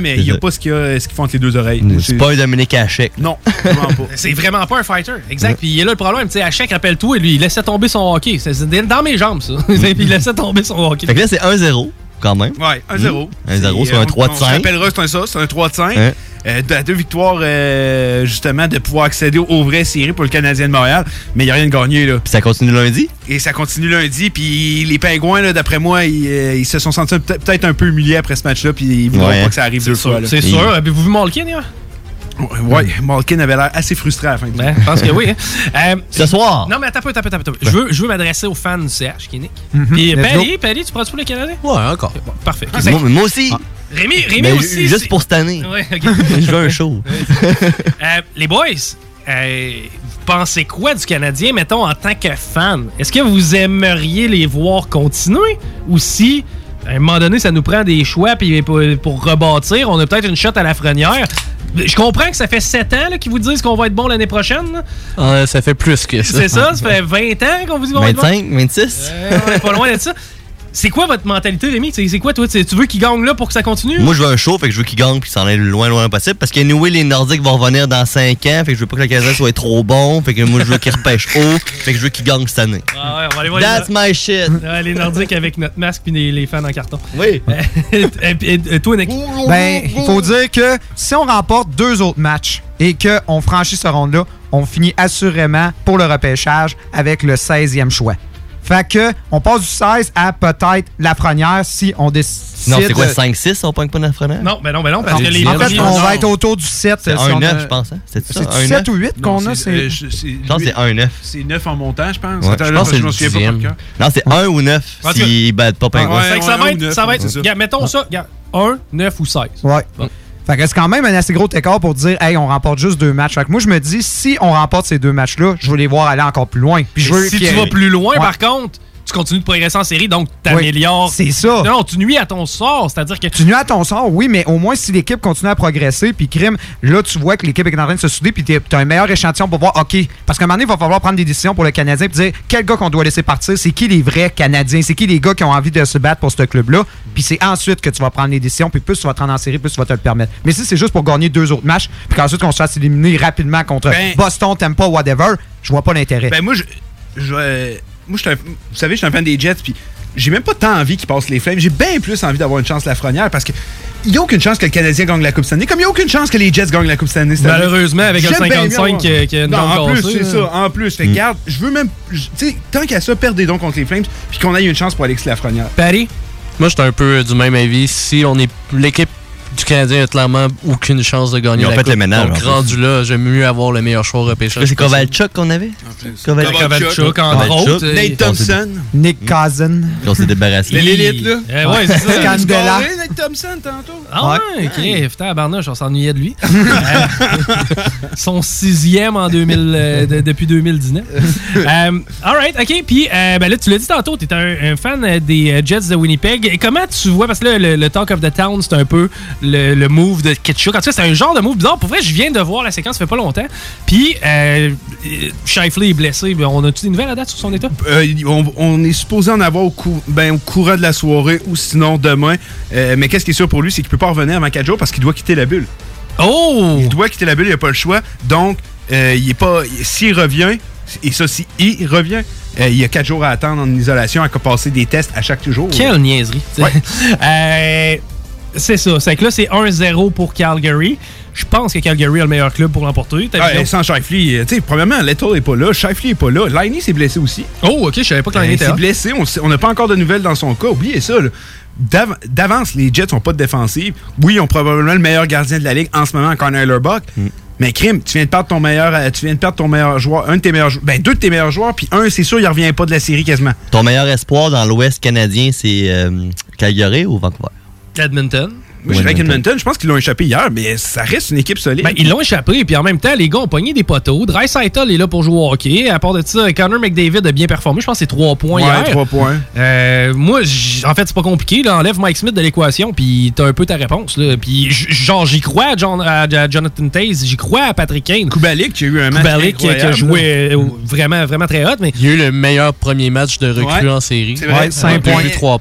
mais il n'y a pas ce qu'il y a- ce qu'ils font entre les deux oreilles? C'est pas un Dominique Hachek. Non, vraiment pas. C'est vraiment pas un fighter. Exact. Puis il est là le problème. Tu sais, chaque rappelle-toi, lui, il laissait tomber son hockey. C'est dans mes jambes, ça. Puis il laissait tomber son hockey. Fait que là, c'est 1-0 quand même. Ouais, 1-0. Mm. 1-0 sur un 3 de On se 5. rappellera, c'est un ça, c'est un 3 de 5. Hein? Euh, de- deux victoires, euh, justement, de pouvoir accéder aux vraies séries pour le Canadien de Montréal. Mais il n'y a rien de gagné, là. Puis ça continue lundi? Et ça continue lundi. Puis les Pingouins, là, d'après moi, ils, euh, ils se sont sentis peut- peut-être un peu humiliés après ce match-là. Puis ils ne voudront Ouais. pas que ça arrive deux fois. là. C'est sûr. Avez-vous vu Malkin, hier? Ouais, Malkin avait l'air assez frustré à la fin. je pense que oui. hein. Euh, Ce soir. Non, mais attends un peu, attends un peu, attends peu. Je veux, je veux m'adresser aux fans du CH, qui est Nick. Mhm. Puis, Let's Paris, Paris, tu prends pour le Canadien? Ouais, encore. Bon, parfait. Ah, Moi, moi aussi. Rémi, Rémi Ben, aussi. ju- Juste pour cette année. Ouais. Je veux un show. Euh, les boys, euh, vous pensez quoi du Canadien, mettons, en tant que fan? Est-ce que vous aimeriez les voir continuer? Ou si, à un moment donné, ça nous prend des choix puis pour, pour rebâtir, on a peut-être une shot à la frenière? Je comprends que ça fait 7 ans qu'ils vous disent qu'on va être bon l'année prochaine. Ah, ça fait plus que ça. C'est ça? Ça fait 20 ans qu'on vous dit qu'on va être bon? 25, 26? Euh, on est pas loin de ça. C'est quoi votre mentalité, Rémi? C'est c'est quoi, toi? Tu tu veux qu'ils gagnent là pour que ça continue? Moi, je veux un show, fait que je veux qu'il gagne puis s'en aille le loin, loin possible. Parce que nous, les Nordiques vont revenir dans 5 ans, fait que je veux pas que le Canadien soit trop bon. Fait que moi, je veux qu'il repêche haut, fait que je veux qu'il gagne cette année. Ah ouais, on va aller voir That's les, my shit. Ouais, les Nordiques avec notre masque puis les, les fans en carton. Oui. et, puis, et, toi, Nick? Ben, il faut dire que si on remporte deux autres matchs et qu'on franchit ce round-là, on finit assurément pour le repêchage avec le 16e choix. Fait que on passe du 16 à peut-être la première si on décide. Non, c'est quoi, 5-6, on pogne pas notre frère? Non, ben non, ben non, parce que les En fait, on non. va être autour du 7. C'est si on 1-9, a- je pense. hein? C'est ça? C'est 7 ou 8 qu'on a? c'est- euh, je c'est- Je pense que c'est 1-9. C'est 9 en montant, je pense. Je pense que souviens pas cœur. Non, c'est 1 ou 9 En tout s'ils battent pas Pingouin. Ça va être, va être, mettons ça, regarde, 1, 9 ou 16. Ouais. Fait que c'est quand même un assez gros écart pour dire, hey, on remporte juste deux matchs. Fait que moi, je me dis, si on remporte ces deux matchs-là, je veux les voir aller encore plus loin. Puis je veux si tu vas plus loin, Ouais. par contre, continues de progresser en série, donc t'améliores. C'est ça. Non, tu nuis à ton sort, c'est-à-dire que. Tu nuis à ton sort, oui, mais au moins si l'équipe continue à progresser, puis crime, là tu vois que l'équipe est en train de se souder, puis t'as un meilleur échantillon pour voir, OK, parce qu'à un moment donné, il va falloir prendre des décisions pour le Canadien, puis dire quel gars qu'on doit laisser partir, c'est qui les vrais Canadiens, c'est qui les gars qui ont envie de se battre pour ce club-là, puis c'est ensuite que tu vas prendre les décisions, puis plus tu vas te rendre en série, plus tu vas te le permettre. Mais si c'est juste pour gagner deux autres matchs, puis qu'ensuite qu'on se fasse éliminer rapidement contre Ben- Boston, Tampa, whatever, je vois pas l'intérêt. Ben, moi, je. je euh, moi, je suis un- vous savez, je suis un fan des Jets, puis j'ai même pas tant envie qu'ils passent les flammes. J'ai bien plus envie d'avoir une chance Lafrenière parce que. Il n'y a aucune chance que le Canadien gagne la Coupe Stanley, comme il n'y a aucune chance que les Jets gagnent la Coupe Stanley. cette année. Malheureusement, avec un J'aime bien mieux 55 qui- a une Non, en plus, c'est ça. En plus, fait garde, je veux même. Tu sais, tant qu'à ça, perdez donc contre les Flames, puis qu'on ait une chance pour Alexis Lafrenière. Paris? Moi, je suis un peu du même avis. Si on est l'équipe du Canadien a clairement aucune chance de gagner Ils ont la fait coupe. le ménage, en Donc, rendu là, j'aime mieux avoir le meilleur choix au repêchage. C'est Kovalchuk qu'on avait? Kovalchuk, entre Kovalchuk. autres. Nate Thompson. Nick Cousin. On s'est débarrassé. C'est l'élite, là. Euh, ouais, c'est ça. Candela. Nate Thompson, tantôt. Ah ouais, ok. Putain, Barnage, on s'ennuyait de lui. Euh, Son sixième en 2000, euh, de- depuis 2019. Euh, alright, ok. Puis, euh, ben là, tu l'as dit tantôt, tu es un, un fan des Jets de Winnipeg. Et comment tu vois, parce que là, le, le Talk of the Town, c'est un peu le, le move de Ketchuk. En tout cas, c'est un genre de move bizarre. Pour vrai, je viens de voir la séquence, ça fait pas longtemps. Puis, euh, Shifley est blessé. Ben, On a-tu des nouvelles à date sur son état? Euh, on, on est supposé en avoir au, cou- ben, au courant de la soirée ou sinon demain. Euh, mais qu'est-ce qui est sûr pour lui, c'est qu'il peut pas revenir avant 4 jours parce qu'il doit quitter la bulle. Oh! Il doit quitter la bulle, il n'a pas le choix. Donc, euh, il est pas. S'il revient, et ça, si il revient, euh, il y a 4 jours à attendre en isolation à passer des tests à chaque jour. Quelle niaiserie. Euh, c'est ça. C'est que là, c'est 1-0 pour Calgary. Je pense que Calgary a le meilleur club pour l'emporter. Ouais, vu? sans Shifley, euh, tu sais, premièrement, Lettle n'est pas là, Shifley n'est pas là, Liney s'est blessé aussi. Oh, ok, je savais pas que Euh, l'année il était s'est là. blessé, on n'a pas encore de nouvelles dans son cas. Oubliez ça. là. D'av- D'avance, les Jets n'ont pas de défensive. Oui, ils ont probablement le meilleur gardien de la ligue en ce moment, Connor Buck. Mais crime, tu viens de perdre ton meilleur, euh, tu viens de perdre ton meilleur joueur, un de tes meilleurs joueurs, ben deux de tes meilleurs joueurs, puis un, c'est sûr, il revient pas de la série quasiment. Ton meilleur espoir dans l'Ouest canadien, c'est euh, Calgary ou Vancouver? Edmonton. Moi, je dirais qu'Edmonton, je pense qu'ils l'ont échappé hier, mais ça reste une équipe solide. Ben, ils l'ont échappé, puis en même temps, les gars ont pogné des poteaux. Dreisaitl est là pour jouer au hockey. À part de ça, Connor McDavid a bien performé. Je pense que c'est 3 points Ouais, hier. trois points. Euh, moi, en fait, c'est pas compliqué. Là. Enlève Mike Smith de l'équation, puis t'as un peu ta réponse. Là. Puis, genre, j'y crois à, John- à- à Jonathan Taze, j'y crois à Patrick Kane. Kubalik qui a eu un match Kubalik qui a- qui a incroyable, joué euh, vraiment, vraiment très hot. Mais Il y a eu le meilleur premier match de recrue Ouais, en série. c'est vrai. Ouais, cinq Il a points. eu trois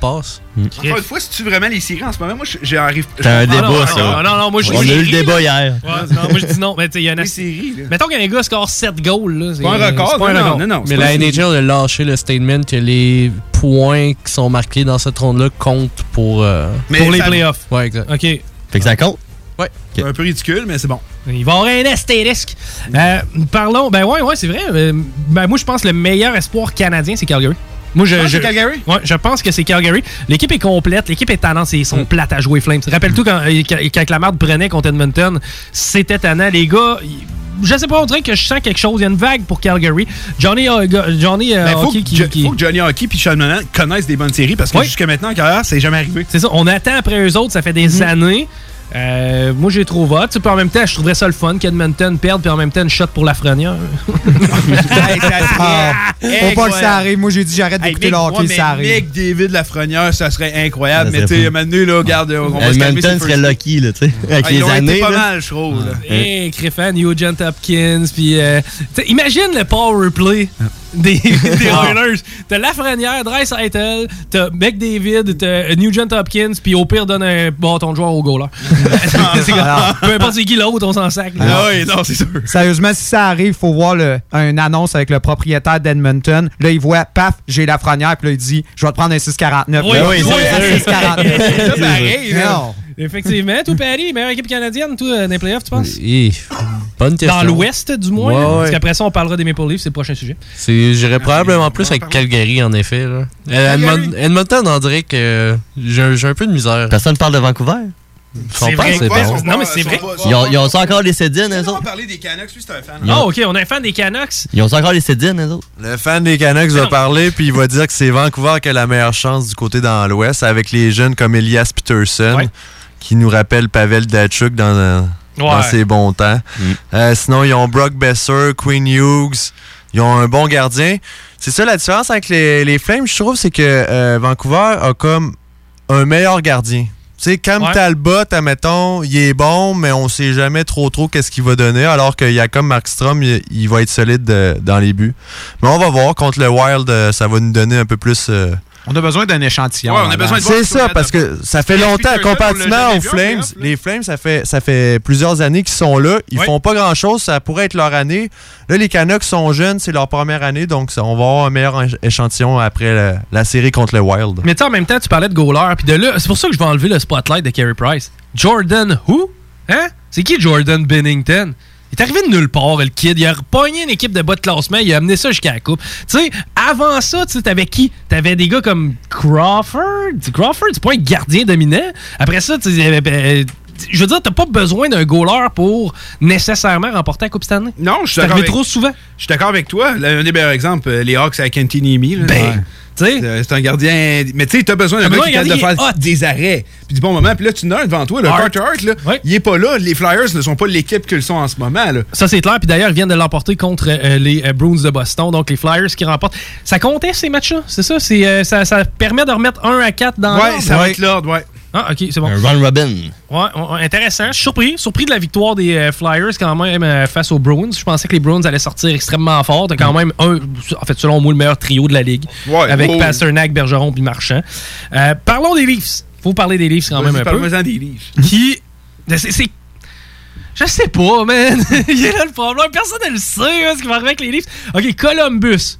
passes. Encore une fois, si tu vraiment les séries en ce moment, moi, j'arrive. T'as un débat, Ah non, ça. non, non, non, moi, je On a dis eu le débat là. hier. Ouais, non, moi, je dis non. Mais tu sais, il y a Les as- séries, là. Mettons qu'un gars score 7 goals. là, C'est pas un record, pas un non, record. non, Mais la. NHL a lâché le statement que les points qui sont marqués dans cette ronde-là comptent pour. euh, Mais Pour les ça- playoffs. Ouais, exact. OK. Fait que ça compte? C'est un peu ridicule, mais c'est bon. Il va y avoir un astérisque. Euh, parlons. Ben ouais, ouais, c'est vrai. Euh, ben moi, je pense que le meilleur espoir canadien, c'est Calgary. Moi, je, Calgary? Ouais, je pense que c'est Calgary. L'équipe est complète, l'équipe est tannante, ils sont plates à jouer Flames. Rappelle-toi quand, euh, quand, la marde prenait contre Edmonton, c'était tannant. Les gars, je sais pas, on dirait que je sens quelque chose. Il y a une vague pour Calgary. Johnny, euh, Johnny Ben, faut, Hockey que, qui, Jo- qui- faut que Johnny Hockey puis Sean Monahan connaissent des bonnes séries parce que Oui. jusqu'à maintenant, en carrière, c'est jamais arrivé. C'est ça, on attend après eux autres, ça fait des années. Euh, moi, j'ai trop vote. Puis en même temps, je trouverais ça le fun qu'Edmonton perde, puis en même temps, une shot pour la frenière. Hey, Ah, Faut pas que ça arrive. Moi, j'ai dit j'arrête Hey, d'écouter Mick- le hockey, ça arrive. Mick David Lafrenière, ça serait incroyable. Ça mais tu sais, maintenant, là, regarde, on va se calmer Edmonton serait le lucky, là, tu sais. Avec Ah, les ils été années. pas mal, je trouve. là. Hey, Griffin, Nugent Hopkins, puis euh, imagine le power play des, des Oilers. T'as Lafrenière, Dreisaitl, t'as McDavid, t'as Nugent Hopkins, puis au pire donne un bâton de joueur au goaler. Peu importe c'est qui l'autre, on s'en sac. Ah oui, non, c'est sûr. Sérieusement, si ça arrive, faut voir le, une annonce avec le propriétaire d'Edmonton. Là, il voit, paf, j'ai la frenière, puis là, il dit, je vais te prendre un 649. Oui, Là, oui, il c'est voit un sûr. 649. Ça. Non. Effectivement, toi, Paris, meilleure équipe canadienne, toi, dans les playoffs, tu penses? Et- bonne question. Dans l'Ouest, du moins. Ouais, là. Parce ouais. qu'après ça, on parlera des Maple Leafs, c'est le prochain sujet. C'est- J'irais probablement plus on avec Calgary, en effet. Là. Euh, Edmonton, on dirait que euh, j'ai un- j'ai un peu de misère. Personne parle de Vancouver? C'est vrai. c'est bon. Non, mais c'est vrai. Ils ont, ils ont ça encore les Cédines, eux On va autres? parler des Canucks, lui, c'est un fan. Ah, OK, on est un fan des Canucks. Ils ont encore les Cédines, eux autres? Le fan des Canucks va parler, puis il va dire que c'est Vancouver qui a la meilleure chance du côté dans l'Ouest, avec les jeunes comme Elias Peterson. Qui nous rappelle Pavel Datchuk dans, euh, dans ses bons temps. Mm. Euh, sinon, ils ont Brock Besser, Quinn Hughes. Ils ont un bon gardien. C'est ça la différence avec les, les Flames, je trouve, c'est que euh, Vancouver a comme un meilleur gardien. Tu sais, Cam Ouais. Talbot, admettons, il est bon, mais on sait jamais trop trop qu'est-ce qu'il va donner, alors qu'il y a comme Markstrom, il, il va être solide euh, dans les buts. Mais on va voir, contre le Wild, euh, ça va nous donner un peu plus... On a besoin d'un échantillon. Ouais, on a besoin de voir c'est ce ça, parce que ça fait longtemps, comparativement aux Flames. Les Flames, ça fait, ça fait plusieurs années qu'ils sont là. Ils Ouais. font pas grand-chose, ça pourrait être leur année. Là, les Canucks sont jeunes, c'est leur première année, donc ça- on va avoir un meilleur éch- échantillon après la, la série contre le Wild. Mais tu sais, en même temps, tu parlais de goaler, puis de là, c'est pour ça que je vais enlever le spotlight de Carey Price. Jordan who? Hein? C'est qui Jordan Bennington? Il est arrivé de nulle part, le kid. Il a repogné une équipe de bas de classement, il a amené ça jusqu'à la coupe. Tu sais, avant ça, tu t'avais qui? T'avais des gars comme Crawford? Crawford, c'est pas un gardien dominant. Après ça, tu euh, je veux dire, t'as pas besoin d'un goaler pour nécessairement remporter la Coupe cette année. Non, je suis d'accord avec, trop souvent. je suis d'accord avec toi. Le- Un des meilleurs exemples, euh, les Hawks Anthony là. Ben, tu sais. Euh, C'est un gardien. Mais tu sais, t'as besoin d'un besoin qui est de faire hot. des arrêts. Puis du bon moment. Puis là, tu en as un devant toi. Le. Carter Hart, là, Ouais. il est pas là. Les Flyers ne sont pas l'équipe qu'ils sont en ce moment. Là. Ça, c'est clair. Puis d'ailleurs, ils viennent de l'emporter contre euh, les euh, Bruins de Boston. Donc, les Flyers qui remportent. Ça comptait ces matchs-là, c'est ça? Euh, ça? Ça permet de remettre 1 à 4 dans Ouais, l'ordre? ça va Ouais. être l'ordre, ouais. Ah, OK, c'est bon. Un Ron Robin. Ouais, intéressant. Je suis surpris. Surpris de la victoire des euh, Flyers quand même euh, face aux Bruins. Je pensais que les Bruins allaient sortir extrêmement fort. T'as quand même un, en fait, selon moi, le meilleur trio de la ligue. Ouais, avec oh. Pasternak, Bergeron puis Marchand. Euh, parlons des Leafs. Faut parler des Leafs quand même un peu. Des livres. Qui. C'est. c'est- Je sais pas, man. Il est là le problème. Personne ne le sait, hein, ce qui va arriver avec les Leafs. OK, Columbus.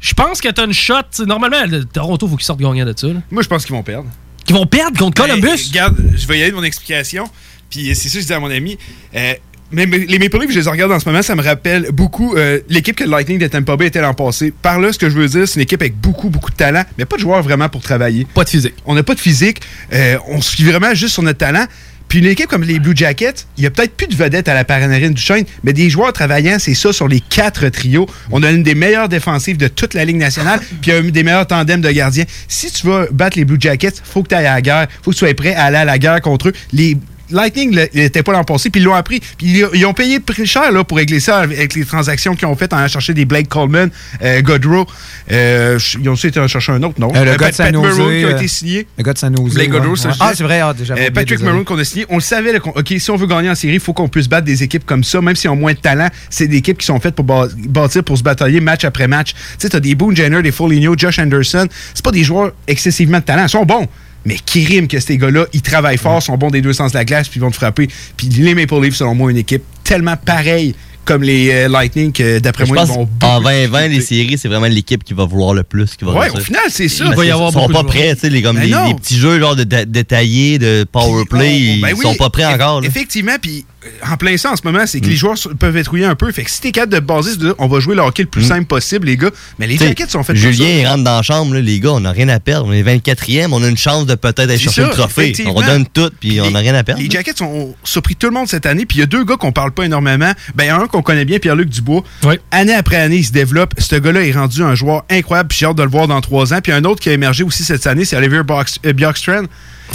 Je pense que t'as une shot. Normalement, le Toronto, faut qu'ils sortent gagnants de ça. là. Moi, je pense qu'ils vont perdre. Qu'ils vont perdre contre Ben, Columbus. regarde, je vais y aller de mon explication. Puis c'est ça que je dis à mon ami. Euh, mais, mais les Maple Leafs, je les regarde en ce moment, ça me rappelle beaucoup euh, l'équipe que le Lightning de Tampa Bay était l'an passé. Par là, ce que je veux dire, c'est une équipe avec beaucoup, beaucoup de talent, mais pas de joueurs vraiment pour travailler. Pas de physique. On n'a pas de physique. euh, on se fie vraiment juste sur notre talent. Puis une équipe comme les Blue Jackets, il y a peut-être plus de vedettes à la Paranarine du Chêne, mais des joueurs travaillants, c'est ça sur les quatre trios. On a une des meilleures défensives de toute la Ligue nationale, puis un des meilleurs tandems de gardiens. Si tu veux battre les Blue Jackets, faut que tu ailles à la guerre. faut que tu sois prêt à aller à la guerre contre eux. Les Lightning n'était pas l'an passé, puis ils l'ont appris. Puis ils, ont payé très cher là, pour régler ça avec les transactions qu'ils ont faites en allant chercher des Blake Coleman, euh, Godrow. Euh, ils ont aussi été en chercher un autre, non? Euh, le Euh, gars de Pat Maroon qui a été signé. Le gars de San Jose. Blake ouais. Godrow, ça, Ouais. je Ah, c'est vrai. ah, déjà, oublié, Patrick désolé. Maroon qu'on a signé, on le savait, là, OK, si on veut gagner en série, il faut qu'on puisse battre des équipes comme ça, même s'ils ont moins de talent. C'est des équipes qui sont faites pour bâtir, pour se batailler match après match. Tu sais, t'as des Boone Jenner, des Foligno, Josh Anderson. C'est pas des joueurs excessivement de talent. Ils sont bons. Mais qui rime que ces gars-là, ils travaillent fort, sont bons des deux sens de la glace, puis ils vont te frapper. Puis les Maple Leafs, selon moi, une équipe tellement pareille comme les euh, Lightning que d'après moi, ils vont en beaucoup 2020, les séries, c'est vraiment l'équipe qui va vouloir le plus. Qui va Ouais, au final, c'est ça. Parce va y avoir sont pas de prêts, tu sais, les, comme Mais les, petits jeux genre de, de- détaillés, de power play, Puis, on- ben ils oui, sont pas prêts encore. là. Effectivement, puis en plein ça en ce moment, c'est que Mm. les joueurs s- peuvent être rouillés un peu. Fait que si t'es capable de baser, sur de dire, on va jouer le hockey le plus Mm. simple possible, les gars. Mais les jackets sont faits Julien, il rentre dans la chambre, là, les gars, on n'a rien à perdre. On est 24e, on a une chance de peut-être aller chercher ça, le trophée. On redonne tout, puis on n'a rien à perdre. Les Jackets ont surpris tout le monde cette année. Puis il y a deux gars qu'on parle pas énormément. Ben, un qu'on connaît bien, Pierre-Luc Dubois. Oui. Année après année, il se développe. Ce gars-là est rendu un joueur incroyable. Puis j'ai hâte de le voir dans trois ans. Puis un autre qui a émergé aussi cette année, c'est Oliver Box- euh, Bjorkstrand.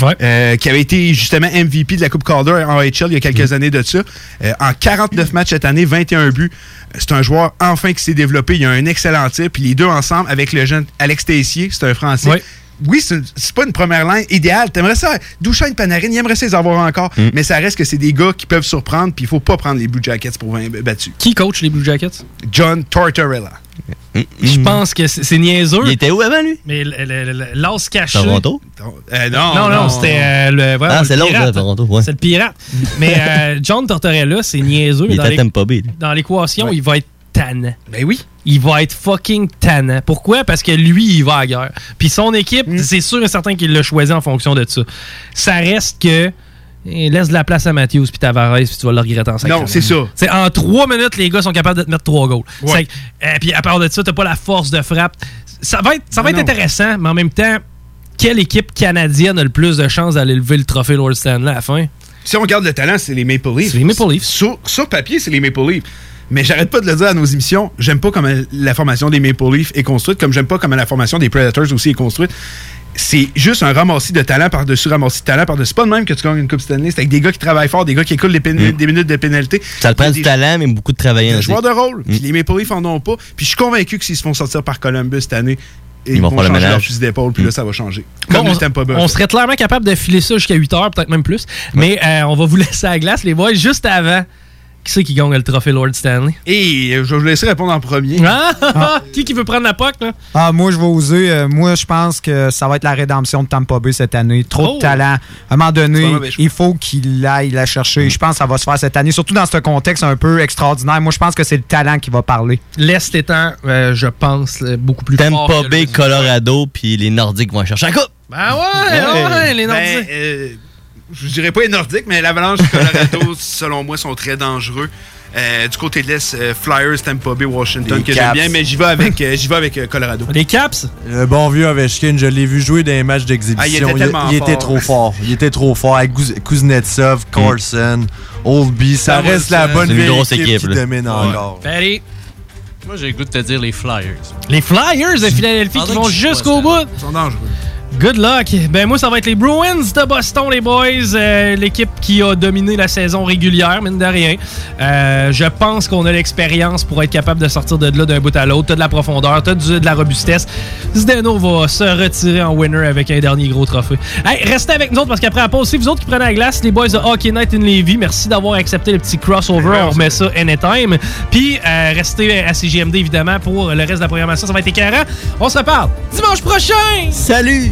Ouais. euh, qui avait été justement MVP de la Coupe Calder en HL il y a quelques années de ça. Euh, en 49 matchs cette année, 21 buts. C'est un joueur enfin qui s'est développé. Il a un excellent tir. Puis les deux ensemble avec le jeune Alex Tessier, c'est un Français. Ouais. Oui, c'est pas une première ligne idéale. T'aimerais ça, Douchain Panarin, il aimerait ça les avoir encore. Mm. Mais ça reste que c'est des gars qui peuvent surprendre. Puis il faut pas prendre les Blue Jackets pour 20 battus. Qui coach les Blue Jackets? John Tortorella. Je mm. pense que c'est niaiseux. Il était où avant, lui? Mais l'as caché. Toronto? Euh, non, Non, non, c'était euh, le. Ah, le c'est l'autre, Toronto, ouais. C'est le pirate. Mais euh, John Tortorella, c'est niaiseux. Il était lui. dans l'équation, Ouais. il va être tannant. Ben oui. Il va être fucking tannant. Pourquoi? Parce que lui, il va à la guerre. Puis son équipe, Mm. c'est sûr et certain qu'il l'a choisi en fonction de ça. Ça reste que. Laisse de la place à Matthews puis Tavares, puis tu vas le regretter en sacrament. Non, c'est ça. C'est en trois minutes, les gars sont capables de te mettre trois goals. Ouais. Que- euh, puis à part de ça, t'as pas la force de frappe. Ça va être, ça va Non, être non. intéressant, mais en même temps, quelle équipe canadienne a le plus de chances d'aller lever le trophée Lord Stanley à la fin? Si on regarde le talent, c'est les Maple Leafs. C'est les Maple Leafs. Sur, sur papier, c'est les Maple Leafs. Mais j'arrête pas de le dire à nos émissions, j'aime pas comment la formation des Maple Leafs est construite, comme j'aime pas comment la formation des Predators aussi est construite. C'est juste un ramassis de talent par-dessus ramassis de talent par-dessus. C'est pas de même que tu gagnes une Coupe Stanley. C'est avec des gars qui travaillent fort, des gars qui écoulent des, Mm. des minutes de pénalité. Ça te prend du talent, mais beaucoup de travail des joueurs de rôle. Puis Mm. les Maple Leafs en ont pas. Puis je suis convaincu que s'ils se font sortir par Columbus cette année, Ils vont faire le changer leur ménage. fusil d'épaule, puis Mm. là, ça va changer. Bon, Comme on, on serait clairement capable de filer ça jusqu'à 8 heures, peut-être même plus. Mais euh, on va vous laisser à la glace, les boys, juste avant. Qui c'est qui gagne le trophée Lord Stanley? Et euh, je vais vous laisser répondre en premier. Ah! qui qui veut prendre la POC, là? Ah, moi, je vais oser. euh, moi, je pense que ça va être la rédemption de Tampa Bay cette année. Trop Oh. de talent. À un moment donné, il faut qu'il aille la chercher. Je pense que ça va se faire cette année, surtout dans ce contexte un peu extraordinaire. Moi, je pense que c'est le talent qui va parler. L'Est étant, euh, je pense, euh, beaucoup plus fort. Tampa que Bay. Colorado, puis les Nordiques vont chercher la coupe. Ben ouais, ouais, ouais, les Ben, Nordiques. euh, je dirais pas les Nordiques, mais l'Avalanche du Colorado, selon moi, sont très dangereux. Euh, du côté de l'Est, euh, Flyers, Tampa Bay, Washington, Les que j'aime bien, mais j'y vais avec, euh, j'y vais avec euh, Colorado. Les Caps? Le bon vieux Ovechkin, je l'ai vu jouer dans les matchs d'exhibition. Ah, il était tellement il était trop fort. Il était trop fort. Avec Kuz- Kuznetsov, Carlson, Oldby, ça reste la ça. bonne vieille grosse équipe, équipe, qui là. domine encore. Ferry? Moi, j'ai le goût de te dire les Flyers. Les Flyers de Philadelphie qui vont jusqu'au bout? Ils sont dangereux. Good luck. Ben moi, ça va être les Bruins de Boston, les boys. Euh, L'équipe qui a dominé la saison régulière, mine de rien. Euh, je pense qu'on a l'expérience pour être capable de sortir de là d'un bout à l'autre. T'as de la profondeur, t'as du- de la robustesse. Zdeno va se retirer en winner avec un dernier gros trophée. Hey, restez avec nous autres parce qu'après la pause, c'est vous autres qui prenez la glace, les boys de Hockey Night in Levy. Merci d'avoir accepté le petit crossover. On remet ça anytime. Puis euh, restez à CGMD évidemment pour le reste de la programmation. Ça va être éclairant. On se reparle dimanche prochain. Salut!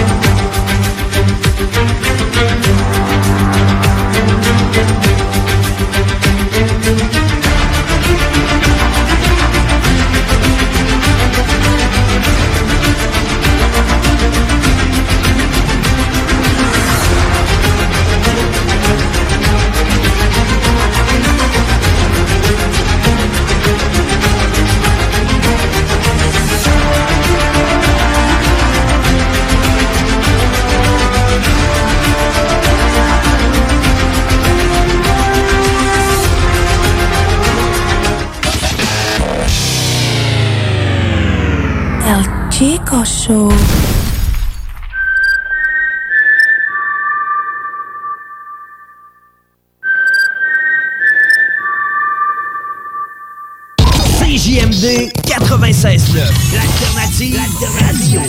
El Chico CJMD 96.9. L'alternative radio.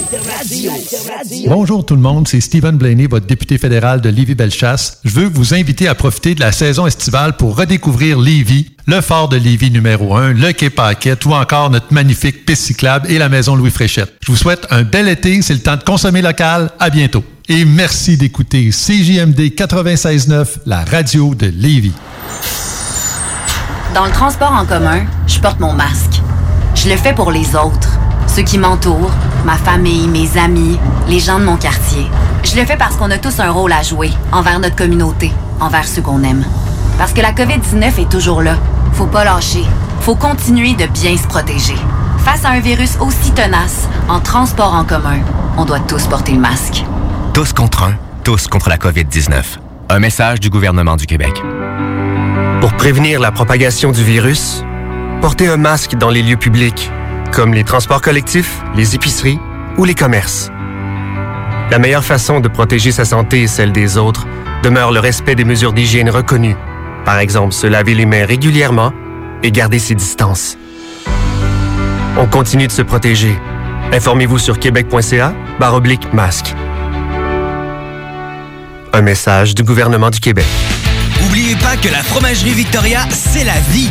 Bonjour tout le monde, c'est Stephen Blaney, votre député fédéral de Lévis-Bellechasse. Je veux vous inviter à profiter de la saison estivale pour redécouvrir Lévis, le fort de Lévis numéro 1, le quai Paquette ou encore notre magnifique piste cyclable et la maison Louis Fréchette. Je vous souhaite un bel été, c'est le temps de consommer local. À bientôt. Et merci d'écouter CJMD 96.9, la radio de Lévis. Dans le transport en commun, je porte mon masque. Je le fais pour les autres, ceux qui m'entourent, ma famille, mes amis, les gens de mon quartier. Je le fais parce qu'on a tous un rôle à jouer envers notre communauté, envers ceux qu'on aime. Parce que la COVID-19 est toujours là. Faut pas lâcher. Faut continuer de bien se protéger. Face à un virus aussi tenace, en transport en commun, on doit tous porter le masque. Tous contre un, tous contre la COVID-19. Un message du gouvernement du Québec. Pour prévenir la propagation du virus, portez un masque dans les lieux publics, comme les transports collectifs, les épiceries ou les commerces. La meilleure façon de protéger sa santé et celle des autres demeure le respect des mesures d'hygiène reconnues. Par exemple, se laver les mains régulièrement et garder ses distances. On continue de se protéger. Informez-vous sur québec.ca oblique masque. Un message du gouvernement du Québec. Oubliez pas que la fromagerie Victoria, c'est la vie.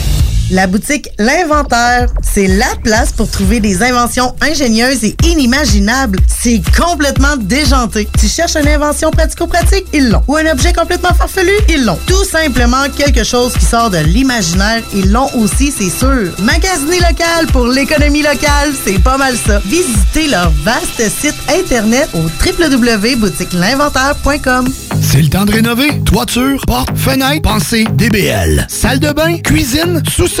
La boutique L'Inventaire, c'est la place pour trouver des inventions ingénieuses et inimaginables. C'est complètement déjanté. Tu cherches une invention pratico-pratique? Ils l'ont. Ou un objet complètement farfelu? Ils l'ont. Tout simplement quelque chose qui sort de l'imaginaire? Ils l'ont aussi, c'est sûr. Magasiner local pour l'économie locale, c'est pas mal ça. Visitez leur vaste site internet au www.boutiquelinventaire.com. C'est le temps de rénover. Toiture, porte, fenêtre, pensez DBL. Salle de bain, cuisine, sous-sol,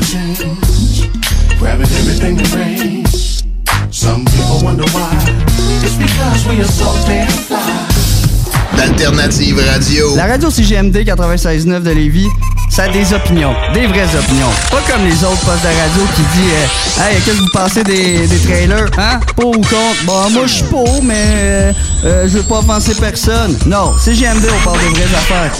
paupiètes. grabbing everything that rains. Some people wonder why. It's because we are so damn fly. D'Alternative Radio. La radio CGMD 96.9 de Lévis, ça a des opinions, des vraies opinions. Pas comme les autres postes de radio qui disent euh, Hey, qu'est-ce que vous pensez des, des trailers? Hein? Pour ou contre? Bon, moi, je suis pour, mais euh, euh, je veux pas offenser personne. Non, CGMD, on parle de vraies affaires.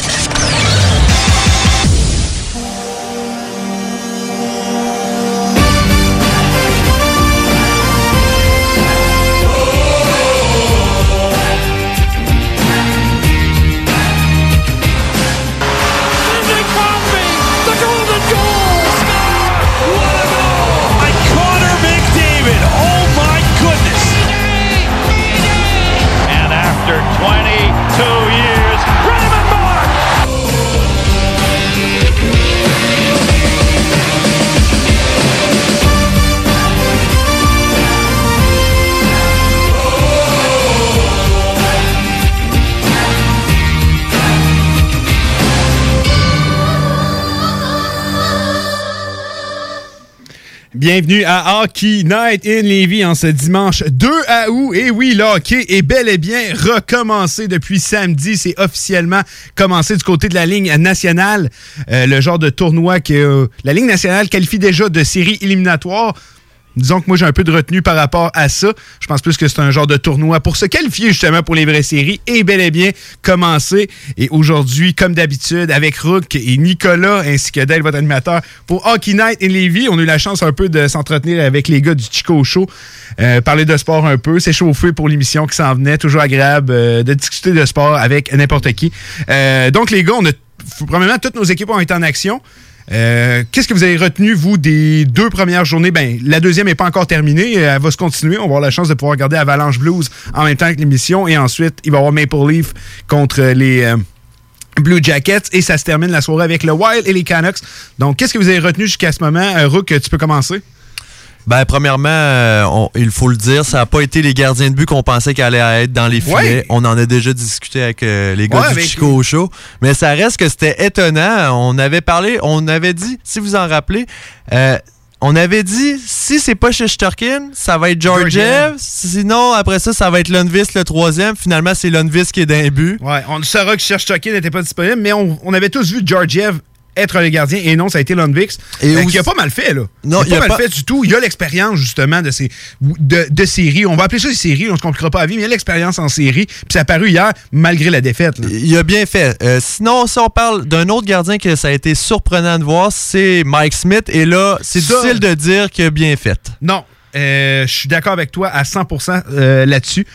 Bienvenue à Hockey Night in Lévis en ce dimanche 2 août. Et oui, le hockey est bel et bien recommencé depuis samedi. C'est officiellement commencé du côté de la ligne nationale. Euh, le genre de tournoi que euh, la ligne nationale qualifie déjà de série éliminatoire. Disons que moi, j'ai un peu de retenue par rapport à ça. Je pense plus que c'est un genre de tournoi pour se qualifier justement pour les vraies séries et bel et bien commencer. Et aujourd'hui, comme d'habitude, avec Rook et Nicolas ainsi que Dale, votre animateur, pour Hockey Night in Lévis, on a eu la chance un peu de s'entretenir avec les gars du Chico Show, euh, parler de sport un peu, s'échauffer pour l'émission qui s'en venait. Toujours agréable euh, de discuter de sport avec n'importe qui. Euh, donc, les gars, on a, premièrement, toutes nos équipes ont été en action. Euh, Qu'est-ce que vous avez retenu, vous, des deux premières journées? Ben, la deuxième n'est pas encore terminée. Euh, Elle va se continuer. On va avoir la chance de pouvoir regarder Avalanche Blues en même temps que l'émission. Et ensuite, il va y avoir Maple Leaf contre les, euh, Blue Jackets et ça se termine la soirée avec le Wild et les Canucks. Donc, qu'est-ce que vous avez retenu jusqu'à ce moment? Rook, tu peux commencer? Ben, premièrement, euh, on- il faut le dire, ça n'a pas été les gardiens de but qu'on pensait qu'elle allait être dans les filets. Ouais. On en a déjà discuté avec euh, les gars Ouais, du Chico Show. Mais ça reste que c'était étonnant. On avait parlé, on avait dit, si vous en rappelez, euh, on avait dit, si c'est pas Shesterkin, ça va être Georgiev. Sinon, après ça, ça va être Lundqvist le troisième. Finalement, c'est Lundqvist qui est d'un but. Ouais, on saura que Cherche n'était pas disponible, mais on, on avait tous vu Georgiev être le gardien et non, ça a été Lundvix. Et aussi- qui a pas mal fait, là. Non, il a pas a mal pas- fait du tout. Il a l'expérience, justement, de ces de, de séries. On va appeler ça des séries, on se compliquera pas la vie, mais il a l'expérience en série. Puis ça a paru hier, malgré la défaite. là. Il a bien fait. Euh, sinon, si on parle d'un autre gardien que ça a été surprenant de voir, c'est Mike Smith. Et là, c'est Ça- difficile de dire qu'il a bien fait. Non, euh, je suis d'accord avec toi à 100% euh, là-dessus.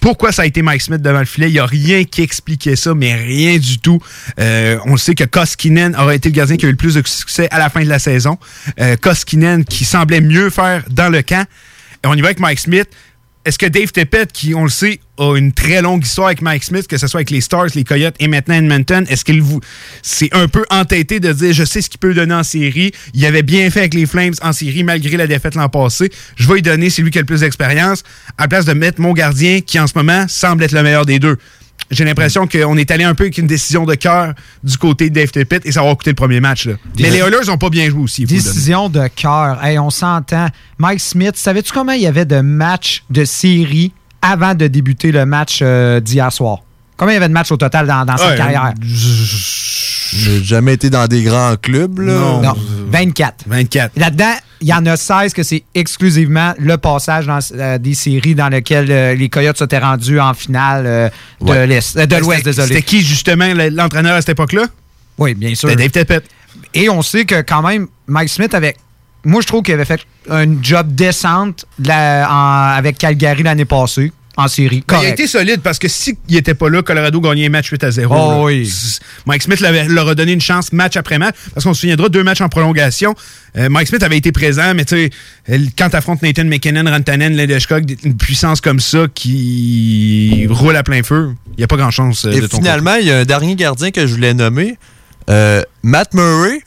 Pourquoi ça a été Mike Smith devant le filet? Il n'y a rien qui expliquait ça, mais rien du tout. Euh, on sait que Koskinen aurait été le gardien qui a eu le plus de succès à la fin de la saison. Euh, Koskinen qui semblait mieux faire dans le camp. On y va avec Mike Smith. Est-ce que Dave Tippett, qui, on le sait, a une très longue histoire avec Mike Smith, que ce soit avec les Stars, les Coyotes et maintenant Edmonton, est-ce qu'il vous. C'est un peu entêté de dire je sais ce qu'il peut donner en série. Il avait bien fait avec les Flames en série malgré la défaite l'an passé. Je vais lui donner, c'est lui qui a le plus d'expérience, à la place de mettre mon gardien qui en ce moment semble être le meilleur des deux. J'ai l'impression qu'on est allé un peu avec une décision de cœur du côté de Dave Tippett et ça va coûter le premier match. là. Mais les Oilers n'ont pas bien joué aussi. Décision de cœur. Hey, on s'entend. Mike Smith, savais-tu comment il y avait de matchs de série avant de débuter le match euh, d'hier soir? Combien il y avait de matchs au total dans, dans sa Ouais, carrière? J'ai jamais été dans des grands clubs. Là. Non. 24. 24. Là-dedans, il y en a 16 que c'est exclusivement le passage dans euh, des séries dans lesquelles euh, les Coyotes s'étaient rendus en finale euh, de Ouais. l'Est. de l'Ouest, désolé. C'était qui, justement, le- l'entraîneur à cette époque-là? Oui, bien sûr. C'était Dave Tippett. Et on sait que quand même, Mike Smith avait. Moi, je trouve qu'il avait fait un job décente de la- en- avec Calgary l'année passée, en série. Il a été solide parce que s'il n'était pas là, Colorado gagnait un match 8 à 0. Oh là. oui. S- Mike Smith l'avait- leur a donné une chance match après match parce qu'on se souviendra deux matchs en prolongation. Euh, Mike Smith avait été présent, mais tu sais, quand tu affrontes Nathan McKinnon, Rantanen, Landeskog, une puissance comme ça qui roule à plein feu, il n'y a pas grand chance euh, Et de ton finalement, il y a un dernier gardien que je voulais nommer, euh, Matt Murray.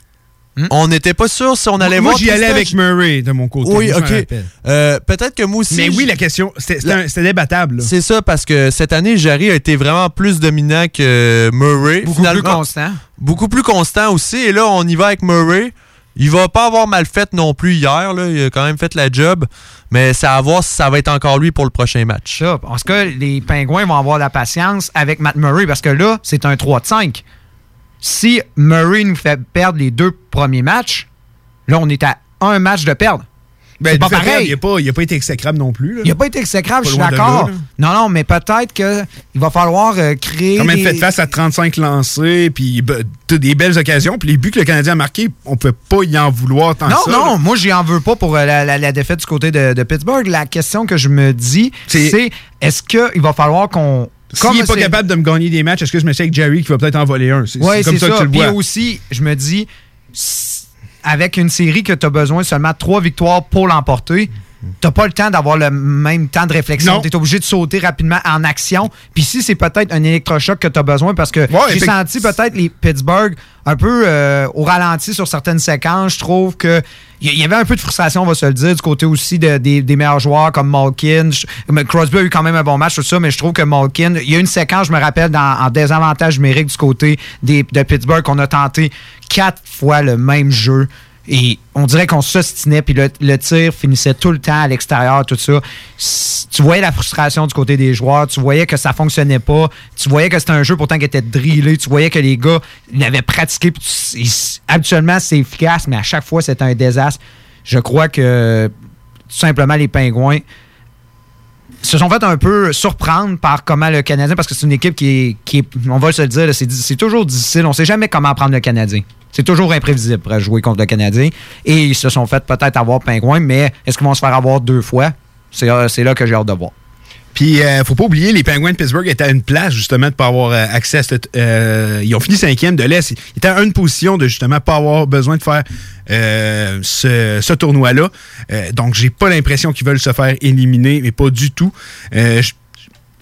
On n'était pas sûr si on allait Hmm? Moi, voir. j'y allais avec Murray de mon côté. Oui, Moi, ok. Euh, Peut-être que moi aussi. Mais oui, la question, c'était débattable. C'est ça, parce que cette année, Jarry a été vraiment plus dominant que Murray. Beaucoup plus constant. Beaucoup plus constant aussi. Et là, on y va avec Murray. Il va pas avoir mal fait non plus hier. Là. Il a quand même fait la job. Mais c'est à voir si ça va être encore lui pour le prochain match. Ça, parce que les Pingouins vont avoir la patience avec Matt Murray parce que là, c'est un 3 de 5. Si Murray nous fait perdre les deux premiers matchs, là, on est à un match de perdre. Ben, pas pareil. Il n'a pas, pas été exécrable non plus. là. Il n'a pas été exécrable, je suis d'accord. Non, non, mais peut-être qu'il va falloir euh, créer. Quand même fait face à 35 lancés, puis ben, des belles occasions, puis les buts que le Canadien a marqués, on peut pas y en vouloir tant Non, que ça. non, moi, j'y en veux pas pour euh, la, la- la défaite du côté de, de Pittsburgh. La question que je me dis, C'est- c'est est-ce qu'il va falloir qu'on. S'il n'est pas capable de me gagner des matchs, est-ce que je me suis avec Jerry qui va peut-être en voler un? C'est Oui, c'est comme ça, que tu le Puis vois. aussi, je me dis, avec une série que tu as besoin seulement de trois victoires pour l'emporter, tu pas le temps d'avoir le même temps de réflexion. Tu es obligé de sauter rapidement en action. Puis si c'est peut-être un électrochoc que tu as besoin, parce que j'ai senti peut-être les Pittsburgh un peu euh, au ralenti sur certaines séquences. Je trouve que il y- avait un peu de frustration, on va se le dire, du côté aussi de- des, des meilleurs joueurs comme Malkin. Je- Crosby a eu quand même un bon match, tout ça, mais je trouve que Malkin, il y a une séquence, je me rappelle, dans, en désavantage numérique du côté des, de Pittsburgh, qu'on a tenté quatre fois le même jeu. Et on dirait qu'on s'ostinait, puis le, le tir finissait tout le temps à l'extérieur, tout ça. Tu voyais la frustration du côté des joueurs, tu voyais que ça fonctionnait pas, tu voyais que c'était un jeu pourtant qui était drillé, tu voyais que les gars l'avaient pratiqué. habituellement, c'est efficace, mais à chaque fois, c'était un désastre. Je crois que tout simplement, les Pingouins se sont fait un peu surprendre par comment le Canadien, parce que c'est une équipe qui est, qui on va se le dire, c'est toujours difficile. On sait jamais comment prendre le Canadien. C'est toujours imprévisible pour jouer contre le Canadien. Et ils se sont fait peut-être avoir pingouin, mais est-ce qu'ils vont se faire avoir deux fois? C'est euh, c'est là que j'ai hâte de voir. Puis, euh, faut pas oublier, les Penguins de Pittsburgh étaient à une place, justement, de pas avoir euh, accès à cette. euh, ils ont fini cinquième de l'Est. Ils étaient à une position de, justement, pas avoir besoin de faire ce, tournoi-là. Donc, j'ai pas l'impression qu'ils veulent se faire éliminer, mais pas du tout.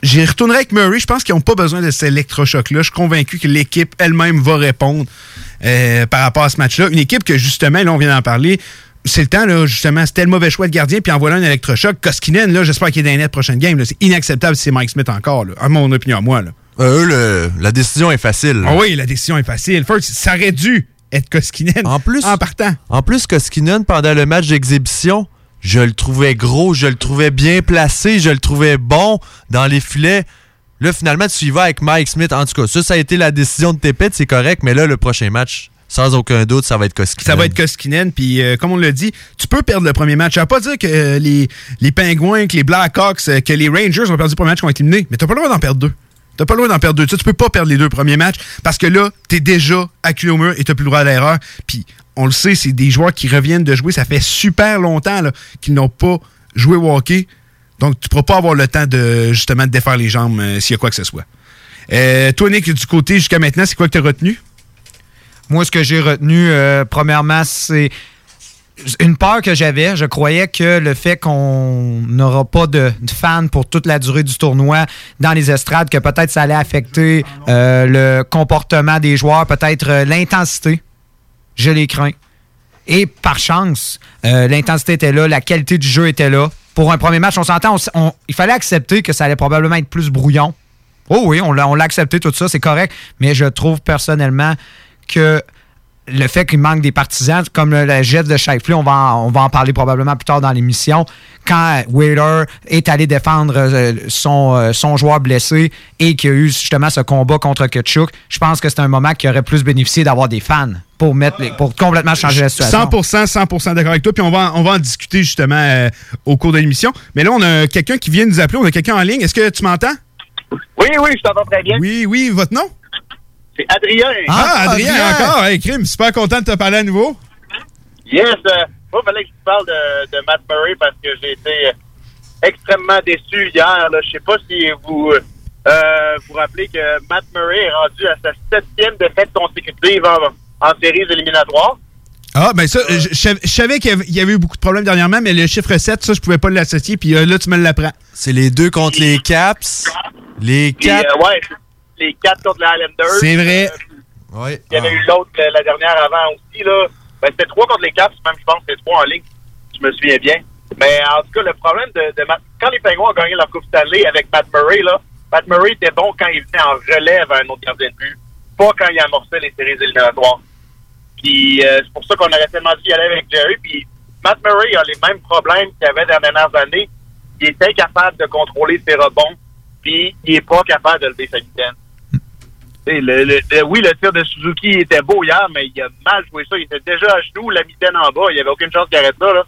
J'y retournerai avec Murray. Je pense qu'ils n'ont pas besoin de cet électrochoc-là. Je suis convaincu que l'équipe elle-même va répondre par rapport à ce match-là. Une équipe que, justement, là, on vient d'en parler, c'est le temps, là, justement, c'était le mauvais choix de gardien, puis en voilà un électrochoc. Koskinen, là, j'espère qu'il est dans les prochaine game. là. C'est inacceptable si c'est Mike Smith encore, là, à mon opinion, à moi. Là. Euh, eux, le- la décision est facile. Ah oui, la décision est facile. First, ça aurait dû être Koskinen En plus, en partant. En plus, Koskinen, pendant le match d'exhibition, je le trouvais gros, je le trouvais bien placé, je le trouvais bon dans les filets. Là, finalement, tu y vas avec Mike Smith. En tout cas, ça, ça a été la décision de Tépette, c'est correct, mais là, le prochain match, sans aucun doute, ça va être Koskinen. Ça va être Koskinen, puis euh, comme on l'a dit, tu peux perdre le premier match. Ça veut pas dire que euh, les, les que les Blackhawks, euh, que les Rangers ont perdu le premier match qui ont été éliminés, mais t'as pas le droit d'en perdre deux. T'as pas le droit d'en perdre deux. Tu, tu peux pas perdre les deux premiers matchs parce que là, t'es déjà acculé au mur et t'as plus le droit à l'erreur. Puis on le sait, c'est des joueurs qui reviennent de jouer. Ça fait super longtemps qu'ils n'ont pas joué au hockey. Donc, tu pourras pas avoir le temps de justement de défaire les jambes s'il y a quoi que ce soit. Toi, Nick, du côté jusqu'à maintenant, c'est quoi que tu as retenu? Moi, ce que j'ai retenu, euh, premièrement, c'est une peur que j'avais. Je croyais que le fait qu'on n'aura pas de, fans pour toute la durée du tournoi dans les estrades, que peut-être ça allait affecter euh, le comportement des joueurs, peut-être euh, l'intensité. Je les crains. Et par chance, l'intensité était là, la qualité du jeu était là. Pour un premier match, on s'entend, il fallait accepter que ça allait probablement être plus brouillon. Oh oui, on l'a accepté, tout ça, c'est correct. Mais je trouve personnellement que le fait qu'il manque des partisans, comme le, le jet de Shifley, on va, en, on va en parler probablement plus tard dans l'émission, quand Wheeler est allé défendre euh, son, euh, son joueur blessé et qu'il y a eu justement ce combat contre Kutchuk, je pense que c'est un moment qui aurait plus bénéficié d'avoir des fans pour, mettre les- pour complètement changer la situation. 100%, 100% d'accord avec toi. Puis on va, en- on va en discuter justement euh, au cours de l'émission. Mais là, on a quelqu'un qui vient nous appeler. On a quelqu'un en ligne. Est-ce que tu m'entends? Oui, oui, je t'entends très bien. Oui, oui. Votre nom? C'est Adrien. Ah, Adrien, encore. Hey, crime. Super content de te parler à nouveau. Yes, euh, moi, il fallait que je te parle de, de Matt Murray parce que j'ai été euh, extrêmement déçu hier. Je sais pas si vous euh, vous rappelez que Matt Murray est rendu à sa septième défaite consécutive en, en séries éliminatoires. Ah, ben ça, je, je sav- je savais qu'il y avait- eu beaucoup de problèmes dernièrement, mais le chiffre 7, ça, je pouvais pas l'associer. Puis euh, là, tu me l'apprends. C'est les deux contre les Caps. Les euh, ouais, les quatre contre les Islanders. C'est vrai. Oui. Il y avait eu l'autre euh, la dernière avant aussi. Là. Ben, c'était trois contre les Caps, même je pense que c'était trois en ligne. Je me souviens bien. Mais en tout cas, le problème de, quand les Penguins ont gagné leur Coupe Stanley avec Matt Murray, là, Matt Murray était bon quand il venait en relève à un autre gardien de but, pas quand il amorçait les séries éliminatoires. Puis euh, c'est pour ça qu'on aurait tellement dû y aller avec Jerry. Puis Matt Murray a les mêmes problèmes qu'il avait dans les dernières années. Il est incapable de contrôler ses rebonds, puis il est pas capable de lever sa vitesse. Le- le- oui, le tir de Suzuki était beau hier, mais il a mal joué ça. Il était déjà à genoux, la mitaine en bas. Il n'y avait aucune chance qu'il arrête ça. Là.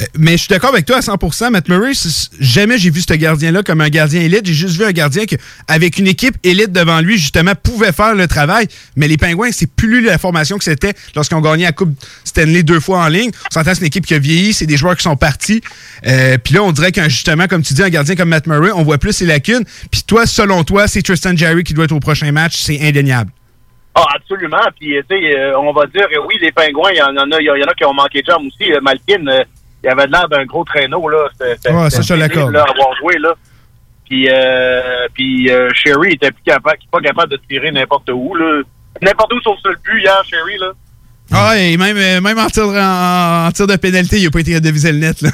Euh, Mais je suis d'accord avec toi à 100%. Matt Murray, jamais j'ai vu ce gardien-là comme un gardien élite. J'ai juste vu un gardien qui, avec une équipe élite devant lui, justement, pouvait faire le travail. Mais les Pingouins, c'est plus la formation que c'était lorsqu'ils ont gagné la Coupe Stanley deux fois en ligne. On s'entend, c'est une équipe qui a vieilli, c'est des joueurs qui sont partis. Euh, Puis là, on dirait qu'un justement, comme tu dis, un gardien comme Matt Murray, on voit plus ses lacunes. Puis toi, selon toi, c'est Tristan Jarry qui doit être au prochain match. C'est indéniable. Ah, absolument. Puis, tu sais, euh, on va dire, oui, les pingouins, il y en a, il y en a qui ont manqué de jambes aussi. Malkin, il avait l'air d'un gros traîneau, là. C'était- Ouais, ça, je l'accorde. là, avoir joué, là. Puis, euh, puis euh, Sherry était plus capable, pas capable de tirer n'importe où, là. N'importe où sauf sur le but hier, Sherry, là. Ah, et même, euh, même en, tir, en, en tir de pénalité, il n'a pas été de viser le net. Là.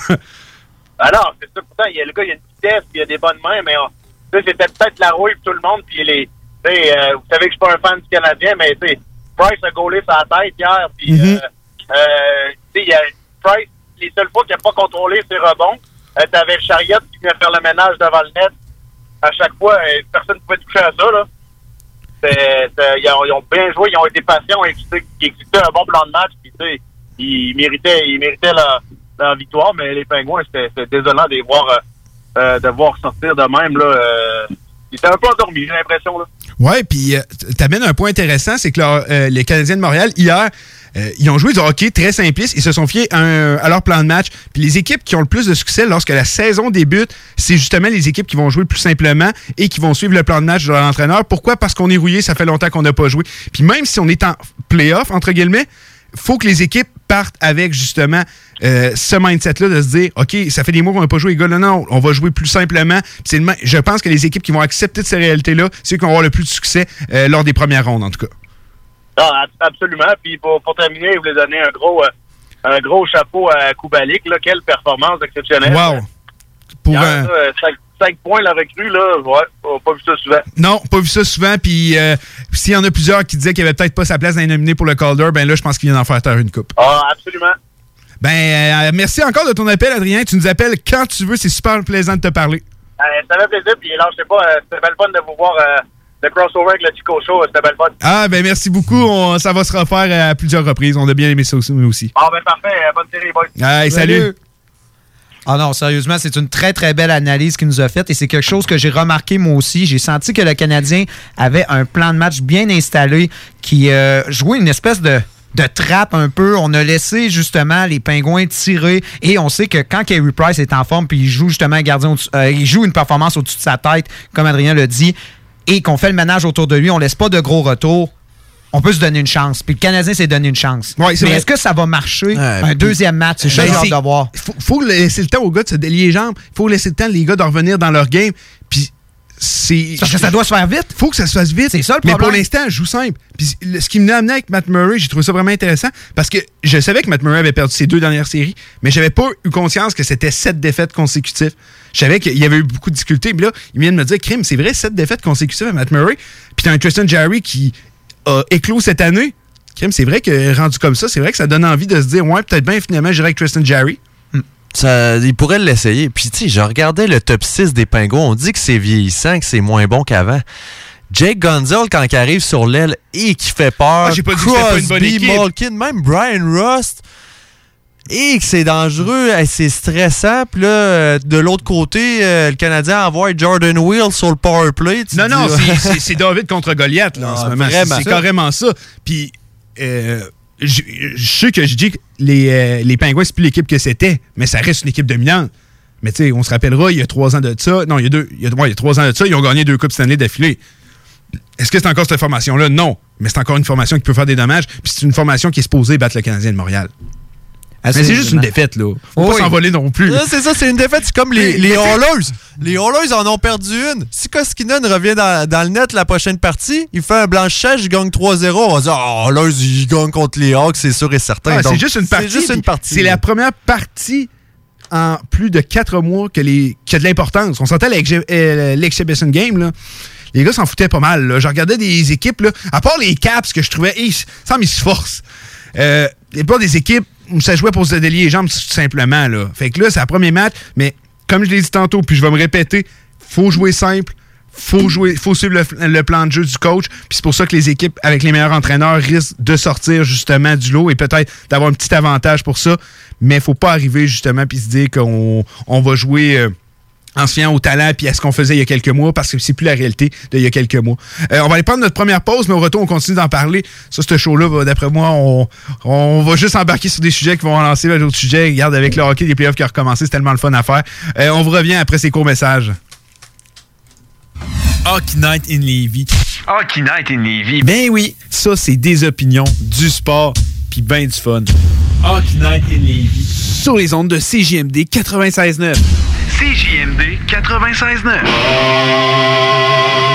Alors, c'est ça, pourtant, il y a, le gars, il a une vitesse, puis il a des bonnes mains, mais on- c'était peut-être la rouille pour tout le monde, puis les, euh, vous savez que je suis pas un fan du Canadien, mais Price a gaulé sa tête hier, puis, a Price, les seules fois qu'il n'a pas contrôlé ses rebonds, euh, t'avais Chariot qui venait faire le ménage devant le net. À chaque fois, euh, personne ne pouvait toucher à ça, là. Ils, ont, bien joué, ils ont été patients, ils ont un bon plan de match, tu ils méritaient, ils méritaient la, victoire, mais les Pingouins, c'était désolant de les voir, euh, euh, voir sortir de même, là. ils étaient un peu endormis, j'ai l'impression. Ouais, puis euh, t'amènes un point intéressant, c'est que les Canadiens de Montréal, hier, euh, ils ont joué du hockey très simpliste. Ils se sont fiés à, leur plan de match. Puis les équipes qui ont le plus de succès lorsque la saison débute, c'est justement les équipes qui vont jouer plus simplement et qui vont suivre le plan de match de leur entraîneur. Pourquoi? Parce qu'on est rouillé, ça fait longtemps qu'on n'a pas joué. Puis même si on est en playoff, entre guillemets, faut que les équipes partent avec justement euh, ce mindset-là de se dire OK, ça fait des mois qu'on n'a pas joué les gars, là, non, on va jouer plus simplement. Le je pense que les équipes qui vont accepter de ces réalités-là, c'est qui vont avoir le plus de succès euh, lors des premières rondes, en tout cas. Ah, ab- absolument. Puis pour, pour terminer, je voulais donner un gros, euh, un gros chapeau à Kubalik. Là. Quelle performance exceptionnelle. Wow! Pour, Hier, euh, là, cinq, cinq points la recrue, là. Ouais, pas vu ça souvent. Non, pas vu ça souvent. Puis euh, s'il y en a plusieurs qui disaient qu'il avait peut-être pas sa place dans les nominés pour le Calder, ben là, je pense qu'il vient d'en faire taire une coupe. Ah, absolument. Ben, euh, merci encore de ton appel, Adrien. Tu nous appelles quand tu veux. C'est super plaisant de te parler. Euh, ça fait plaisir. Puis lâchez pas. euh, C'était belle fun de vous voir euh, le crossover avec le Chico Show. C'était belle fun. Ah, ben merci beaucoup. On- ça va se refaire à plusieurs reprises. On a bien aimé ça aussi. nous aussi. Ah, ben parfait. Bonne série, boys. Hey, salut. Ah non, sérieusement, c'est une très, très belle analyse qu'il nous a faite et c'est quelque chose que j'ai remarqué moi aussi. J'ai senti que le Canadien avait un plan de match bien installé qui euh, jouait une espèce de de trappe un peu. On a laissé justement les pingouins tirer et on sait que quand Carey Price est en forme puis il joue justement un gardien, euh, il joue une performance au-dessus de sa tête, comme Adrien l'a dit, et qu'on fait le ménage autour de lui, on laisse pas de gros retours. On peut se donner une chance. Puis le Canadien s'est donné une chance. Ouais, c'est Mais est-ce que ça va marcher un deuxième match? C'est ça Ben, j'ai hâte c'est- de voir. Faut, faut laisser le temps aux gars de se délier les jambes. Faut laisser le temps les gars de revenir dans leur game. C'est. Parce que ça doit se faire vite. Faut que ça se fasse vite. C'est ça le Mais problème. pour l'instant, je joue simple. Puis le- ce qui me amené avec Matt Murray, j'ai trouvé ça vraiment intéressant parce que je savais que Matt Murray avait perdu ses deux dernières séries, mais j'avais pas eu conscience que c'était sept défaites consécutives. Je savais qu'il y avait eu beaucoup de difficultés. Puis là, il vient de me dire, Crime, c'est vrai, sept défaites consécutives à Matt Murray. Puis t'as un Tristan Jarry qui a éclos cette année. Crime, c'est vrai que rendu comme ça, c'est vrai que ça donne envie de se dire, ouais, peut-être bien finalement, j'irai avec Tristan Jarry. Ça, il pourrait l'essayer. Puis, tu sais, je regardais le top 6 des pingouins. On dit que c'est vieillissant, que c'est moins bon qu'avant. Jake Gonzalez, quand il arrive sur l'aile et qui fait peur. Ah, j'ai pas dit pas Crosby, équipe. Malkin, même Brian Rust. Et que c'est dangereux, c'est stressant. Puis là, euh, de l'autre côté, euh, le Canadien envoie Jordan Wheel sur le power play. Non, non, dis, c'est- David contre Goliath là, en Ah, ce moment. c'est carrément ça. Puis, euh, je sais que je dis que les, euh, Pingouins, c'est plus l'équipe que c'était, mais ça reste une équipe dominante. Mais tu sais, on se rappellera, il y a trois ans de ça. Non, il y a deux. Il y a, ouais, il y a trois ans de ça, ils ont gagné deux Coupes Stanley d'affilée. Est-ce que c'est encore cette formation-là? Non. Mais c'est encore une formation qui peut faire des dommages. Puis c'est une formation qui est supposée battre le Canadien de Montréal. Mais c'est juste une défaite, là. Faut Oh pas oui. s'envoler non plus. C'est ça, c'est une défaite. C'est comme les, les. Les Oilers en ont perdu une. Si Koskinen revient dans, dans le net la prochaine partie, il fait un blanchage, il gagne 3-0. On va dire, oh, Oilers, ils gagnent contre les Hawks, c'est sûr et certain. Ah, c'est juste une partie. C'est juste une puis partie. C'est la première partie en plus de quatre mois que les, qui a de l'importance. On sentait l'exhibition game, là. Les gars s'en foutaient pas mal. là. Je regardais des équipes, là, à part les Caps que je trouvais, hey, ça ils se forcent. Euh, il y a pas des équipes ça jouait pour se délier les jambes tout simplement. Là. Fait que là, c'est le premier match, mais comme je l'ai dit tantôt, puis je vais me répéter, faut jouer simple, faut jouer, faut suivre le, le plan de jeu du coach. Puis c'est pour ça que les équipes avec les meilleurs entraîneurs risquent de sortir justement du lot et peut-être d'avoir un petit avantage pour ça. Mais faut pas arriver justement puis se dire qu'on on va jouer. euh, en se fiant au talent puis à ce qu'on faisait il y a quelques mois parce que c'est plus la réalité d'il y a quelques mois. Euh, on va aller prendre notre première pause, mais au retour, on continue d'en parler. Ça, ce show-là, d'après moi, on, on va juste embarquer sur des sujets qui vont relancer vers d'autres sujets. Regarde, avec le hockey, les playoffs qui ont recommencé, c'est tellement le fun à faire. Euh, on vous revient après ces courts messages. Hockey Night in Levy. Hockey Night in Levy. Ben oui, ça, c'est des opinions, du sport, puis ben du fun. Hockey Night in Levy. Sur les ondes de CJMD 96.9. CJMD 96.9.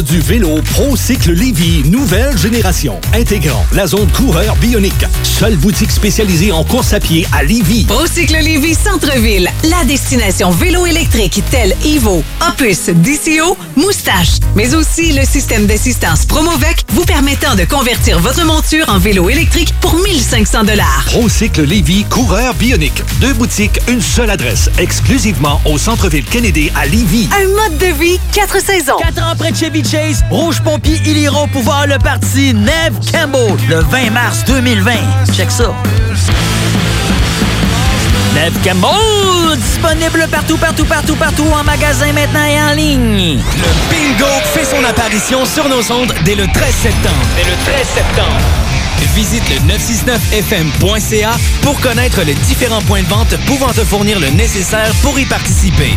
monde du vélo ProCycle Lévy, nouvelle génération, intégrant la zone coureur bionique. Seule boutique spécialisée en course à pied à Lévy. Procycle Lévis Centre-Ville, la destination vélo électrique telle Evo, Opus, DCO, Moustache, mais aussi le système d'assistance Promovec vous permettant de convertir votre monture en vélo électrique pour 1500 dollars. ProCycle Lévy, coureur bionique. Deux boutiques, une seule adresse, exclusivement au centre-ville Kennedy à Lévy. Un mode de vie, quatre saisons. Quatre ans près de Chevy Chase, Rouge Pompier, ils iront pouvoir le parti Neve Campbell le 20 mars 2020. Check ça. Neve Campbell, disponible partout, partout, partout, partout en magasin maintenant et en ligne. Le bingo fait son apparition sur nos ondes dès le 13 septembre. Dès le 13 septembre. Visite le 969fm.ca pour connaître les différents points de vente pouvant te fournir le nécessaire pour y participer.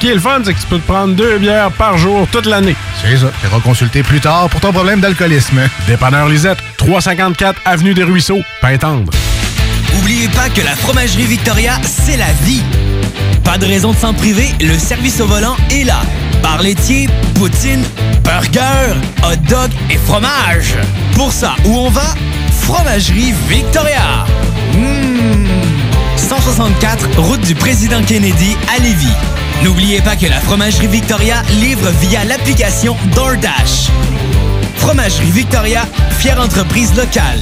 Ce qui est le fun, c'est que tu peux te prendre deux bières par jour toute l'année. C'est ça. Tu iras consulter plus tard pour ton problème d'alcoolisme. Dépanneur Lisette, 354 Avenue des Ruisseaux, Pintendre. Oubliez pas que la fromagerie Victoria, c'est la vie. Pas de raison de s'en priver, le service au volant est là. Bar laitier, poutine, burger, hot dog et fromage. Pour ça, où on va? Fromagerie Victoria. Mmh. 164, route du président Kennedy à Lévis. N'oubliez pas que la fromagerie Victoria livre via l'application DoorDash. Fromagerie Victoria, fière entreprise locale.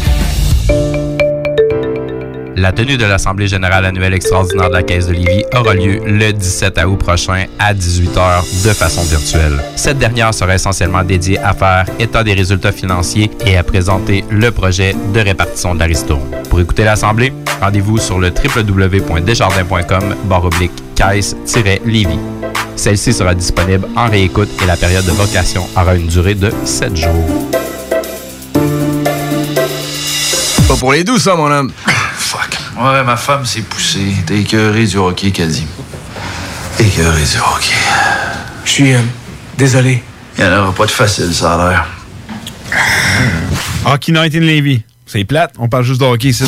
La tenue de l'Assemblée générale annuelle extraordinaire de la Caisse de Lévis aura lieu le 17 août prochain à 18h de façon virtuelle. Cette dernière sera essentiellement dédiée à faire état des résultats financiers et à présenter le projet de répartition de la. Pour écouter l'Assemblée, rendez-vous sur le www.desjardins.com barre oblique caisse-lévis. Celle-ci sera disponible en réécoute et la période de vocation aura une durée de 7 jours. Pas pour les doux, ça, mon homme. Fuck. Ouais, ma femme s'est poussée. T'es écœuré du hockey, qu'elle dit. Écœuré du hockey. Je suis euh, désolé. Il n'y en aura pas de facile, ça a l'air. Hockey Night in Levy. C'est plate, on parle juste de hockey ici.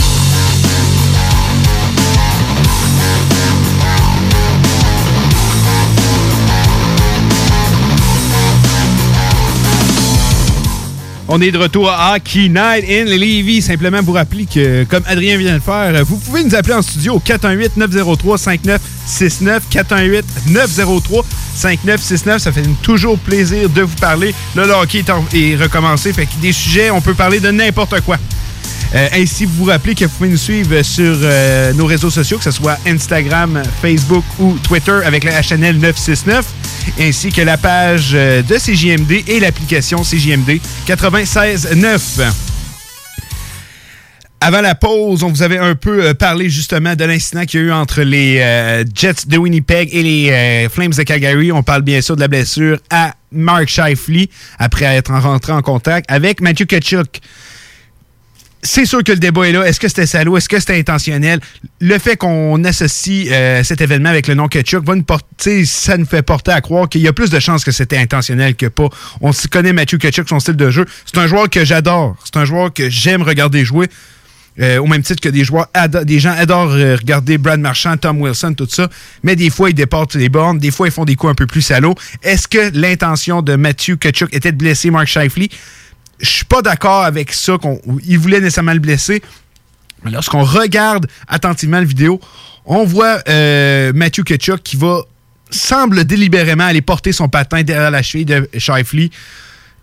On est de retour à Hockey Night in Levy. Simplement vous rappeler que, comme Adrien vient de le faire, vous pouvez nous appeler en studio au 418-903-5969. 418-903-5969. Ça fait toujours plaisir de vous parler. Là, le hockey est, en- est recommencé. Fait que des sujets, on peut parler de n'importe quoi. Euh, ainsi, vous vous rappelez que vous pouvez nous suivre sur euh, nos réseaux sociaux, que ce soit Instagram, Facebook ou Twitter avec la HNL 969, ainsi que la page euh, de CJMD et l'application CJMD 96.9. Avant la pause, on vous avait un peu euh, parlé justement de l'incident qu'il y a eu entre les euh, Jets de Winnipeg et les euh, Flames de Calgary. On parle bien sûr de la blessure à Mark Shifley après être rentré en contact avec Matthew Kachuk c'est sûr que le débat est là. Est-ce que c'était salaud? Est-ce que c'était intentionnel? Le fait qu'on associe euh, cet événement avec le nom Ketchuk, va nous porter, ça nous fait porter à croire qu'il y a plus de chances que c'était intentionnel que pas. On connaît Matthew Ketchuk, son style de jeu. C'est un joueur que j'adore. C'est un joueur que j'aime regarder jouer. Euh, au même titre que des joueurs, des gens adorent euh, regarder Brad Marchand, Tom Wilson, tout ça. Mais des fois, ils déportent les bornes. Des fois, ils font des coups un peu plus salauds. Est-ce que l'intention de Matthew Kachuk était de blesser Mark Shifley? Je suis pas d'accord avec ça, qu'il voulait nécessairement le blesser. Lorsqu'on regarde attentivement la vidéo, on voit euh, Matthew Ketchuk qui va, semble délibérément aller porter son patin derrière la cheville de Shifley.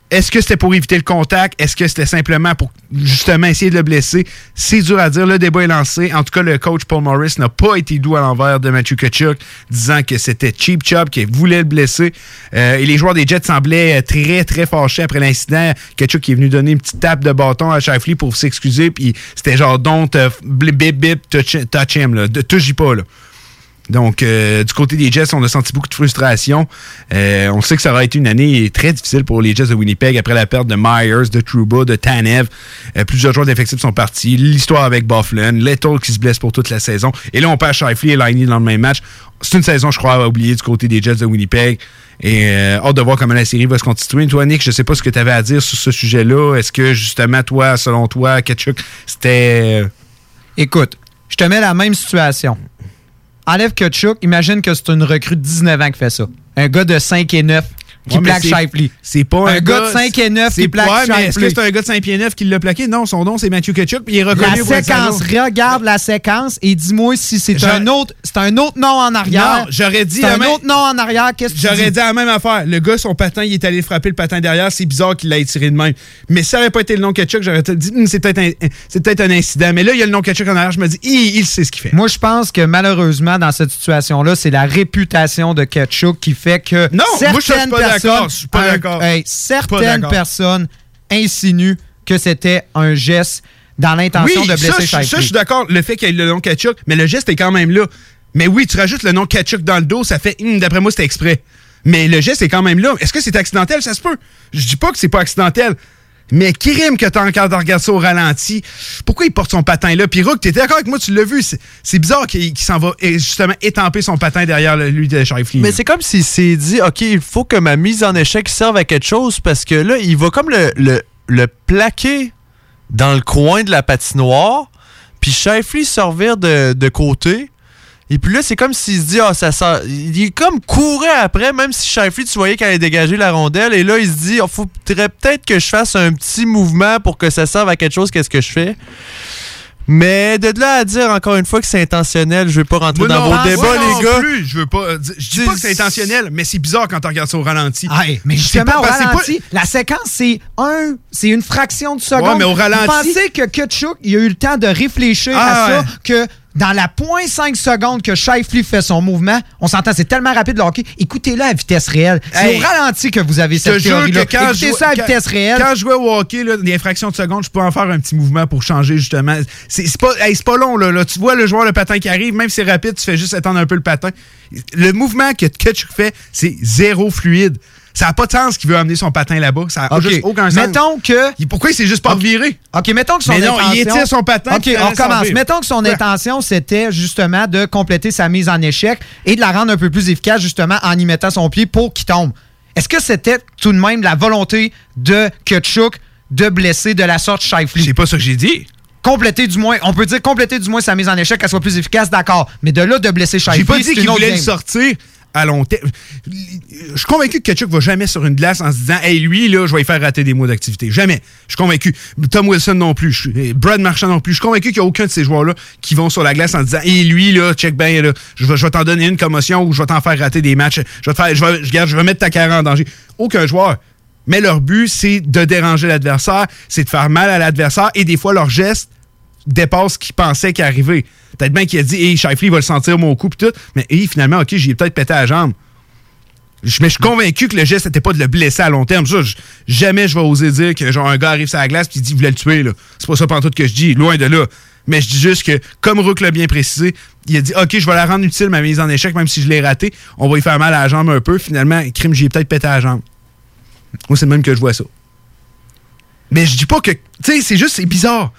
Est-ce que c'était pour éviter le contact? Est-ce que c'était simplement pour justement essayer de le blesser? C'est dur à dire. Le débat est lancé. En tout cas, le coach Paul Morris n'a pas été doux à l'envers de Matthew Kachuk, disant que c'était Cheap Chop qui voulait le blesser. Euh, et les joueurs des Jets semblaient très, très fâchés après l'incident. Kachuk est venu donner une petite tape de bâton à Shifley pour s'excuser. Puis c'était genre, don't uh, bip, bip, touch, touch him. Là. Touche-y pas. Donc, euh, du côté des Jets, on a senti beaucoup de frustration. Euh, on sait que ça aura été une année très difficile pour les Jets de Winnipeg après la perte de Myers, de Trouba, de Tanev. Euh, plusieurs joueurs d'effectifs sont partis. L'histoire avec Bufflin, Lettle qui se blesse pour toute la saison. Et là, on perd Shifley et Liney dans le même match. C'est une saison, je crois, à oublier du côté des Jets de Winnipeg. Et hâte de voir comment la série va se constituer. Toi, Nick, je sais pas ce que tu avais à dire sur ce sujet-là. Est-ce que, justement, toi, selon toi, Ketchuk, c'était... Écoute, je te mets la même situation. Enlève Kutchuk, imagine que c'est une recrue de 19 ans qui fait ça. Un gars de 5 et 9 qui Ouais, plaque c'est- Shifley. C'est pas un, Un gars de 5 et 9 c'est qui plaque mais Est-ce que c'est un gars de 5 pieds 9 qui l'a plaqué? Non, son nom, c'est Matthew Ketchuk, puis il est reconnu La séquence, regarde la séquence et dis-moi si c'est un autre, c'est un autre nom en arrière. Non, j'aurais dit un même- autre nom en arrière. Qu'est-ce que tu J'aurais dit la même affaire. Le gars, son patin, il est allé frapper le patin derrière. C'est bizarre qu'il l'ait tiré de même. Mais si ça n'aurait pas été le nom Ketchuk, j'aurais dit, Hum, c'est peut-être un, incident. Mais là, il y a le nom Ketchuk en arrière. Je me dis, il, il sait ce qu'il fait. Moi, je pense que malheureusement, dans cette situation-là, c'est la réputation de Ketchuk qui fait que Non, moi, je suis certaines pas d'accord. Je suis pas d'accord. hey, certaines personnes insinuent que c'était un geste dans l'intention oui, de blesser ça, je- ça, Shifley. je suis d'accord. Le fait qu'il y ait le nom Ketchuk, mais le geste est quand même là. Mais oui, tu rajoutes le nom Ketchuk dans le dos, ça fait, Hum, d'après moi, c'était exprès. Mais le geste est quand même là. Est-ce que c'est accidentel? Ça se peut. Je dis pas que c'est pas accidentel. Mais qui rime que t'as encore de regarder au ralenti? Pourquoi il porte son patin là? Puis Rook, t'étais d'accord avec moi, tu l'as vu. C'est bizarre qu'il s'en va justement étamper son patin derrière lui de Shifley. Mais c'est comme s'il s'est dit, OK, il faut que ma mise en échec serve à quelque chose parce que là, il va comme le, le, plaquer dans le coin de la patinoire, puis Shifley servir de côté. Et puis là, c'est comme s'il se dit, ah, ça sort. Il est comme courait après, même si Shifley, tu voyais qu'elle allait dégager la rondelle. Et là, il se dit, il faudrait peut-être que je fasse un petit mouvement pour que ça serve à quelque chose. Qu'est-ce que je fais? Mais de là à dire encore une fois que c'est intentionnel, je vais pas rentrer Moi, dans non, vos débats, les gars. plus, je veux pas. euh, Je dis pas que c'est intentionnel, mais c'est bizarre quand tu regardes ça au ralenti. Ah, hey, mais justement, pas- au pas- ralenti, la séquence, c'est un, c'est une fraction de seconde. Ouais, mais au ralenti- Vous pensez que Kutchuk, il a eu le temps de réfléchir Ah, à ça, ouais. que dans la 0.5 secondes que Shifley fait son mouvement, on s'entend, c'est tellement rapide le hockey. Écoutez-le à vitesse réelle. C'est Hey, au ralenti que vous avez cette théorie-là. je, Écoutez ça à quand- vitesse réelle. quand je jouais au hockey, là, des fractions de seconde, je peux en faire un petit mouvement pour changer justement. C'est pas, hey, pas long, là, là. Tu vois le joueur, le patin qui arrive, même si c'est rapide, tu fais juste attendre un peu le patin. Le mouvement que Ketchuk fait, c'est zéro fluide. Ça n'a pas de sens qu'il veut amener son patin là-bas. Ça n'a juste aucun sens. Mettons que. Pourquoi il s'est juste pas reviré? OK, mettons que son Mais non, intention... il étire son patin, OK, on recommence. Mettons que son Ouais. intention, c'était justement de compléter sa mise en échec et de la rendre un peu plus efficace, justement, en y mettant son pied pour qu'il tombe. Est-ce que c'était tout de même la volonté de Kutchuk de blesser de la sorte Shifley? C'est pas ça que j'ai dit. Compléter du moins, on peut dire compléter du moins sa mise en échec, qu'elle soit plus efficace, d'accord. Mais de là, de blesser Shifley, J'ai pas dit qu'il voulait le game. sortir à long terme. Je suis convaincu que Ketchuk va jamais sur une glace en se disant Hey, lui, là, je vais lui faire rater des mois d'activité. Jamais. Je suis convaincu. Tom Wilson non plus. Brad Marchand non plus. Je suis convaincu qu'il n'y a aucun de ces joueurs-là qui vont sur la glace en disant Hey, lui, là, check bien, là, je vais, vais t'en donner une commotion ou je vais t'en faire rater des matchs. Je vais faire, je vais, je, je vais mettre ta carrière en danger. Aucun joueur. Mais leur but, c'est de déranger l'adversaire, c'est de faire mal à l'adversaire et des fois, leur geste dépasse ce qu'il pensait qu'il arrivait. Peut-être bien qu'il a dit, hey, Shifley va le sentir mon coup, pis tout. Mais hey, finalement, OK, j'y ai peut-être pété la jambe. Mais je suis convaincu que le geste n'était pas de le blesser à long terme. Ça, jamais je vais oser dire que genre un gars arrive sur la glace puis il dit qu'il voulait le tuer. C'est pas ça pantoute que je dis, loin de là. Mais je dis juste que, comme Rook l'a bien précisé, il a dit OK, je vais la rendre utile, ma mise en échec, même si je l'ai raté. On va lui faire mal à la jambe un peu. Finalement, crime, j'y ai peut-être pété la jambe. Moi, c'est le même que je vois ça. Mais je dis pas que. Tu sais, c'est juste, c'est bizarre.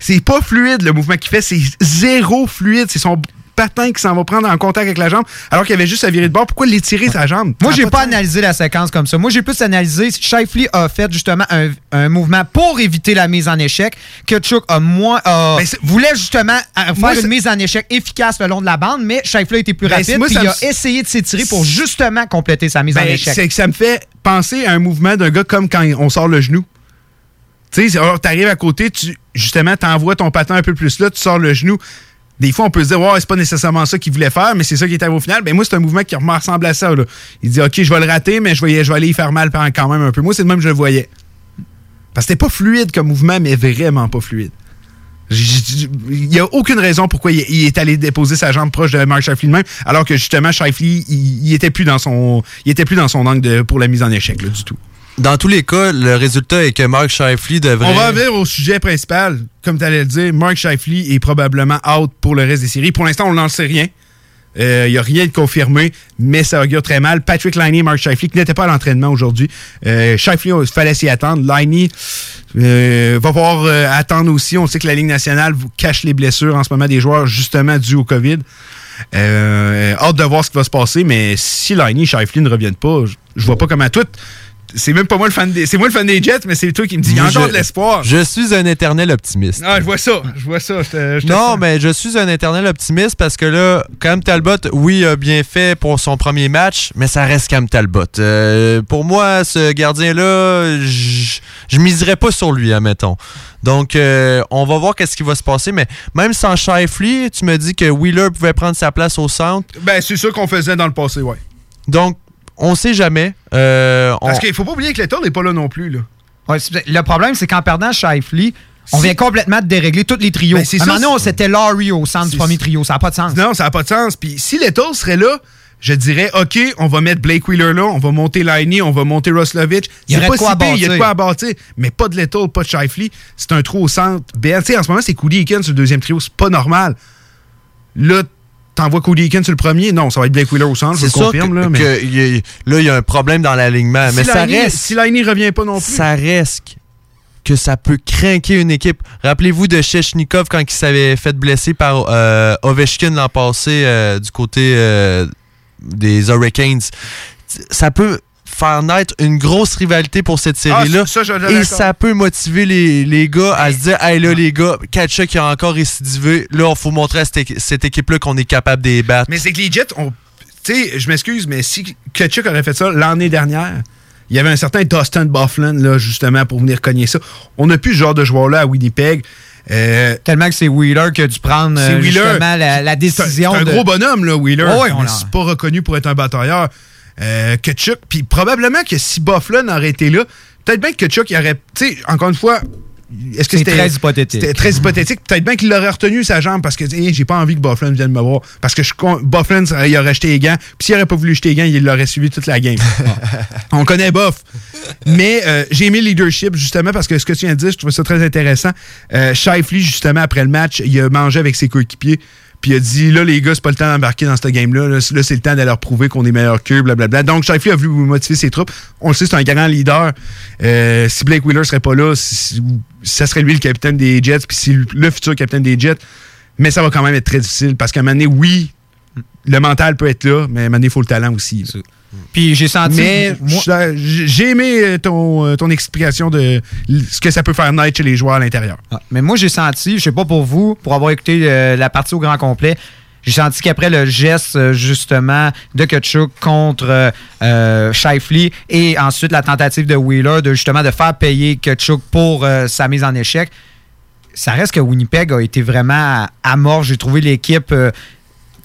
C'est pas fluide le mouvement qu'il fait, c'est zéro fluide. C'est son patin qui s'en va prendre en contact avec la jambe, alors qu'il avait juste à virer de bord. Pourquoi l'étirer sa jambe? Moi, j'ai pas sens. analysé la séquence comme ça. Moi, j'ai plus analysé. Shifley a fait justement un, un mouvement pour éviter la mise en échec. Kutchuk a moins a- voulait justement faire Moi, une mise en échec efficace le long de la bande, mais Shifley a été plus Ben, rapide. moi, puis il me- a essayé de s'étirer pour justement compléter sa mise en Ben, échec. c'est que ça me fait penser à un mouvement d'un gars comme quand on sort le genou. Tu sais, t'arrives à côté, tu, justement, t'envoies ton patin un peu plus là, tu sors le genou. Des fois, on peut se dire, ouais, c'est pas nécessairement ça qu'il voulait faire, mais c'est ça qui est arrivé au final. Ben, moi, c'est un mouvement qui ressemble à ça. Il dit, OK, je vais le rater, mais je vais, aller y faire mal quand même un peu. Moi, c'est le même que je le voyais. Parce que c'était pas fluide comme mouvement, mais vraiment pas fluide. Il n'y a aucune raison pourquoi il, est allé déposer sa jambe proche de Mark Shifley même, alors que justement, Shifley, il, était plus dans son, il était plus dans son angle pour la mise en échec, du tout. Dans tous les cas, le résultat est que Mark Shifley devrait. On va revenir au sujet principal. Comme tu allais le dire, Mark Shifley est probablement out pour le reste des séries. Pour l'instant, on n'en sait rien. Euh, Il n'y a rien de confirmé, mais ça augure très mal. Patrick Liney et Mark Shifley, qui n'étaient pas à l'entraînement aujourd'hui. Euh, Shifley, il fallait s'y attendre. Liney euh, va pouvoir euh, attendre aussi. On sait que la Ligue nationale cache les blessures en ce moment des joueurs, justement, dues au COVID. Euh, hâte de voir ce qui va se passer, mais si Liney et Shifley ne reviennent pas, je vois pas comment tout. C'est même pas moi le fan des. C'est moi le fan des Jets, mais c'est toi qui me dis il y a Je- encore de l'espoir. Je suis un éternel optimiste. Ah, je vois ça. Je vois ça. Je je Non, mais je suis un éternel optimiste parce que là, Cam Talbot, oui, a bien fait pour son premier match, mais ça reste Cam Talbot. Euh, pour moi, ce gardien-là, je je miserais pas sur lui, admettons. Donc, euh, on va voir qu'est-ce qui va se passer, mais même sans Shifley, tu me dis que Wheeler pouvait prendre sa place au centre. Ben, c'est ça qu'on faisait dans le passé, ouais. Donc, on sait jamais. Euh, on- Parce qu'il faut pas oublier que Letton n'est pas là non plus, là. Ouais, le problème, c'est qu'en perdant Shifley, on vient complètement de dérégler tous les trios. Ben, c'est à un ça, moment donné, on- c'est- c'était Laurie au centre du premier trio. Ça n'a pas de sens. Non, ça n'a pas de sens. Puis si Letton serait là, je dirais, OK, on va mettre Blake Wheeler là, on va monter Liney, on va monter Roslovich. Il y aurait pas de quoi si il y a de quoi à bâtir. Mais pas de Letton, pas de Shifley. C'est un trou au centre. Ben, en ce moment, c'est Cody Eakin sur le deuxième trio. C'est pas normal. Là, t'envoies Cody Eakin sur le premier? Non, ça va être Blake Wheeler au centre, je c'est le confirme. que, là, mais... que y a- là, il y a un problème dans l'alignement. Si mais ça reste. Si Liney revient pas non plus. ça reste que ça peut craquer une équipe. Rappelez-vous de Shechnikov quand il s'avait fait blesser par euh, Ovechkin l'an passé euh, du côté euh, des Hurricanes. Ça peut faire naître une grosse rivalité pour cette série-là. Ah, suis et ça peut motiver les, les gars à se dire Hey là, les gars, Kachuk a encore récidivé. Là, il faut montrer à cette, cette équipe-là qu'on est capable de les battre. Mais c'est que les Jets ont. Tu sais, je m'excuse, mais si Kachuk aurait fait ça l'année dernière, il y avait un certain Dustin Bufflin, là, justement, pour venir cogner ça. On n'a plus ce genre de joueur-là à Winnipeg. Euh, Tellement que c'est Wheeler qui a dû prendre c'est euh, Wheeler. justement la, la décision. C'est un de- gros bonhomme, là, Wheeler. Oh oui, on l'a- pas reconnu pour être un batailleur. Euh, Kachuk, puis probablement que si Bufflin aurait été là, peut-être bien que Kachuk, il aurait. Tu sais, encore une fois. Est-ce que c'était très hypothétique. C'était très hypothétique? Peut-être bien qu'il aurait retenu sa jambe parce que hey, j'ai pas envie que Bufflin vienne me voir. Parce que je, Bufflin, il aurait jeté les gants. Puis s'il aurait pas voulu jeter les gants, il l'aurait suivi toute la game. On connaît Buff. Mais euh, j'ai aimé le leadership, justement, parce que ce que tu viens de dire, je trouve ça très intéressant. Euh, Shifley, justement, après le match, il a mangé avec ses coéquipiers. Puis il a dit, là, les gars, c'est pas le temps d'embarquer dans ce game-là. Là, c'est le temps de leur prouver qu'on est meilleur qu'eux, blablabla. Donc, Shifley a voulu motiver ses troupes. On le sait, c'est un grand leader. Euh, si Blake Wheeler serait pas là, ça serait lui le capitaine des Jets, puis si le futur capitaine des Jets. Mais ça va quand même être très difficile, parce qu'à un moment donné, oui, le mental peut être là, mais à un moment donné, il faut le talent aussi. Puis j'ai senti. Mais j'ai aimé euh, ton, euh, ton explication de ce que ça peut faire naître chez les joueurs à l'intérieur. Ah, Mais moi, j'ai senti, je sais pas pour vous, pour avoir écouté euh, la partie au grand complet, j'ai senti qu'après le geste, justement, de Kutchuk contre euh, Shifley et ensuite la tentative de Wheeler de justement de faire payer Kutchuk pour euh, sa mise en échec, ça reste que Winnipeg a été vraiment amorce. J'ai trouvé l'équipe euh,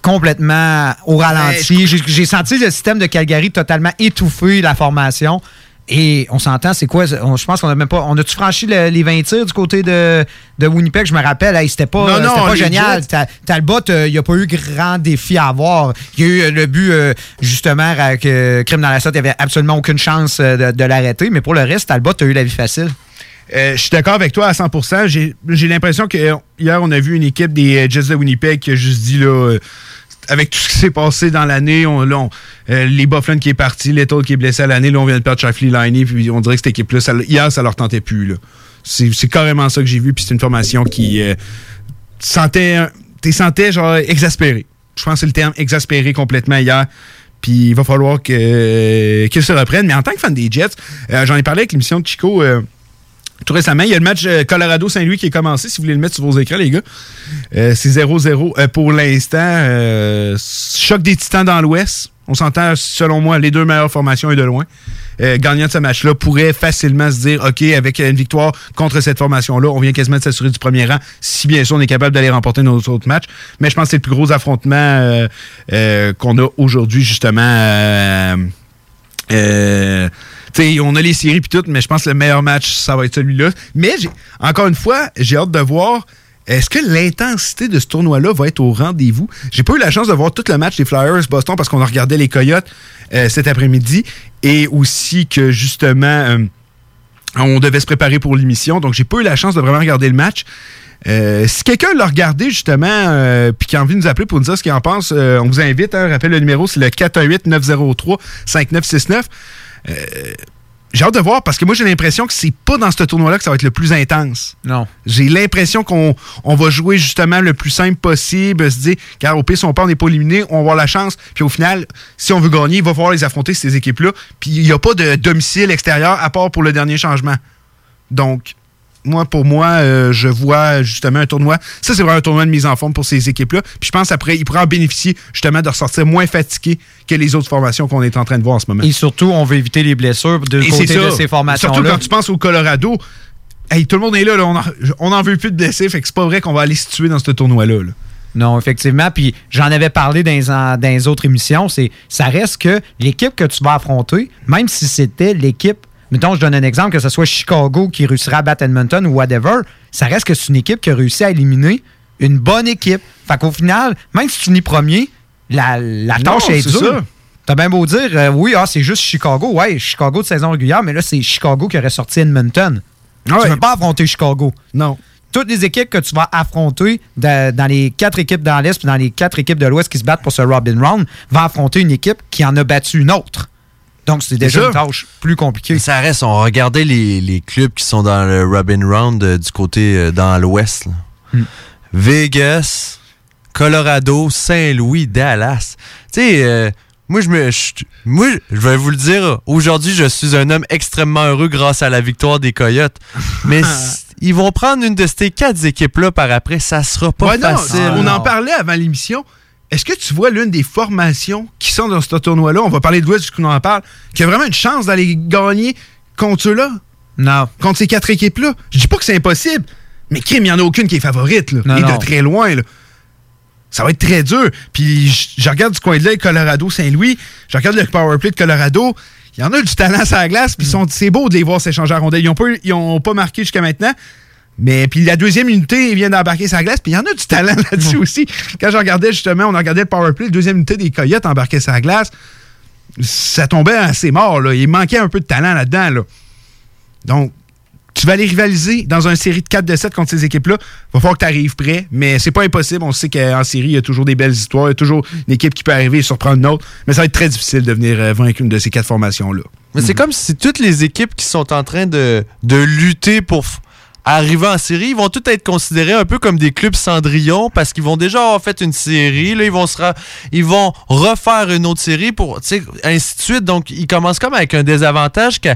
complètement au ralenti. J'ai j'ai senti le système de Calgary totalement étouffé, la formation. Et on s'entend, c'est quoi? on- je pense qu'on a même pas. On a-tu franchi le- les 20 tirs du côté de, de Winnipeg? Je me rappelle, hey, c'était pas, Non, non, pas génial. Talbot, euh, il n'y a pas eu grand défi à avoir. Il y a eu euh, le but, euh, justement, avec euh, Crime dans la sorte, il n'y avait absolument aucune chance de, de l'arrêter. Mais pour le reste, Talbot a eu la vie facile. Euh, je suis d'accord avec toi à 100%. J'ai j'ai l'impression que hier, on a vu une équipe des Jets de Winnipeg qui a juste dit, là, avec tout ce qui s'est passé dans l'année, on, euh, les Bufflin qui est parti, Little qui est blessé à l'année, là, on vient de perdre Shifley Liney, puis on dirait que cette équipe-là, hier, ça leur tentait plus. là. C'est carrément ça que j'ai vu, puis c'est une formation qui euh, sentait, t'es sentais genre exaspéré. Je pense que c'est le terme, exaspéré complètement hier. Puis il va falloir que, euh, qu'ils se reprennent. Mais en tant que fan des Jets, euh, j'en ai parlé avec l'émission de Chico tout récemment. Il y a le match euh, Colorado-Saint-Louis qui est commencé. Si vous voulez le mettre sur vos écrans, les gars. Euh, c'est 0-0 euh, pour l'instant. Choc des titans dans l'Ouest. On s'entend, selon moi, les deux meilleures formations et de loin. Gagnant de ce match-là pourrait facilement se dire, OK, avec une victoire contre cette formation-là, on vient quasiment de s'assurer du premier rang, si bien sûr on est capable d'aller remporter nos autres matchs. Mais je pense que c'est le plus gros affrontement qu'on a aujourd'hui, justement. T'sais, on a les séries puis tout, mais je pense que le meilleur match, ça va être celui-là. Mais encore une fois, j'ai hâte de voir. Est-ce que l'intensité de ce tournoi-là va être au rendez-vous? J'ai pas eu la chance de voir tout le match des Flyers Boston parce qu'on a regardé les Coyotes euh, cet après-midi et aussi que justement euh, on devait se préparer pour l'émission, donc j'ai pas eu la chance de vraiment regarder le match. Euh, si quelqu'un l'a regardé justement euh, puis qui a envie de nous appeler pour nous dire ce qu'il en pense, on vous invite. Hein, rappelle le numéro, c'est le 418-903-5969. Euh, j'ai hâte de voir parce que moi j'ai l'impression que c'est pas dans ce tournoi-là que ça va être le plus intense. Non. J'ai l'impression qu'on on va jouer justement le plus simple possible, se dire, car au pire, si on part, on n'est pas éliminé, on va avoir la chance. Puis au final, si on veut gagner, il va falloir les affronter, ces équipes-là. Puis il n'y a pas de domicile extérieur à part pour le dernier changement. Donc, moi, pour moi, euh, je vois justement un tournoi. Ça, c'est vraiment un tournoi de mise en forme pour ces équipes-là. Puis je pense après, ils pourraient en bénéficier justement de ressortir moins fatigués que les autres formations qu'on est en train de voir en ce moment. Et surtout, on veut éviter les blessures de Et côté de ces Surtout formations-là. quand tu penses au Colorado, hey, tout le monde est là, là, on, en, on en veut plus de blessés, fait que c'est pas vrai qu'on va aller se tuer dans ce tournoi-là. là. Non, effectivement. Puis j'en avais parlé dans, les en- dans les autres émissions. C'est, ça reste que l'équipe que tu vas affronter, même si c'était l'équipe, mettons, je donne un exemple, que ce soit Chicago qui réussira à battre Edmonton ou whatever, ça reste que c'est une équipe qui a réussi à éliminer une bonne équipe. Fait qu'au final, même si tu finis premier, la, la Non, tâche est c'est dure. T'as bien beau dire, euh, oui, ah, c'est juste Chicago. Ouais, Chicago de saison régulière, mais là, c'est Chicago qui aurait sorti Edmonton. Tu ne veux pas affronter Chicago. Non. Toutes les équipes que tu vas affronter da- dans les quatre équipes dans l'Est puis dans les quatre équipes de l'Ouest qui se battent pour ce Robin Round vont affronter une équipe qui en a battu une autre. Donc, c'est déjà une tâche plus compliquée. Ça reste, on regardait les, les clubs qui sont dans le Robin Round euh, du côté euh, dans l'ouest. Hmm. Vegas, Colorado, Saint-Louis, Dallas. Tu sais, euh, moi, je me, je- moi, je vais vous le dire, aujourd'hui, je suis un homme extrêmement heureux grâce à la victoire des Coyotes. Mais s- ils vont prendre une de ces quatre équipes-là par après. Ça sera pas Ouais, non, facile. on en parlait avant l'émission. Est-ce que tu vois l'une des formations qui sont dans ce tournoi-là, on va parler de l'Ouest qu'on en parle, qui a vraiment une chance d'aller gagner contre ceux-là? Non. Contre ces quatre équipes-là? Je dis pas que c'est impossible, mais crime, il n'y en a aucune qui est favorite, là. Non, et non. de très loin, là. Ça va être très dur. Puis je- je regarde du coin de l'œil Colorado-Saint-Louis, je regarde le powerplay de Colorado. Il y en a du talent sur la glace, puis c'est beau de les voir s'échanger à rondelle. Ils n'ont pas, pas marqué jusqu'à maintenant. Mais puis la deuxième unité vient d'embarquer sa glace, puis il y en a du talent là-dessus aussi. Quand je regardais justement, on regardait le powerplay, la deuxième unité des Coyotes embarquait sa glace, ça tombait assez mort. Là. Il manquait un peu de talent là-dedans. Là. Donc, tu vas aller rivaliser dans une série de 4 de 7 contre ces équipes-là. va falloir que tu arrives prêt, mais c'est pas impossible. On sait qu'en série, il y a toujours des belles histoires. Il y a toujours une équipe qui peut arriver et surprendre une autre. Mais ça va être très difficile de venir euh, vaincre une de ces quatre formations-là. Mais c'est comme si toutes les équipes qui sont en train de, de lutter pour arriver en série, ils vont toutes être considérés un peu comme des clubs Cendrillon parce qu'ils vont déjà avoir fait une série, là ils vont se ils vont refaire une autre série pour ainsi de suite. Donc ils commencent comme avec un désavantage que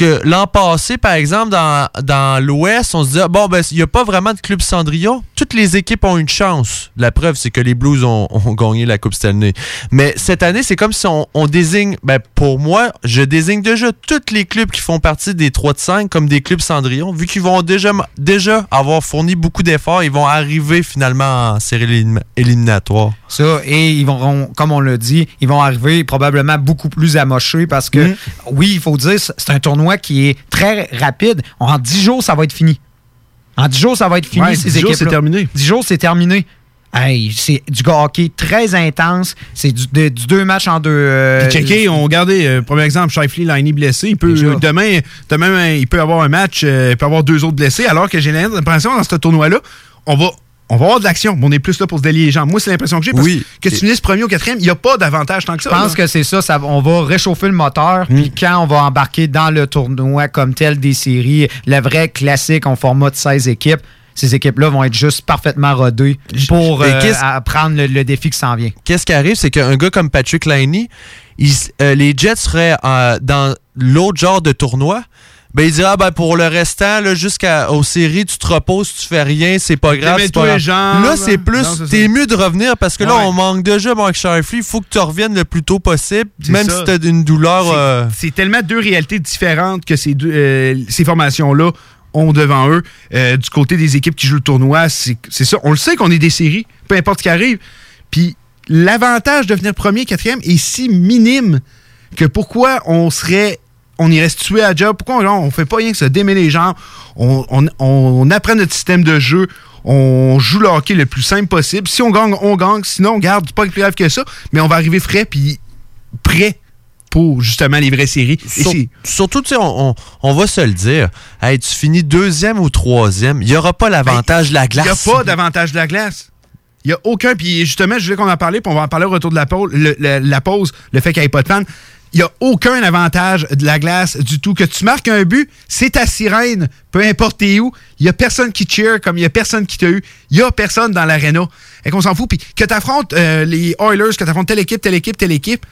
que l'an passé, par exemple, dans, dans l'Ouest, on se dit, ah, bon, ben, il n'y a pas vraiment de club Cendrillon. Toutes les équipes ont une chance. La preuve, c'est que les Blues ont, ont gagné la Coupe Stanley. Mais cette année, c'est comme si on, on désigne, ben, pour moi, je désigne déjà tous les clubs qui font partie des 3 de 5 comme des clubs Cendrillon, vu qu'ils vont déjà, déjà avoir fourni beaucoup d'efforts, ils vont arriver finalement en série élim- éliminatoire. Ça, et ils vont, comme on l'a dit, ils vont arriver probablement beaucoup plus amochés parce que, Mhm. oui, il faut dire, c'est un tournoi qui est très rapide. En 10 jours, ça va être fini. En 10 jours, ça va être fini, Ouais, ces 10 jours, c'est terminé. 10 jours, c'est terminé. Hey, c'est du hockey très intense. C'est du, de- du deux matchs en deux. euh, Puis checker, on regardait, euh, premier exemple, Shifley, Liney blessé. Il peut, euh, demain, demain, il peut avoir un match, euh, il peut avoir deux autres blessés, alors que j'ai l'impression dans ce tournoi-là, on va, on va avoir de l'action, mais on est plus là pour se délier les jambes. Moi, c'est l'impression que j'ai. Parce Oui. que tu finisses premier ou quatrième, il n'y a pas d'avantage tant que Je ça. pense là. que c'est ça, ça. On va réchauffer le moteur. Puis quand on va embarquer dans le tournoi comme tel des séries, le vrai classique en format de 16 équipes, ces équipes-là vont être juste parfaitement rodées pour euh, à prendre le, le défi qui s'en vient. Qu'est-ce qui arrive, c'est qu'un gars comme Patrick s- euh, les Jets seraient euh, dans l'autre genre de tournoi, ben il dira ben pour le restant, jusqu'aux séries, tu te reposes, tu fais rien, c'est pas grave. pas grave. les jambes. Là, c'est plus, t'es mieux de revenir parce que là, on manque déjà Mark Shifley. Il faut que tu reviennes le plus tôt possible, même ça. si t'as une douleur. C'est- euh, tellement deux réalités différentes que ces, deux, euh, ces formations-là ont devant eux. Euh, du côté des équipes qui jouent le tournoi, c'est c'est ça. On le sait qu'on est des séries, peu importe ce qui arrive. Puis l'avantage de venir premier, quatrième est si minime que pourquoi on serait. On irait se tuer à job. Pourquoi on, on fait pas rien que se démêler les jambes? On, on- on apprend notre système de jeu. On joue le hockey le plus simple possible. Si on gagne, on gagne. Sinon, on garde pas plus grave que ça. Mais on va arriver frais puis prêt pour justement les vraies séries. Sur- surtout, tu sais, on, on- on va se le dire. Hey, tu finis deuxième ou troisième, il n'y aura pas l'avantage de la Il n'y a glace. pas d'avantage de la glace. Il n'y a aucun. Puis justement, je voulais qu'on en parle, puis on va en parler au retour de la pause. Le, le- la pause, le fait qu'il n'y ait pas de fans. Il n'y a aucun avantage de la glace du tout. Que tu marques un but, c'est ta sirène, peu importe où. Il n'y a personne qui cheer comme il n'y a personne qui t'a eu. Il n'y a personne dans l'aréna. Et qu'on s'en fout. Puis que tu affrontes les Oilers, que tu affrontes telle équipe, telle équipe, telle équipe,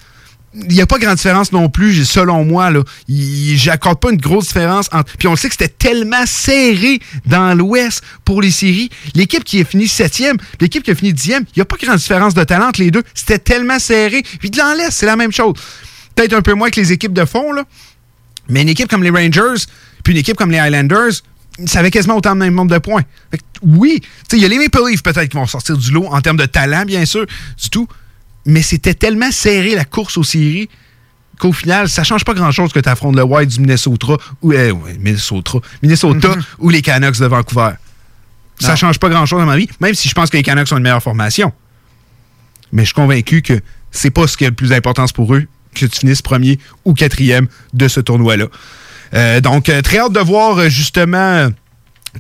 il n'y a pas grande différence non plus, selon moi. Là. J'accorde pas une grosse différence. Entre... Puis on sait que c'était tellement serré dans l'Ouest pour les séries. L'équipe qui a fini septième, l'équipe qui a fini dixième, il n'y a pas grande différence de talent entre les deux. C'était tellement serré. Puis de l'Est, c'est la même chose. Peut-être un peu moins que les équipes de fond, là. mais une équipe comme les Rangers, puis une équipe comme les Highlanders, ça avait quasiment autant de même nombre de points. Fait que, oui, tu sais, il y a les Maple Leafs peut-être qui vont sortir du lot en termes de talent, bien sûr, du tout. Mais c'était tellement serré la course aux séries qu'au final, ça change pas grand-chose que tu affrontes le Wild du Minnesota ou euh, Minnesota, Minnesota ou les Canucks de Vancouver. Ça Non. change pas grand-chose dans ma vie, même si je pense que les Canucks ont une meilleure formation. Mais je suis convaincu que c'est pas ce qui a le plus d'importance pour eux que tu finisses premier ou quatrième de ce tournoi-là. Euh, donc, euh, très hâte de voir euh, justement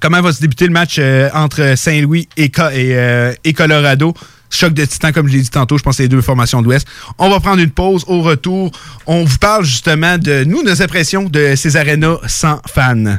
comment va se débuter le match entre Saint-Louis et, Co- et, et Colorado. Choc de titan, comme je l'ai dit tantôt, je pense les deux formations de l'Ouest. On va prendre une pause. Au retour, on vous parle justement de nous, nos impressions de ces arénas sans fans.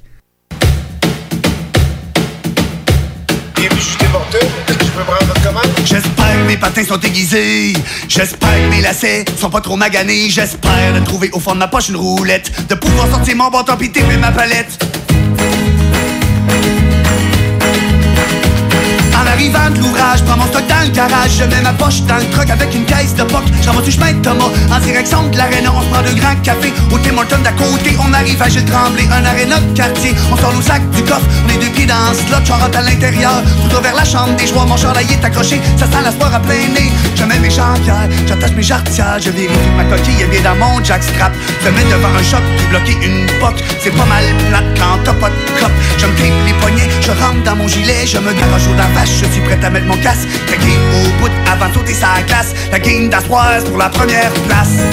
J'espère que mes patins sont aiguisés. J'espère que mes lacets sont pas trop maganés. J'espère de trouver au fond de ma poche une roulette. De pouvoir sortir mon bâton pis taper ma palette. Arrivant de l'ouvrage, prends mon stock dans le garage. Je mets ma poche dans le truck avec une caisse de poc. J'envoie du chemin de Thomas? En direction de l'aréna. On se prend de grands cafés au Tim Hortons d'à côté. On arrive à Gilles Tremblay, un aréna de quartier. On sort nos sacs du coffre, on est deux pieds dans le slot. J'en rentre à l'intérieur, tout vers la chambre des joueurs. Mon chandail est accroché, ça sent la sport à plein nez. Je mets mes jambières, j'attache mes jarretières. Je vérifie que ma coquille est bien dans mon jackstrap. Me mets devant un choc bloquer une poque. C'est pas mal plate quand t'as pas de cop. Je me les poignets, je rentre dans mon gilet. Je me garage au la vache, je suis prêt à mettre mon casque. La game au bout avant de sauter sa glace. La game d'Astroise pour la première place.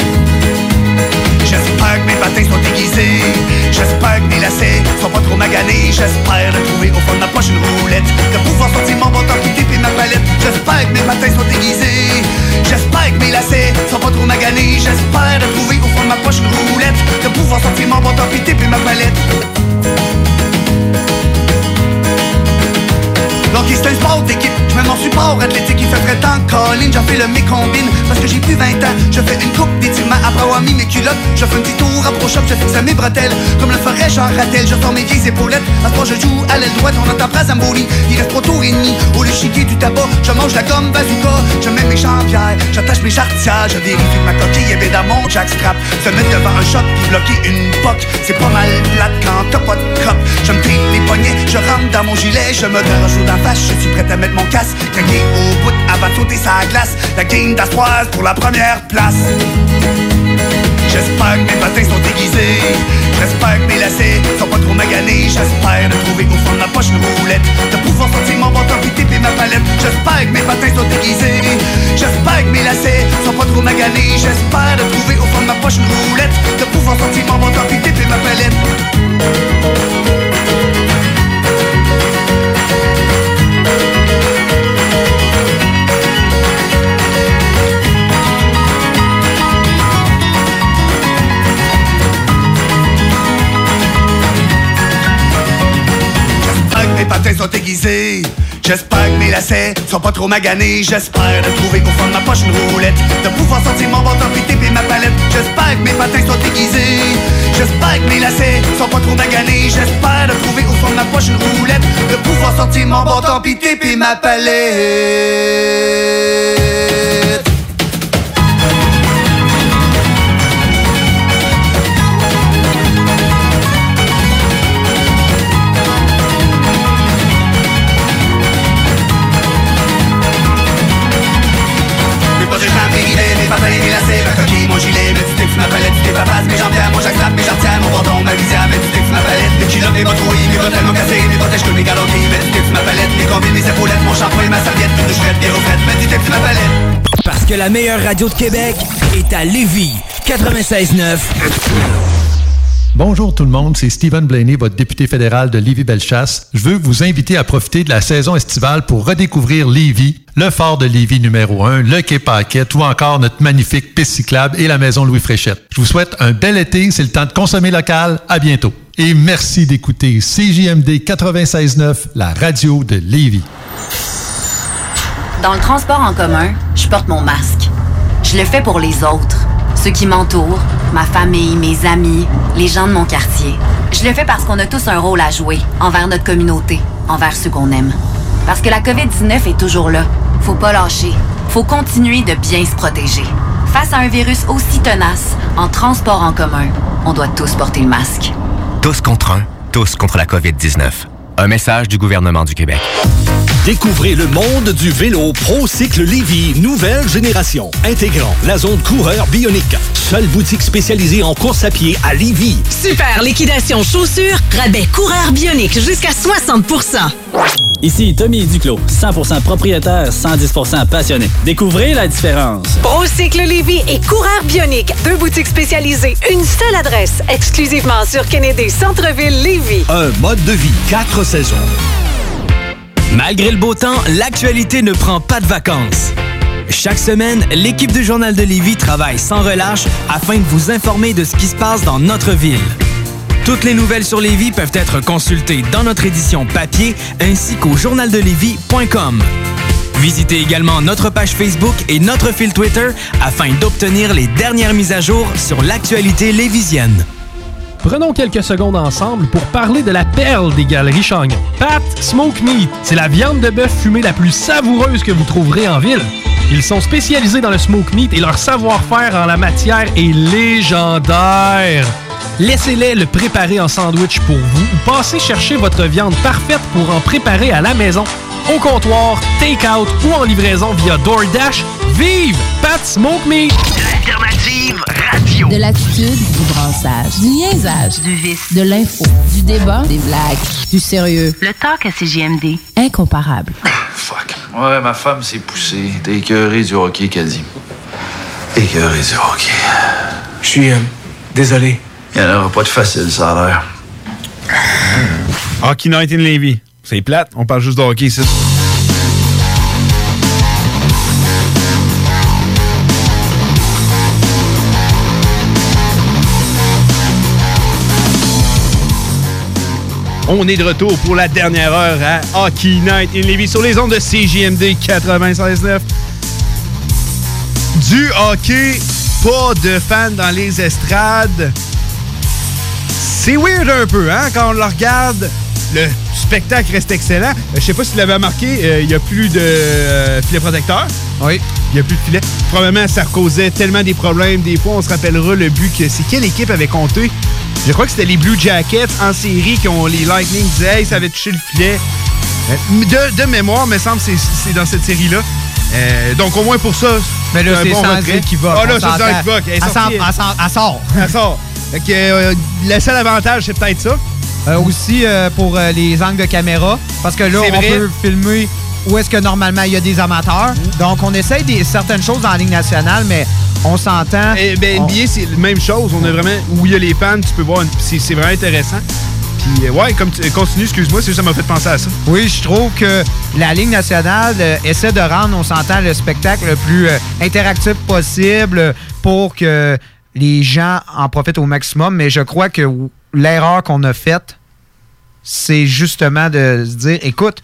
J'espère que mes patins sont aiguisés. J'espère que mes lacets sont pas trop maganés. J'espère trouver au fond de ma poche une roulette. De pouvoir sortir mon bâton et ma palette. J'espère que mes patins sont aiguisés. J'espère que mes lacets sont pas trop maganés. J'espère trouver au fond de ma poche une roulette. De pouvoir sortir mon bâton et ma palette. Donc c'est un sport d'équipe, je mets mon support athlétique, il fait très temps Colin, j'en fais le mécombine Parce que j'ai plus 20 ans, je fais une coupe d'étirement Après avoir mis mes culottes, je fais un petit tour shop Je fixe mes bretelles, comme le ferait Jean Rattel Je sors mes vieilles épaulettes, à ce point je joue à l'aile droite On entend Brazamboli, il reste trop tour et demi. Au chiquer du tabac, je mange la gomme bazooka. Je mets mes jambières, j'attache mes jarretières. Je vérifie que ma coquille est bien dans mon jackstrap. Se mettre devant un shot puis bloquer une poque C'est pas mal plate quand t'as pas de cop. Je me les poignets, je rentre dans mon gilet Je me au la je suis prêt à mettre mon casque Craquer au bout avant de sauter sa glace. La game d'Astroise pour la première place. J'espère que mes patins sont aiguisés J'espère que mes lacets sont pas trop maganés. J'espère de trouver au fond de ma poche une roulette. De pouvoir sortir mon bâton puis taper ma palette J'espère que mes patins sont aiguisés J'espère que mes lacets sont pas trop maganés. J'espère de trouver au fond de ma poche une roulette. De pouvoir sortir mon bâton puis taper ma palette patins sont aiguisés. J'espère que mes lacets sont pas trop maganés. J'espère de trouver au fond de ma poche une roulette. De pouvoir sortir mon bâton pité et ma palette. J'espère que mes patins sont aiguisés. J'espère que mes lacets sont pas trop maganés. J'espère de trouver au fond de ma poche une roulette. De pouvoir sortir mon bâton pité et ma palette. Mes épaulettes, mon shampoing, ma serviette, une palette. Parce que la meilleure radio de Québec est à Lévis. 96.9. Bonjour tout le monde, c'est Stephen Blaney, votre député fédéral de Lévis-Bellechasse. Je veux vous inviter à profiter de la saison estivale pour redécouvrir Lévis, le fort de Lévis numéro 1, le quai Paquette ou encore notre magnifique piste cyclable et la maison Louis Fréchette. Je vous souhaite un bel été, c'est le temps de consommer local. À bientôt. Et merci d'écouter CJMD 96.9, la radio de Lévis. Dans le transport en commun, je porte mon masque. Je le fais pour les autres, ceux qui m'entourent, ma famille, mes amis, les gens de mon quartier. Je le fais parce qu'on a tous un rôle à jouer envers notre communauté, envers ceux qu'on aime. Parce que la COVID-19 est toujours là. Faut pas lâcher. Faut continuer de bien se protéger. Face à un virus aussi tenace, en transport en commun, on doit tous porter le masque. Tous contre un, tous contre la COVID-19. Un message du gouvernement du Québec. Découvrez le monde du vélo ProCycle Lévy, nouvelle génération, intégrant la zone coureur bionique. Seule boutique spécialisée en course à pied à Lévy. Super liquidation chaussures, rabais coureur bionique jusqu'à 60 Ici Tommy Duclos, 100% propriétaire, 110% passionné. Découvrez la différence. Procycle Lévy et Coureur Bionique, deux boutiques spécialisées, une seule adresse, exclusivement sur Kennedy Centre-ville Lévy. Un mode de vie, quatre saisons. Malgré le beau temps, l'actualité ne prend pas de vacances. Chaque semaine, l'équipe du Journal de Lévis travaille sans relâche afin de vous informer de ce qui se passe dans notre ville. Toutes les nouvelles sur Lévis peuvent être consultées dans notre édition papier ainsi qu'au journaldelevis.com. Visitez également notre page Facebook et notre fil Twitter afin d'obtenir les dernières mises à jour sur l'actualité lévisienne. Prenons quelques secondes ensemble pour parler de la perle des galeries Chagnon. Pat Smoke Meat, c'est la viande de bœuf fumée la plus savoureuse que vous trouverez en ville. Ils sont spécialisés dans le smoke meat et leur savoir-faire en la matière est légendaire. Laissez-les le préparer en sandwich pour vous ou passez chercher votre viande parfaite pour en préparer à la maison, au comptoir, take-out ou en livraison via DoorDash. Vive Pat Smoke Meat! L'alternative radio. De l'attitude, du brassage, du niaisage, du vice, de l'info, du débat, des blagues, du sérieux. Le talk à CGMD. Incomparable. Fuck. Ouais, ma femme s'est poussée. T'es écœuré du hockey, qu'elle dit. Écœuré du hockey. Je suis euh, désolé. Il n'y en aura pas de facile, ça a l'air. Hockey Night in Levy. C'est plate, on parle juste de hockey ici. On est de retour pour la dernière heure à Hockey Night in Levy sur les ondes de CJMD 96.9. Du hockey, pas de fans dans les estrades. C'est weird un peu, hein, quand on le regarde. Le spectacle reste excellent. Euh, Je sais pas si tu l'avais remarqué, euh, il n'y a plus de euh, filet protecteur. Oui. Il n'y a plus de filet. Probablement, ça causait tellement des problèmes. Des fois, on se rappellera le but que c'est quelle équipe avait compté. Je crois que c'était les Blue Jackets en série qui ont les Lightning disaient hey, ça avait touché le filet. De, de mémoire, me semble, c'est- c'est dans cette série-là. Euh, donc, au moins pour ça. Mais là, un c'est bon qui va. Ah, là, c'est. Elle, elle s'en- elle sort. Elle sort. Fait que, euh, le seul avantage, c'est peut-être ça. Euh, aussi euh, pour euh, les angles de caméra, parce que là, C'est on vrai. peut filmer où est-ce que normalement il y a des amateurs. Donc, on essaye des, certaines choses dans la Ligue nationale, mais on s'entend. Eh ben, on- NBA, c'est la même chose. On a vraiment. Où il y a les fans, tu peux voir. une- C'est c'est vraiment intéressant. Puis, euh, ouais, comme tu continue, excuse-moi, c'est juste ça m'a fait penser à ça. Oui, je trouve que la Ligue nationale euh, essaie de rendre, on s'entend, le spectacle le plus euh, interactif possible euh, pour que les gens en profitent au maximum. Mais je crois que l'erreur qu'on a faite, c'est justement de se dire, écoute,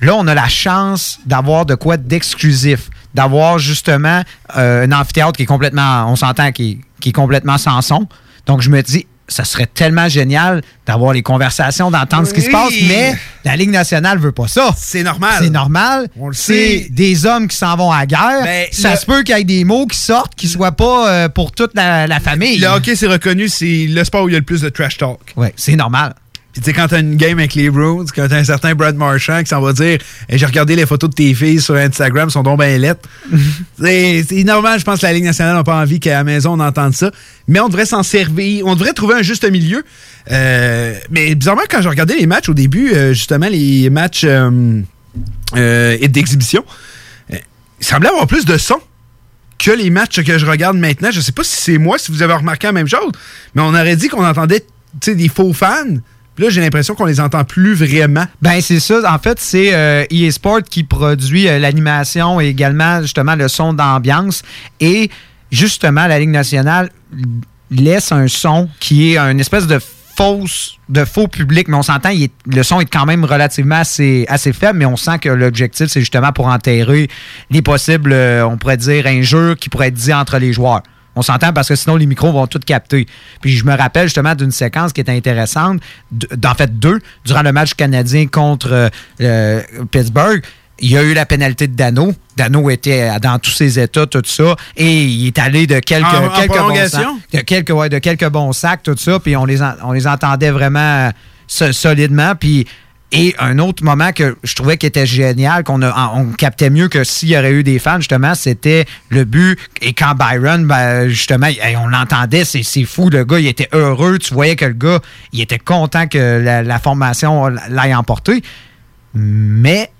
là, on a la chance d'avoir de quoi d'exclusif, d'avoir justement euh, un amphithéâtre qui est complètement, on s'entend, qui est complètement sans son. Donc, je me dis, ça serait tellement génial d'avoir les conversations, d'entendre ce qui se passe, mais la Ligue nationale veut pas ça. C'est normal. C'est normal. On le C'est sait. des hommes qui s'en vont à la guerre. Ben, ça le- se peut qu'il y ait des mots qui sortent qui soient pas euh, pour toute la, la famille. Le hockey, c'est reconnu, c'est le sport où il y a le plus de trash talk. Oui, c'est normal. Puis tu sais, quand t'as une game avec les Bruins, quand t'as un certain Brad Marchand qui s'en va dire Hey, J'ai regardé les photos de tes filles sur Instagram, sont donc bien lettres. c'est normal, je pense que la Ligue nationale n'a pas envie qu'à la maison on entende ça. Mais on devrait s'en servir. On devrait trouver un juste milieu. Euh, mais bizarrement, quand je regardais les matchs au début, euh, justement, les matchs euh, d'exhibition, il semblait avoir plus de son que les matchs que je regarde maintenant. Je sais pas si c'est moi, si vous avez remarqué la même chose, mais on aurait dit qu'on entendait des faux fans. Puis là, j'ai l'impression qu'on les entend plus vraiment. Ben c'est ça. En fait, c'est euh, EA Sport qui produit euh, l'animation et également justement le son d'ambiance. Et justement, la Ligue nationale laisse un son qui est une espèce de fausse, de faux public, mais on s'entend, le son est quand même relativement assez, assez faible, mais on sent que l'objectif, c'est justement pour enterrer les possibles, euh, on pourrait dire, injures qui pourraient être dites entre les joueurs. On s'entend parce que sinon les micros vont tout capter. Puis je me rappelle justement d'une séquence qui était intéressante, d'en fait deux, durant le match canadien contre euh, euh, Pittsburgh. Il y a eu la pénalité de Dano. Dano était dans tous ses états, tout ça, et il est allé de quelques, En- bons sacs, de quelques, ouais, de quelques bons sacs, tout ça, puis on les, en- on les entendait vraiment euh, so- solidement. Puis et un autre moment que je trouvais qui était génial, qu'on on captait mieux que s'il y aurait eu des fans, justement, c'était le but. Et quand Byron, ben, justement, on l'entendait, c'est fou, le gars, il était heureux. Tu voyais que le gars, il était content que la, formation l'aille emporter. Mais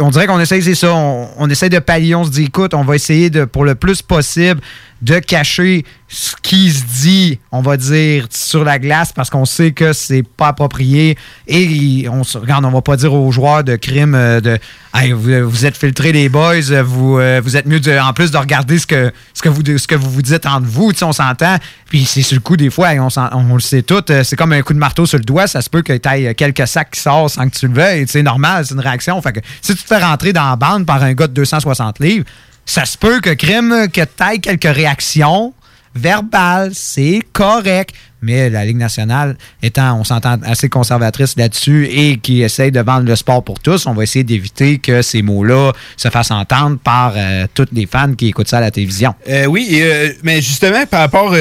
on dirait qu'on essaye, c'est ça, on, on essaye de pallier, on se dit, écoute, on va essayer de, pour le plus possible, de cacher ce qui se dit, on va dire, sur la glace parce qu'on sait que c'est pas approprié. Et on se regarde, on va pas dire aux joueurs de crime euh, de Hey, vous, vous êtes filtrés les boys, vous, euh, vous êtes mieux de- en plus de regarder ce que, ce que, vous, ce que vous vous dites entre vous, on s'entend. Puis c'est sur le coup, des fois, on, on le sait tout, euh, c'est comme un coup de marteau sur le doigt, ça se peut que tu aies quelques sacs qui sortent sans que tu le veuilles. C'est normal, c'est une réaction. Si tu te fais rentrer dans la bande par un gars de 260 livres, ça se peut que crime, que aies quelques réactions verbales, c'est correct. Mais la Ligue nationale étant, on s'entend assez conservatrice là-dessus et qui essaye de vendre le sport pour tous, on va essayer d'éviter que ces mots-là se fassent entendre par euh, tous les fans qui écoutent ça à la télévision. Euh, oui, euh, mais justement, par rapport.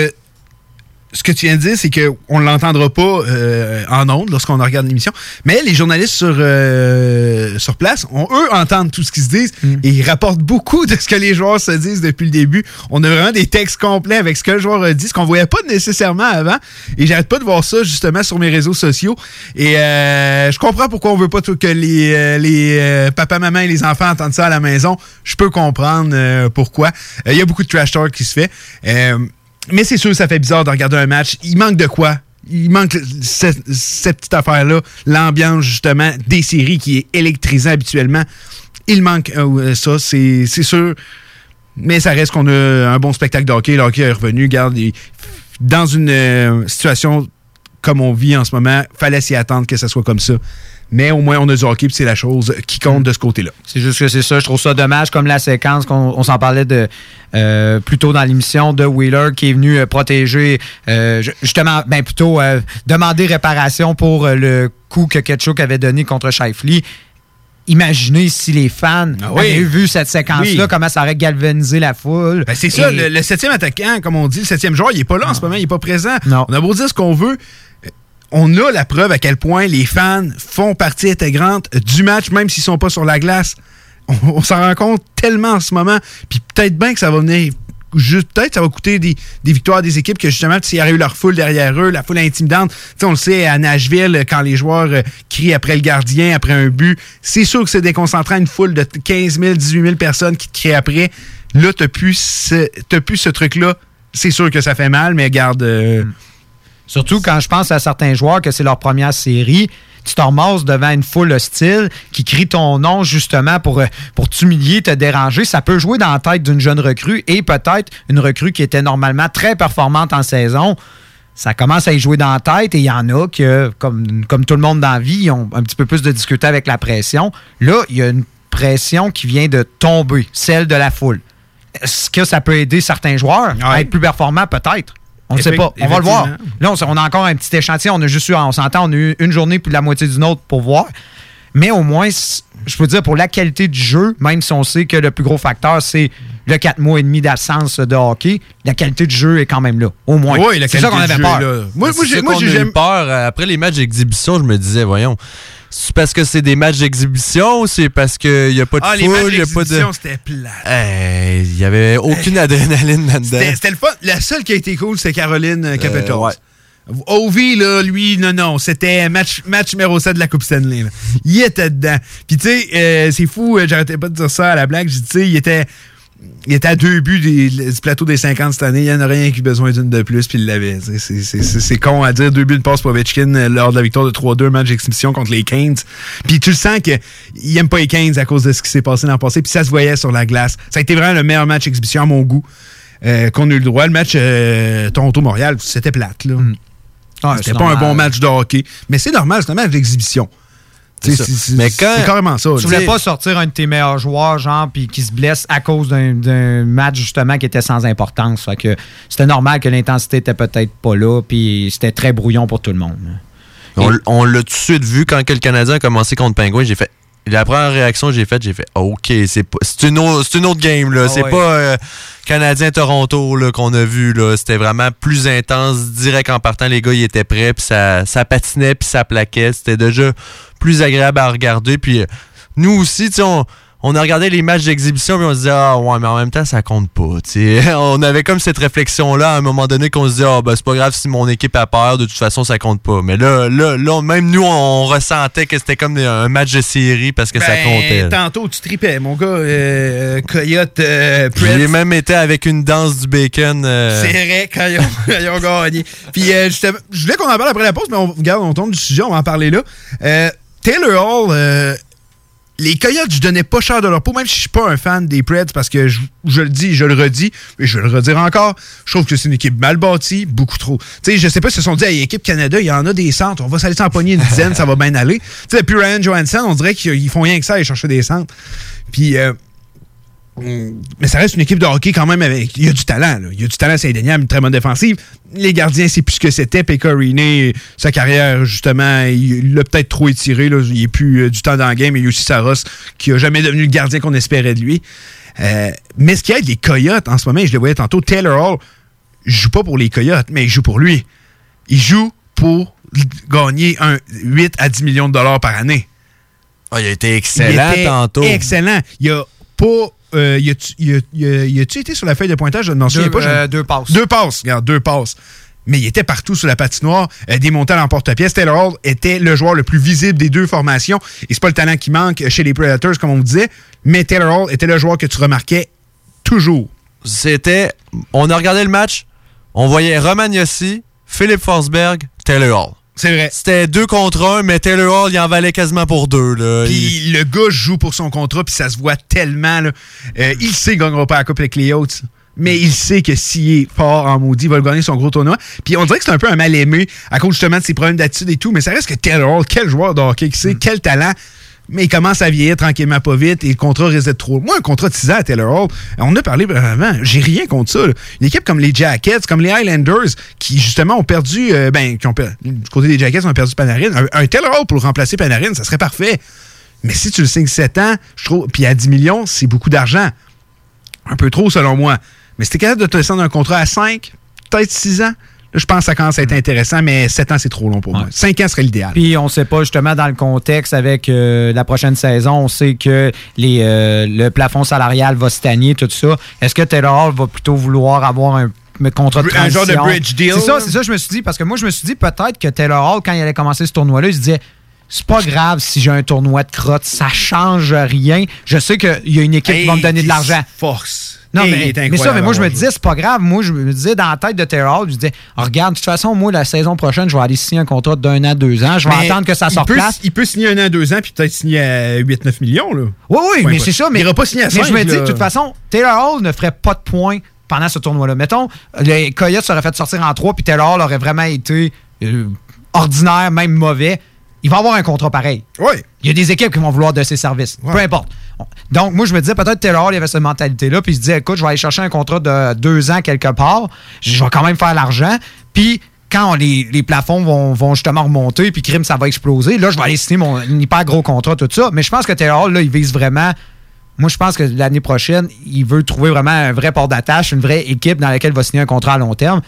Ce que tu viens de dire, c'est qu'on ne l'entendra pas euh, en ondes lorsqu'on regarde l'émission. Mais les journalistes sur, euh, sur place, on, eux, entendent tout ce qu'ils se disent et ils rapportent beaucoup de ce que les joueurs se disent depuis le début. On a vraiment des textes complets avec ce que le joueur a dit, ce qu'on voyait pas nécessairement avant. Et j'arrête pas de voir ça justement sur mes réseaux sociaux. Et euh, je comprends pourquoi on veut pas que les, euh, les euh, papa, maman et les enfants entendent ça à la maison. Je peux comprendre euh, pourquoi. Il y a beaucoup de trash talk qui se fait. Mais c'est sûr ça fait bizarre de regarder un match. Il manque de quoi? Il manque cette, petite affaire-là, l'ambiance justement des séries qui est électrisant habituellement. Il manque euh, ça, c'est sûr. Mais ça reste qu'on a un bon spectacle de hockey. Le hockey est revenu. Dans une euh, situation comme on vit en ce moment, fallait s'y attendre que ça soit comme ça. Mais au moins, on a du hockey, c'est la chose qui compte de ce côté-là. C'est juste que c'est ça. Je trouve ça dommage, comme la séquence qu'on on s'en parlait de euh, plus tôt dans l'émission de Wheeler qui est venu euh, protéger, euh, ju- justement, ben plutôt demander réparation pour le coup que Ketchuk avait donné contre Shifley. Imaginez si les fans Ah oui. avaient vu cette séquence-là, Oui. comment ça aurait galvanisé la foule. Ben, c'est ça, le, le septième attaquant, comme on dit, le septième joueur, il est pas là en ce moment, il est pas présent. Non. On a beau dire ce qu'on veut, on a la preuve à quel point les fans font partie intégrante du match, même s'ils sont pas sur la glace. On, s'en rend compte tellement en ce moment. Puis peut-être bien que ça va venir. Peut-être ça va coûter des, victoires des équipes que justement, s'il y aurait eu leur foule derrière eux, la foule intimidante. Tu sais, on le sait à Nashville, quand les joueurs euh, crient après le gardien, après un but, c'est sûr que c'est déconcentrant une foule de 15 000, 18 000 personnes qui te crient après. Là, t'as plus ce, plus ce truc-là. C'est sûr que ça fait mal, mais garde. euh, Surtout quand je pense à certains joueurs que c'est leur première série, tu te ramasses devant une foule hostile qui crie ton nom justement pour, euh, pour t'humilier, te déranger. Ça peut jouer dans la tête d'une jeune recrue et peut-être une recrue qui était normalement très performante en saison. ça commence à y jouer dans la tête et il y en a que, comme, comme tout le monde dans la vie, ils ont un petit peu plus de difficulté avec la pression. Là, il y a une pression qui vient de tomber, celle de la foule. Est-ce que ça peut aider certains joueurs à être plus performants? Peut-être. On ne sait pas. On va le voir. Là, on, on a encore un petit échantillon. On a juste eu, on s'entend, on a eu une journée puis la moitié d'une autre pour voir. Mais au moins, je peux dire, pour la qualité du jeu, même si on sait que le plus gros facteur, c'est le 4 mois et demi d'absence de hockey, la qualité du jeu est quand même là. Au moins. Oui, la c'est ça qu'on avait du jeu peur. là. Moi, moi, j'ai eu peur. Après les matchs d'exhibition, je me disais, voyons, c'est parce que c'est des matchs d'exhibition ou c'est parce qu'il n'y a pas de Ah, les foule, il n'y a pas de. d'exhibition, c'était plat. Hey, Il n'y avait aucune adrénaline là-dedans. C'était le fun. La seule qui a été cool, c'est Caroline euh, Capitals. ouais. Ovi, là, lui, non, non, c'était match, match numéro 7 de la Coupe Stanley. là. Il était dedans. Puis, tu sais, euh, c'est fou, euh, j'arrêtais pas de dire ça à la blague. J'ai dit, tu sais, il était, il était à deux buts des- du plateau des 50 cette année. Il y en a rien qui a besoin d'une de plus, puis il l'avait. C'est- con à dire. Deux buts de passe pour Ovechkin euh, lors de la victoire de 3-2, match d'exhibition contre les Canes. Puis tu le sens qu'il aime pas les Canes à cause de ce qui s'est passé dans le passé. Puis ça se voyait sur la glace. Ça a été vraiment le meilleur match d'exhibition à mon goût. euh, qu'on a eu le droit. Le match euh, Toronto-Montréal, c'était plate. là. Ah, c'était pas un bon match de hockey. Mais c'est normal, c'est un match d'exhibition. C'est carrément ça. Tu voulais pas sortir un de tes meilleurs joueurs, genre, puis qui se blesse à cause d'un- d'un match, justement, qui était sans importance. Fait que c'était normal que l'intensité était peut-être pas là, puis c'était très brouillon pour tout le monde. On, on l'a tout de suite vu quand que le Canadien a commencé contre Penguin. J'ai fait. La première réaction que j'ai faite, j'ai fait OK, c'est pas- c'est une, autre- une autre game. là. Ah c'est ouais. pas euh, Canadien-Toronto qu'on a vu. là. C'était vraiment plus intense. Direct en partant, les gars ils étaient prêts. Puis ça, ça patinait, puis ça plaquait. C'était déjà plus agréable à regarder. Puis euh, nous aussi, tu sais, on, on a regardé les matchs d'exhibition puis on se disait ah ouais mais en même temps ça compte pas tu sais. on avait comme cette réflexion là à un moment donné qu'on se disait ah ben c'est pas grave si mon équipe a peur de toute façon ça compte pas mais là là là même nous on, ressentait que c'était comme un match de série parce que ça Ben, comptait. Tantôt, tu tripais, mon gars. euh, Coyote, euh, j'ai même été avec une danse du bacon euh, C'est vrai, quand ils ont, quand ils ont gagné. Puis, euh, je voulais qu'on en parle après la pause, mais on, regarde, on tombe du sujet, on va en parler là. Euh, Taylor Hall, euh, les Coyotes, je donnais pas cher de leur peau, même si je suis pas un fan des Preds, parce que je, je le dis, je le redis, et je vais le redire encore, je trouve que c'est une équipe mal bâtie, beaucoup trop. Tu sais, je sais pas si ils se sont dit, hey, équipe Canada, il y en a des centres, on va s'aller s'empoigner une dizaine, ça va bien aller. Tu sais, depuis Ryan Johansson, on dirait qu'ils ils font rien que ça, ils chercher des centres. Puis, euh, mais ça reste une équipe de hockey quand même avec. Il y a du talent, là. Il y a du talent, c'est indéniable, une très bonne défensive. Les gardiens, c'est plus ce que c'était. Pekka Rinne, sa carrière, justement, il l'a peut-être trop étiré. Là. Il n'est plus euh, du temps dans le game. Il y a aussi Saros, qui a jamais devenu le gardien qu'on espérait de lui. Euh, mais ce qui aide les Coyotes en ce moment, je le voyais tantôt, Taylor Hall, joue pas pour les Coyotes, mais il joue pour lui. Il joue pour gagner un 8 à 10 millions de dollars par année. Ah, il a été excellent Il était tantôt. Excellent. Il a pas. Euh, il a-tu été sur la feuille de pointage? Je ne m'en souviens Deux, pas. je- euh, deux passes. Deux passes. Regarde, deux passes. Mais il était partout sur la patinoire, euh, démonté à l'emporte-pièce. Taylor Hall était le joueur le plus visible des deux formations. Et c'est pas le talent qui manque chez les Predators, comme on vous disait, mais Taylor Hall était le joueur que tu remarquais toujours. C'était. On a regardé le match, on voyait Roman Yossi, Philippe Forsberg, Taylor Hall. C'est vrai. C'était deux contre un, mais Taylor Hall, il en valait quasiment pour deux. Là. Il- Puis le gars joue pour son contrat, puis ça se voit tellement. là. Euh, il sait qu'il gagnera pas la Coupe avec les Yachts. Mais il sait que s'il est fort en maudit, il va le gagner son gros tournoi. Puis on dirait que c'est un peu un mal-aimé à cause justement de ses problèmes d'attitude et tout. Mais ça reste que Taylor Hall, quel joueur de hockey qui sait, quel talent. Mais il commence à vieillir tranquillement pas vite et le contrat risque trop. Moi, un contrat de 6 ans à Taylor Hall, on en a parlé avant, j'ai rien contre ça. Une équipe comme les Jackets, comme les Highlanders, qui justement ont perdu, euh, ben, qui ont du côté des Jackets, ont perdu Panarin. Un, un Taylor Hall pour le remplacer Panarin, ça serait parfait. Mais si tu le signes 7 ans, je trouve, puis à 10 millions, c'est beaucoup d'argent. Un peu trop, selon moi. Mais si t'es capable de te descendre un contrat à 5, peut-être 6 ans, je pense que ça commence à être intéressant, mais 7 ans, c'est trop long pour moi. 5 ans serait l'idéal. Puis on sait pas justement dans le contexte avec euh, la prochaine saison, on sait que les, euh, le plafond salarial va stagner, tout ça. Est-ce que Taylor Hall va plutôt vouloir avoir un contrat de Un genre de transition? bridge deal, C'est ça, c'est ça, je me suis dit, parce que moi, je me suis dit peut-être que Taylor Hall, quand il allait commencer ce tournoi-là, il se disait c'est pas grave si j'ai un tournoi de crotte, ça change rien. Je sais qu'il y a une équipe qui va me donner de l'argent. Force. Non, Hey, mais, il mais ça, mais moi, je me disais, c'est pas grave. Moi, je me disais, dans la tête de Taylor Hall, je disais, Ah, regarde, de toute façon, moi, la saison prochaine, je vais aller signer un contrat d'un an, deux ans. Je vais Mais attendre que ça il sorte place. Il peut signer un an, deux ans, puis peut-être signer à 8-9 millions. Là. Oui, oui, mais c'est ça. Mais, Il ira pas signer à mais je 5, me dis, de toute façon, Taylor Hall ne ferait pas de points pendant ce tournoi-là. Mettons, les Coyotes seraient fait sortir en trois, puis Taylor aurait vraiment été euh, ordinaire, même mauvais. Il va avoir un contrat pareil. Oui. Il y a des équipes qui vont vouloir de ses services. Peu importe. Donc, moi, je me disais, peut-être Taylor, il avait cette mentalité-là, puis il se dit, écoute, je vais aller chercher un contrat de deux ans quelque part, je vais quand même faire l'argent, puis quand les, les plafonds vont, vont justement remonter, puis crime, ça va exploser, là, je vais aller signer mon un hyper gros contrat, tout ça. Mais je pense que Taylor, là, il vise vraiment. Moi, je pense que l'année prochaine, il veut trouver vraiment un vrai port d'attache, une vraie équipe dans laquelle il va signer un contrat à long terme.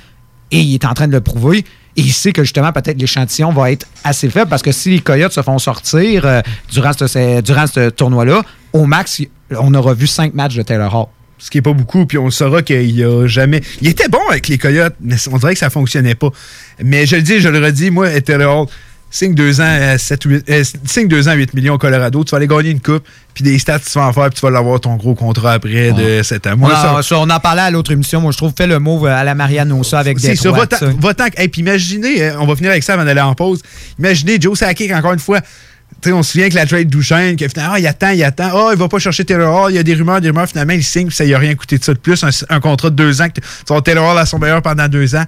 Et il est en train de le prouver. Et il sait que justement, peut-être l'échantillon va être assez faible parce que si les Coyotes se font sortir euh, durant ce, tournoi-là, au max, on aura vu cinq matchs de Taylor Hall. Ce qui est pas beaucoup, puis on saura qu'il a jamais. Il était bon avec les Coyotes, mais on dirait que ça fonctionnait pas. Mais je le dis, je le redis, moi, Taylor Hall, signe deux ans, à 7, 8, euh, signe ans, 8 millions au Colorado, tu vas aller gagner une coupe, puis des stats, tu vas en faire, puis tu vas l'avoir ton gros contrat après de 7 ans. on, Moi, en, ça- ça, on en parlait à l'autre émission. Moi, je trouve, fais le move à la Marianne Ossa avec des C'est ça, va-t'en. va-t'en- Hey, puis imaginez, euh, on va finir avec ça avant d'aller en pause. Imaginez Joe Sakic, encore une fois. Tu sais, on se souvient que la trade Duchesne, que finalement, ah, il attend, il attend. Ah, il va pas chercher Taylor Hall. Il y a des rumeurs, des rumeurs. Finalement, il signe, puis ça lui a rien coûté de ça de plus. Un, un contrat de deux ans. Que avoir Taylor Hall à son meilleur pendant deux ans.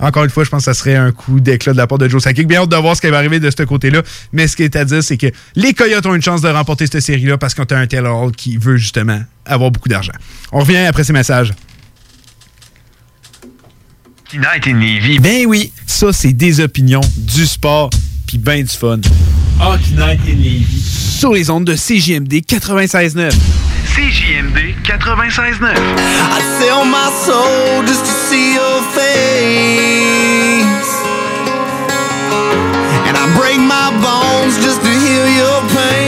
Encore une fois, je pense que ça serait un coup d'éclat de la part de Joe Sakic. Bien hâte de voir ce qui va arriver de ce côté-là. Mais ce qui est à dire, c'est que les Coyotes ont une chance de remporter cette série-là parce qu'on a un Taylor Hall qui veut justement avoir beaucoup d'argent. On revient après ces messages. Night in Levy. Ben oui, ça c'est des opinions, du sport, puis ben du fun. Hockey Night in Levy. Sur les ondes de CJMD 96.9. CJMD 96.9. I sell my soul just to see your face. And I break my bones just to heal your pain.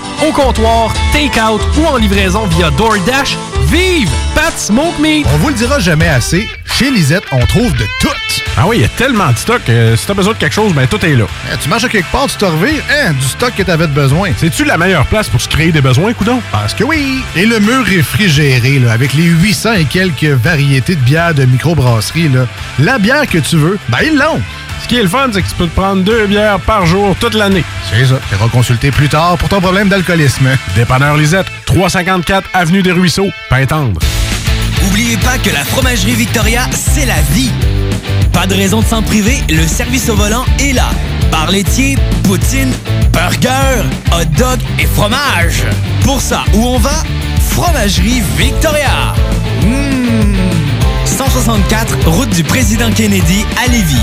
au comptoir, take-out ou en livraison via DoorDash. Vive Pat Smoke Meat! On vous le dira jamais assez, chez Lisette, on trouve de tout. Ah oui, il y a tellement de stock. que si t'as besoin de quelque chose, ben tout est là. Eh, tu marches à quelque part, tu te revires, hein, du stock que t'avais besoin. C'est-tu la meilleure place pour se créer des besoins, coudon? Parce que oui! Et le mur réfrigéré, là, avec les 800 et quelques variétés de bières de microbrasserie, là, la bière que tu veux, ben ils l'ont. Ce qui est le fun, c'est que tu peux te prendre deux bières par jour toute l'année. C'est ça. Tu consulter plus tard pour ton problème d'alcoolisme. Dépanneur Lisette, 354 Avenue des Ruisseaux, Pintendre. Oubliez pas que la fromagerie Victoria, c'est la vie. Pas de raison de s'en priver, le service au volant est là. Bar laitier, poutine, burger, hot dog et fromage. Pour ça, où on va? Fromagerie Victoria. Mmh. 164, route du président Kennedy à Lévis.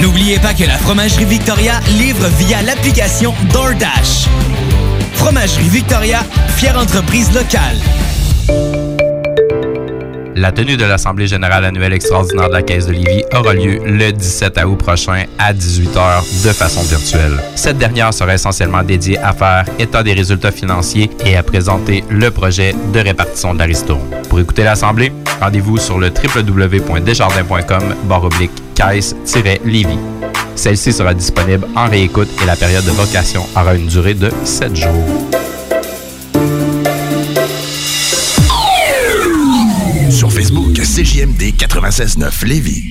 N'oubliez pas que la Fromagerie Victoria livre via l'application DoorDash. Fromagerie Victoria, fière entreprise locale. La tenue de l'Assemblée générale annuelle extraordinaire de la Caisse de Lévis aura lieu le 17 août prochain à 18h de façon virtuelle. Cette dernière sera essentiellement dédiée à faire état des résultats financiers et à présenter le projet de répartition de la. Pour écouter l'Assemblée, rendez-vous sur le www.desjardins.com barre oblique Celle-ci sera disponible en réécoute et la période de vocation aura une durée de 7 jours. Sur Facebook, CJMD 96.9 Lévis.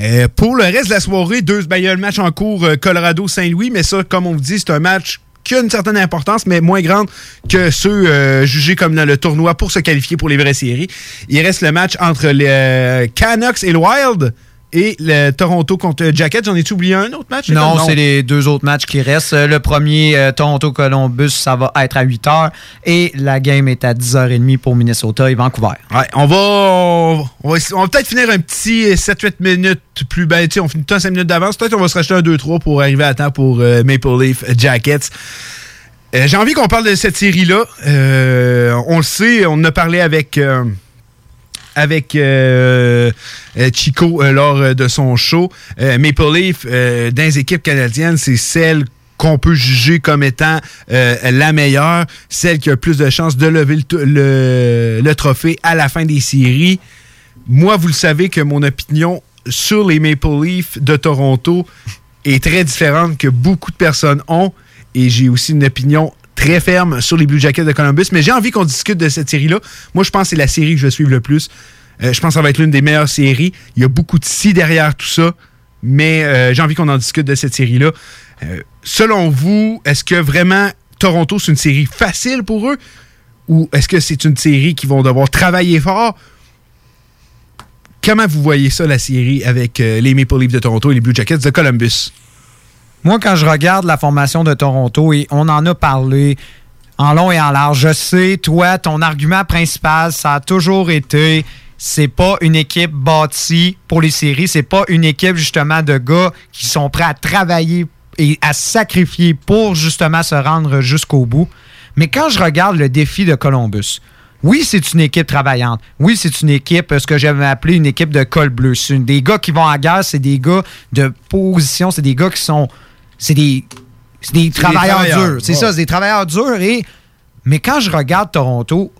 Euh, pour le reste de la soirée, deux ben, match en cours euh, Colorado-Saint-Louis, mais ça, comme on vous dit, c'est un match qui a une certaine importance, mais moins grande que ceux euh, jugés comme dans le tournoi pour se qualifier pour les vraies séries. Il reste le match entre les Canucks et le Wild. Et le Toronto contre Jacket, j'en ai-tu oublié un autre match? Non, c'est les deux autres matchs qui restent. Le premier, euh, Toronto-Columbus, ça va être à 8 h. Et la game est à 10h30 pour Minnesota et Vancouver. Ouais, on va, on va, on va peut-être finir un petit 7-8 minutes plus bas. On finit tout 5 minutes d'avance. Peut-être on va se racheter un 2-3 pour arriver à temps pour euh, Maple Leaf Jackets. Euh, J'ai envie qu'on parle de cette série-là. Euh, on le sait, on en a parlé avec euh, avec euh, euh, Chico euh, lors de son show. Maple Leaf, dans les équipes canadiennes, c'est celle qu'on peut juger comme étant la meilleure, celle qui a plus de chances de lever le trophée à la fin des séries. Moi, vous le savez que mon opinion sur les Maple Leafs de Toronto est très différente que beaucoup de personnes ont. Et j'ai aussi une opinion très ferme sur les Blue Jackets de Columbus. Mais j'ai envie qu'on discute de cette série-là. Moi, je pense que c'est la série que je vais suivre le plus. Euh, je pense que ça va être l'une des meilleures séries. Il y a beaucoup de si derrière tout ça. Mais euh, j'ai envie qu'on en discute de cette série-là. Euh, selon vous, est-ce que vraiment Toronto, c'est une série facile pour eux? Ou est-ce que c'est une série qui vont devoir travailler fort? Comment vous voyez ça, la série, avec les Maple Leafs de Toronto et les Blue Jackets de Columbus? Moi, quand je regarde la formation de Toronto, et on en a parlé en long et en large, je sais, toi, ton argument principal, ça a toujours été c'est pas une équipe bâtie pour les séries, c'est pas une équipe justement de gars qui sont prêts à travailler et à sacrifier pour justement se rendre jusqu'au bout. Mais quand je regarde le défi de Columbus, Oui, c'est une équipe travaillante. Oui, c'est une équipe, ce que j'aime appeler une équipe de col bleu. C'est des gars qui vont à guerre, c'est des gars de position, c'est des gars qui sont. C'est des, c'est des travailleurs travailleurs, durs. C'est ouais. ça, c'est des travailleurs durs. Et, mais quand je regarde Toronto,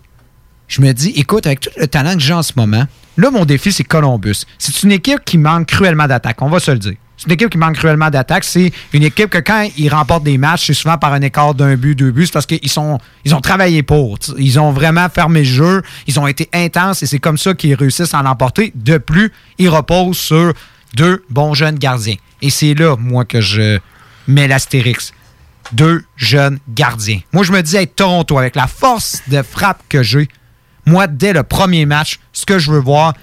je me dis, écoute, avec tout le talent que j'ai en ce moment, là, mon défi, c'est Columbus. C'est une équipe qui manque cruellement d'attaque, on va se le dire. C'est une équipe qui manque cruellement d'attaque. C'est une équipe que quand ils remportent des matchs, c'est souvent par un écart d'un but, deux buts. C'est parce qu'ils sont, ils ont travaillé pour. Ils ont vraiment fermé le jeu. Ils ont été intenses et c'est comme ça qu'ils réussissent à l'emporter. De plus, ils reposent sur deux bons jeunes gardiens. Et c'est là, moi, que je mets l'astérix deux jeunes gardiens. Moi, je me dis, être Toronto, avec la force de frappe que j'ai, moi, dès le premier match, ce que je veux voir,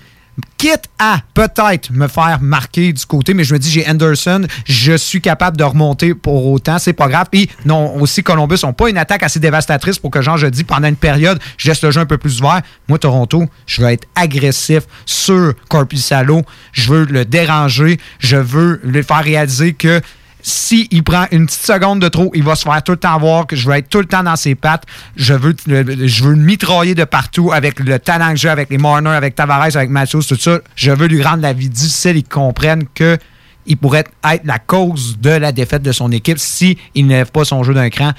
quitte à peut-être me faire marquer du côté, mais je me dis, j'ai Anderson, je suis capable de remonter pour autant, c'est pas grave. Puis, non, aussi, Columbus n'ont pas une attaque assez dévastatrice pour que, genre, je dis, pendant une période, je laisse le jeu un peu plus ouvert. Moi, Toronto, je veux être agressif sur Corpusalo, je veux le déranger, je veux lui faire réaliser que s'il prend une petite seconde de trop, il va se faire tout le temps voir que je veux être tout le temps dans ses pattes. Je veux, le- je veux le mitrailler de partout avec le talent que j'ai, avec les Marner, avec Tavares, avec Matthews, tout ça. Je veux lui rendre la vie difficile. Ils comprennent que il pourrait être la cause de la défaite de son équipe s'il ne lève pas son jeu d'un cran.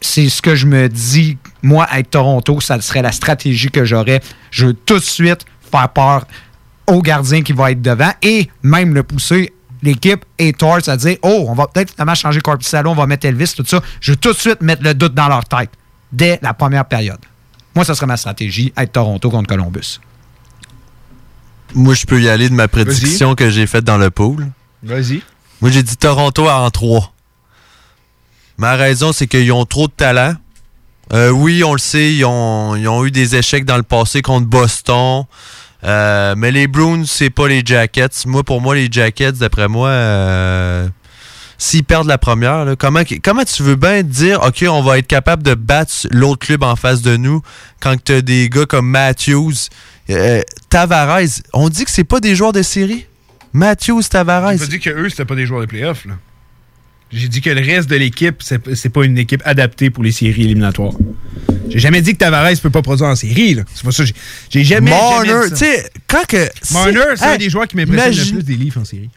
C'est ce que je me dis, moi, être Toronto, ça serait la stratégie que j'aurais. Je veux tout de suite faire peur au gardien qui va être devant et même le pousser l'équipe et Torts à dire Oh, on va peut-être finalement changer Corpusalo, on va mettre Elvis, tout ça. Je veux tout de suite mettre le doute dans leur tête dès la première période. Moi, ça serait ma stratégie, être Toronto contre Columbus. Moi, je peux y aller de ma prédiction que j'ai faite dans le pool. Vas-y. Moi, j'ai dit Toronto en 3. Ma raison, c'est qu'ils ont trop de talent. Euh, oui, on le sait, ils ont, ils ont eu des échecs dans le passé contre Boston. Euh, mais les Bruins, c'est pas les Jackets. Moi, pour moi, les Jackets, d'après moi, euh, s'ils perdent la première, comment, tu veux bien dire, OK, on va être capable de battre l'autre club en face de nous quand tu as des gars comme Matthews, euh, Tavares. On dit que c'est pas des joueurs de série? Matthews, Tavares. Pas dit que eux, c'était pas des joueurs de playoff. là. J'ai dit que le reste de l'équipe, c'est pas une équipe adaptée pour les séries éliminatoires. J'ai jamais dit que Tavares peut pas produire en série. là. C'est pas ça. j'ai- jamais, Marner, tu sais, quand que. Marner, c'est un des joueurs qui m'impressionne imagine- le plus des livres en série.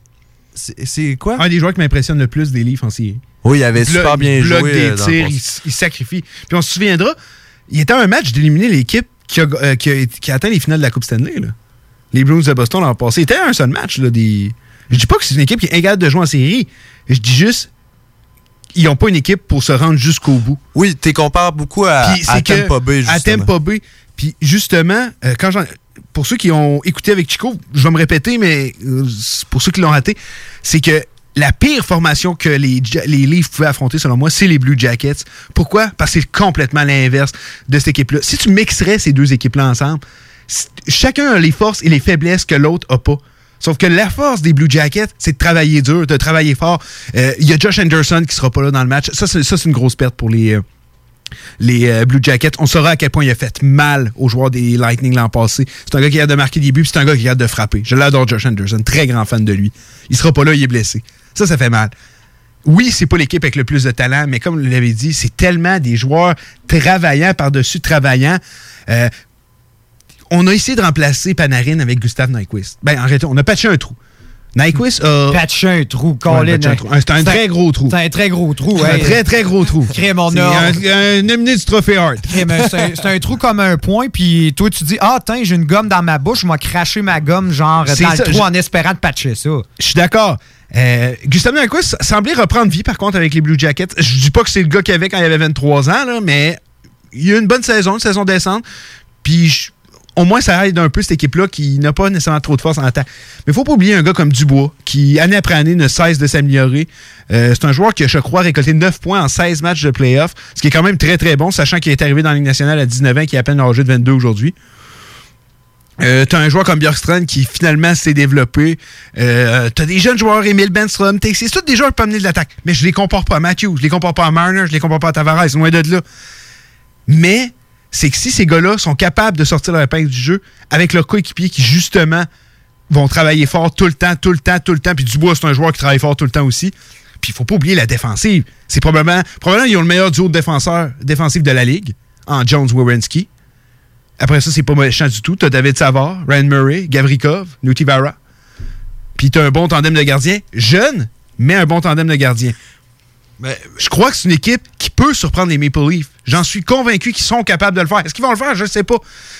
C'est quoi? Un des joueurs qui m'impressionne le plus des livres en série. Oui, il avait super bien bloque joué, des euh, tirs, il, il sacrifie. Puis on se souviendra, il était un match d'éliminer l'équipe qui a, euh, qui, a, qui a atteint les finales de la Coupe Stanley. là. Les Blues de Boston l'an passé. C'était un seul match. Là, des... Je dis pas que c'est une équipe qui est incapable de jouer en série. Je dis juste ils n'ont pas une équipe pour se rendre jusqu'au bout. Oui, tu compares beaucoup à, à. Tampa Bay. Puis justement, euh, quand j'en- pour ceux qui ont écouté avec Chico, je vais me répéter, mais euh, pour ceux qui l'ont raté, c'est que la pire formation que les, les Leafs pouvaient affronter, selon moi, c'est les Blue Jackets. Pourquoi? Parce que c'est complètement l'inverse de cette équipe-là. Si tu mixerais ces deux équipes-là ensemble, chacun a les forces et les faiblesses que l'autre n'a pas. Sauf que la force des Blue Jackets, c'est de travailler dur, de travailler fort. Euh, Il y a Josh Anderson qui sera pas là dans le match. Ça, c'est une grosse perte pour les, euh, euh, Blue Jackets. On saura à quel point il a fait mal aux joueurs des Lightning l'an passé. C'est un gars qui a de marquer des buts, c'est un gars qui a de frapper. Je l'adore, Josh Anderson. Très grand fan de lui. Il sera pas là, il est blessé. Ça, ça fait mal. Oui, c'est pas l'équipe avec le plus de talent, mais comme vous l'avez dit, c'est tellement des joueurs travaillants par-dessus travaillants. Euh, on a essayé de remplacer Panarin avec Gustave Nyquist. Ben, en réalité, on a patché un trou. Nyquist a. Patché un trou, Ouais, un trou. C'est un très gros trou. C'est un très gros trou. C'est un très, très gros trou. Crème, on a- un, nominé du trophée Hart. C'est un, un trou comme un point, puis toi, tu dis Ah, tiens, j'ai une gomme dans ma bouche, je vais cracher ma gomme, genre, dans ça, le trou en espérant de patcher ça. Je suis d'accord. Euh, Gustave Nyquist semblait reprendre vie, par contre, avec les Blue Jackets. Je dis pas que c'est le gars qu'il avait quand il avait 23 ans, là, mais il a eu une bonne saison, une saison décente. Puis je- au moins, ça aide un peu cette équipe-là qui n'a pas nécessairement trop de force en attaque. Mais il faut pas oublier un gars comme Dubois, qui, année après année, ne cesse de s'améliorer. Euh, c'est un joueur qui a, je crois, récolté 9 points en 16 matchs de playoff, ce qui est quand même très, très bon, sachant qu'il est arrivé dans la Ligue nationale à 19 ans, qui est à peine âgé de 22 aujourd'hui. Euh, t'as un joueur comme Bjorkstrand qui finalement s'est développé. Euh, t'as des jeunes joueurs, Emile Benstrom, Tex, c'est tous des joueurs qui peuvent amener de l'attaque. Mais je les compare pas à Matthews, je les compare pas à Marner, je les compare pas à Tavares, loin de là. Mais c'est que si ces gars-là sont capables de sortir leur épingle du jeu avec leurs coéquipiers qui, justement, vont travailler fort tout le temps, tout le temps, tout le temps, puis Dubois, c'est un joueur qui travaille fort tout le temps aussi. Puis il faut pas oublier la défensive. C'est probablement, probablement ils ont le meilleur duo de défenseurs défensif de la Ligue, en Jones-Wierenski. Après ça, c'est pas méchant du tout. T'as David Savard, Ryan Murray, Gavrikov, Nutivara. Puis t'as un bon tandem de gardiens. Jeune, mais un bon tandem de gardiens. Je crois que c'est une équipe qui peut surprendre les Maple Leafs. J'en suis convaincu qu'ils sont capables de le faire. Est-ce qu'ils vont le faire? Je ne sais pas.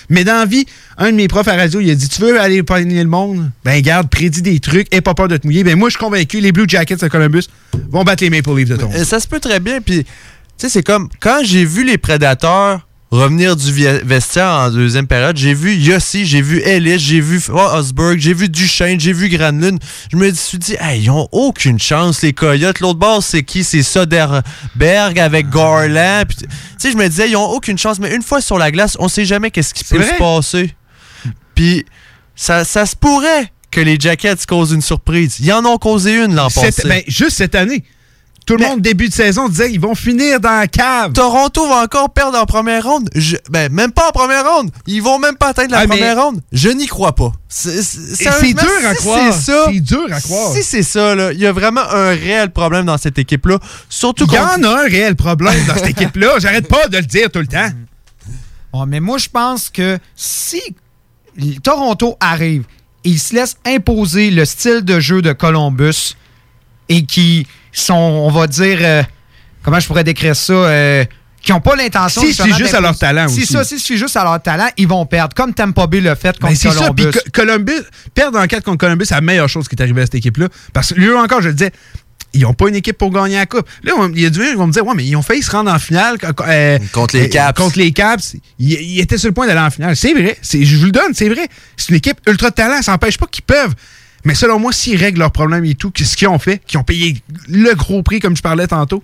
Mais dans la vie, un de mes profs à radio, il a dit Tu veux aller pogner le monde? Ben, garde, prédis des trucs, et pas peur de te mouiller. Ben, moi, je suis convaincu, les Blue Jackets de Columbus vont battre les Maple Leafs de Toronto. Ça se peut très bien. Puis, tu sais, c'est comme quand j'ai vu les Prédateurs revenir du vestiaire en deuxième période, j'ai vu Yossi, j'ai vu Ellis, j'ai vu oh, Osberg, j'ai vu Duchesne, j'ai vu Granlund. Je me suis dit, hey, ils ont aucune chance, les Coyotes. L'autre bord, c'est qui? C'est Soderberg avec Garland. Puis, Tu sais, je me disais, ils ont aucune chance. Mais une fois sur la glace, on sait jamais qu'est-ce qui peut vrai. se passer. Puis, ça, ça se pourrait que les Jackets causent une surprise. Ils en ont causé une l'an passé. ben, juste cette année. Tout le monde, début de saison, disait ils vont finir dans la cave. Toronto va encore perdre en première ronde. Je- ben, même pas en première ronde. Ils vont même pas atteindre la Ah, mais- première ronde. Je n'y crois pas. C'est dur à si croire. C'est dur à croire. Si c'est ça, là, il y a vraiment un réel problème dans cette équipe-là. Surtout Il y contre- en a un réel problème dans cette équipe-là. J'arrête pas de le dire tout le temps. Ouais, mais moi, je pense que si Toronto arrive et il se laisse imposer le style de jeu de Columbus et qui sont, on va dire, euh, comment je pourrais décrire ça, euh, qui n'ont pas l'intention se justement fient juste à leur talent Si aussi. ça, se fient juste à leur talent, ils vont perdre, comme Tampa Bay l'a fait Ben, contre c'est ça. Puis Columbus. Co- Columbus, perdre en 4 contre Columbus, c'est la meilleure chose qui est arrivée à cette équipe-là. Parce que lui encore, je le disais, ils n'ont pas une équipe pour gagner la coupe. Là, il y a du monde qui vont me dire, ouais, mais ils ont failli se rendre en finale euh, Contre les Caps. Contre les Caps. Ils, ils étaient sur le point d'aller en finale. C'est vrai. C'est- Je vous le donne, c'est vrai. C'est une équipe ultra de talent. Ça n'empêche pas qu'ils peuvent. Mais selon moi, s'ils règlent leurs problèmes et tout, ce qu'ils ont fait, qu'ils ont payé le gros prix, comme je parlais tantôt,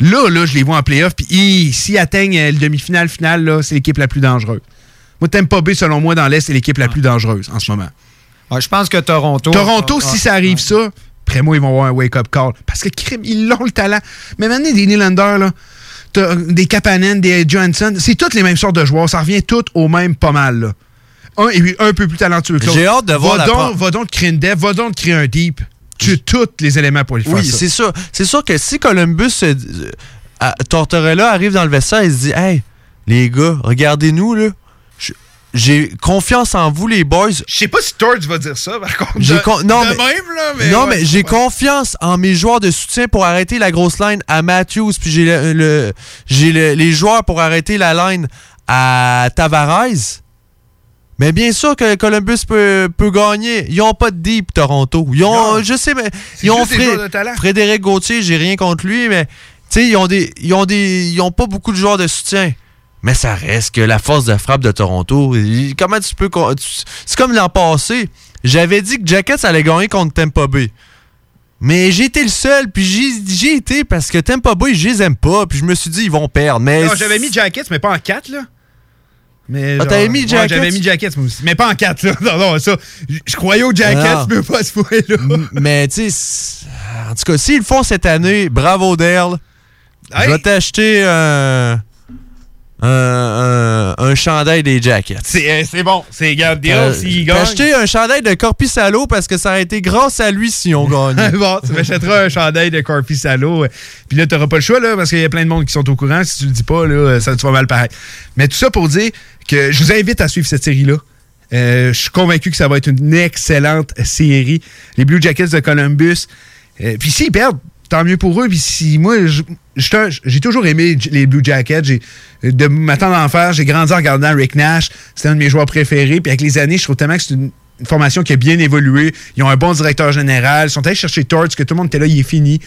là, là, je les vois en playoff. Puis s'ils atteignent euh, le demi-finale, finale, là, c'est l'équipe la plus dangereuse. Moi, Tampa Bay, selon moi, dans l'Est, c'est l'équipe la plus dangereuse en ce moment. Ouais, je pense que Toronto. Toronto, Ah, si ça arrive ça, après moi, ils vont avoir un wake-up call. Parce que ils ont le talent. Mais maintenant, des Nylander, là, euh, des Kapanen, des Johansson, c'est toutes les mêmes sortes de joueurs. Ça revient toutes au même pas mal. là. Un est un peu plus talentueux que l'autre. J'ai hâte de voir va la donc, Va donc créer une dev, va donc créer un deep. Tu as tous les éléments pour le faire. Oui, c'est sûr. C'est sûr que si Columbus, euh, Tortorella arrive dans le vestiaire et se dit Hey, les gars, regardez-nous, là. J'ai confiance en vous, les boys. Je sais pas si Torts va dire ça, par contre. J'ai de- con- non, de mais, même, là, mais non, ouais. mais j'ai confiance en mes joueurs de soutien pour arrêter la grosse line à Matthews, puis j'ai le, le- j'ai le- les joueurs pour arrêter la line à Tavares. Mais bien sûr que Columbus peut, peut gagner. Ils ont pas de deep, Toronto. Ils ont, je sais, mais ils ont Fré-. Frédéric Gauthier, j'ai rien contre lui, mais tu sais, ils ont des, ils ont des, ils ont pas beaucoup de joueurs de soutien. Mais ça reste que la force de frappe de Toronto. Comment tu peux. C'est comme l'an passé. J'avais dit que Jackets allait gagner contre Tampa Bay. Mais j'ai été le seul, puis j'y j'y ai été parce que Tampa Bay, je les aime pas, puis je me suis dit, ils vont perdre. Mais Non, j'avais mis Jackets, mais pas en 4, là. Mais Ah, t'avais mis Jackets? J'avais mis Jackets, moi aussi. Mais pas en 4, là. Non, non, ça. Je croyais aux Jackets, Ah. mais pas à ce point-là. Mais tu sais, en tout cas, s'ils le font cette année, bravo Dale. Je vais t'acheter un, un, un, un chandail des Jackets. C'est euh, c'est bon. C'est garde deal Euh, s'il J'ai gagne. acheté un chandail de Corpi Salo parce que ça a été grâce à lui si on gagne. bon, tu m'achèteras un chandail de Corpi Salo. euh, Puis là, t'auras pas le choix, là, parce qu'il y a plein de monde qui sont au courant. Si tu le dis pas, là, ça te va mal paraître. Mais tout ça pour dire que je vous invite à suivre cette série-là. Euh, je suis convaincu que ça va être une excellente série. Les Blue Jackets de Columbus. Euh, puis s'ils perdent, tant mieux pour eux. Puis si moi, j'ai toujours aimé les Blue Jackets. J'ai, de ma tendre d'enfer, j'ai grandi en regardant Rick Nash. C'était un de mes joueurs préférés. Puis avec les années, je trouve tellement que c'est une, une formation qui a bien évolué. Ils ont un bon directeur général. Ils sont allés chercher Torts, que tout le monde était là, il est fini.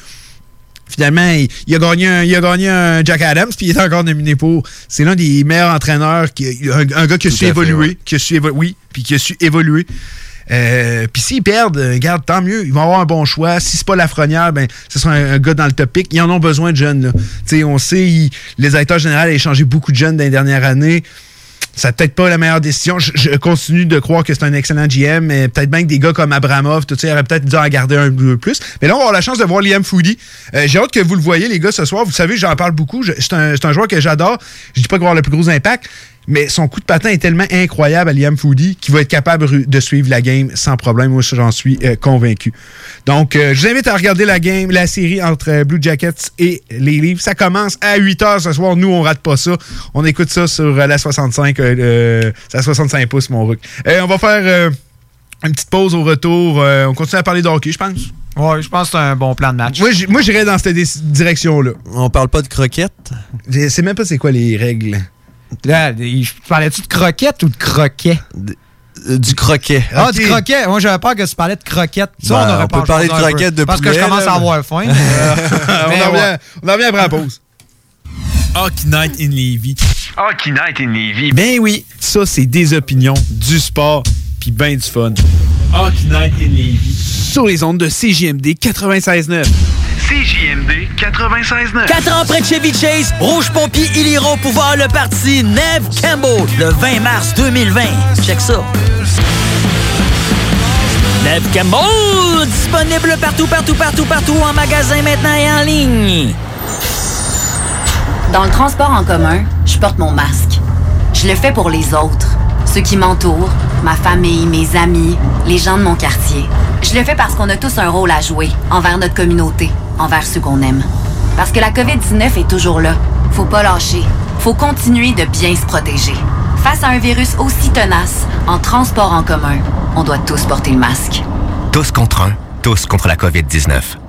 Finalement, il, il a gagné un, il a gagné un Jack Adams, puis il est encore nominé pour. C'est l'un des meilleurs entraîneurs, qui, un, un gars qui a Tout su fait, évoluer, ouais. qui a su évo- oui, puis qui a su évoluer. Euh, puis s'ils perdent, euh, regarde, tant mieux. Ils vont avoir un bon choix. Si c'est pas Lafrenière, ben, ce sera un, gars dans le topic. Ils en ont besoin de jeunes. Là. On sait, les directeurs généraux ont échangé beaucoup de jeunes dans les dernières années. Ça peut-être pas la meilleure décision. Je, continue de croire que c'est un excellent GM, mais peut-être bien que des gars comme Abramov, tout ça, il aurait peut-être dû en garder un peu plus. Mais là, on va avoir la chance de voir Liam Foodie. Euh, J'ai hâte que vous le voyez, les gars, ce soir. Vous savez, j'en parle beaucoup. C'est un, un joueur que j'adore. Je dis pas qu'il va avoir le plus gros impact, mais son coup de patin est tellement incroyable à Liam Foodie qu'il va être capable de suivre la game sans problème. Moi, ça, j'en suis euh, convaincu. Donc, euh, je vous invite à regarder la game, la série entre euh, Blue Jackets et les Leafs. Ça commence à 8 h ce soir. Nous, on rate pas ça. On écoute ça sur euh, la 65, euh, euh, la 65 pouces, mon rook. Euh, on va faire euh, une petite pause au retour. Euh, on continue à parler de hockey, je pense. Ouais, je pense que c'est un bon plan de match. Moi, j'irais dans cette direction-là. On parle pas de croquettes? Je sais même pas c'est quoi les règles. Là, je parlais-tu de croquettes ou de croquet? du croquet. Ah, du croquet. Moi, j'avais peur que tu parlais de croquettes. Ça, Ben, on aurait on pas peut parler de croquettes de Parce que je commence là, à avoir faim. on, Mais en ouais. revient, on en revient après la pause. Hockey Night in Levy. Hockey Night in Levy. Ben oui, ça, c'est des opinions, du sport, puis ben du fun. Hockey Night in Levy. Sur les ondes de CJMD 96.9. CJMD 96.9. 4 ans près de Chevy Chase, Rouge Pompier, ils iront pouvoir le parti Neve Campbell le 20 mars 2020. Check ça. Neve Campbell, disponible partout, partout, partout, partout, en magasin maintenant et en ligne. Dans le transport en commun, je porte mon masque. Je le fais pour les autres, ceux qui m'entourent, ma famille, mes amis, les gens de mon quartier. Je le fais parce qu'on a tous un rôle à jouer envers notre communauté, envers ceux qu'on aime. Parce que la COVID-19 est toujours là. Faut pas lâcher. Faut continuer de bien se protéger. Face à un virus aussi tenace, en transport en commun, on doit tous porter le masque. Tous contre un, tous contre la COVID-19.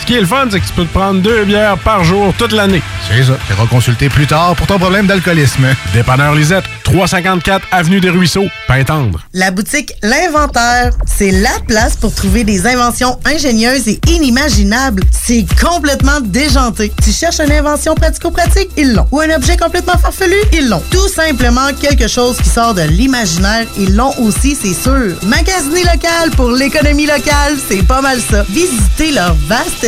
Ce qui est le fun, c'est que tu peux te prendre deux bières par jour toute l'année. C'est ça. Tu consulter plus tard pour ton problème d'alcoolisme. Dépanneur Lisette, 354 Avenue des Ruisseaux, Pintendre. La boutique L'Inventaire, c'est la place pour trouver des inventions ingénieuses et inimaginables. C'est complètement déjanté. Tu cherches une invention pratico-pratique? Ils l'ont. Ou un objet complètement farfelu? Ils l'ont. Tout simplement quelque chose qui sort de l'imaginaire? Ils l'ont aussi, c'est sûr. Magasiner local pour l'économie locale, c'est pas mal ça. Visitez leur vaste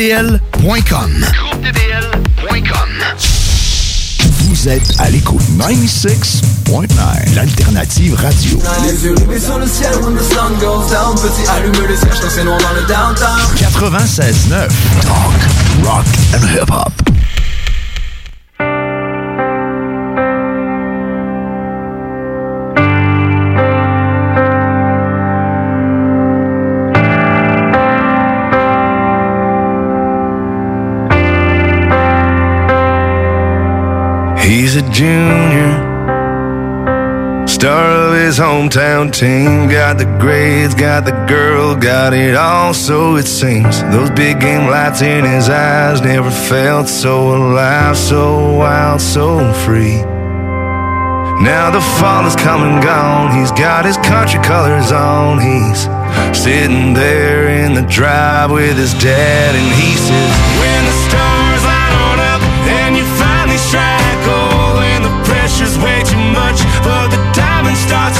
GroupeDBL.com. Vous êtes à l'écoute 96.9, l'alternative radio. Les yeux rivés sur le ciel when the sun goes down Petit allume les cierges quand c'est noir dans le downtown 96.9, talk, rock and hip-hop. He's a junior, star of his hometown team. Got the grades, got the girl, got it all, so it seems. Those big game lights in his eyes never felt so alive, so wild, so free. Now the fall is come and gone. He's got his country colors on. He's sitting there in the drive with his dad, and he says, When the stars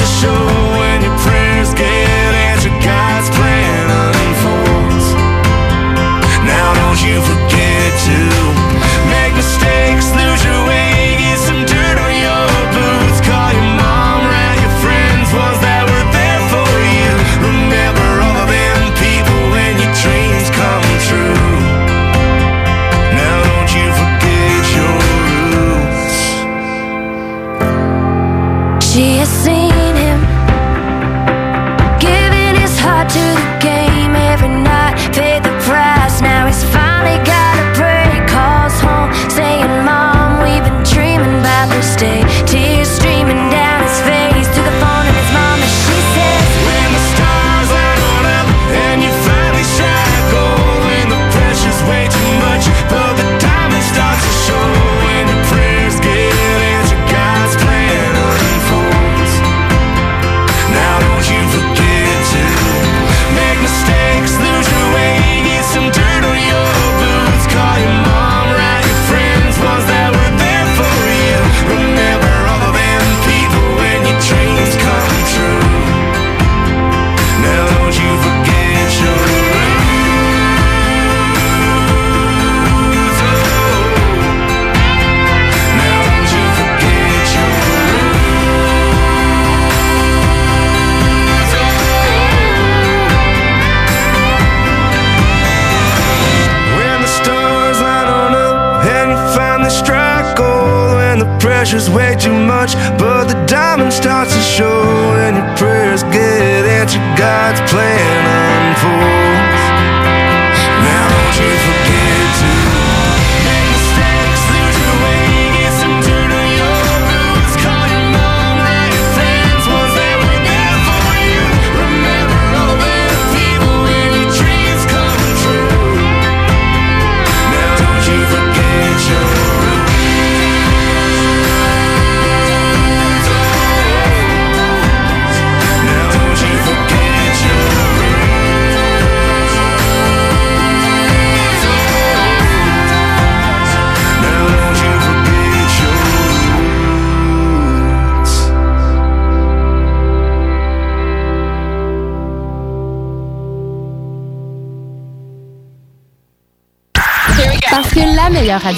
to show. When your prayers get answered, God's plan unfolds. Now don't you forget to make mistakes, lose your way,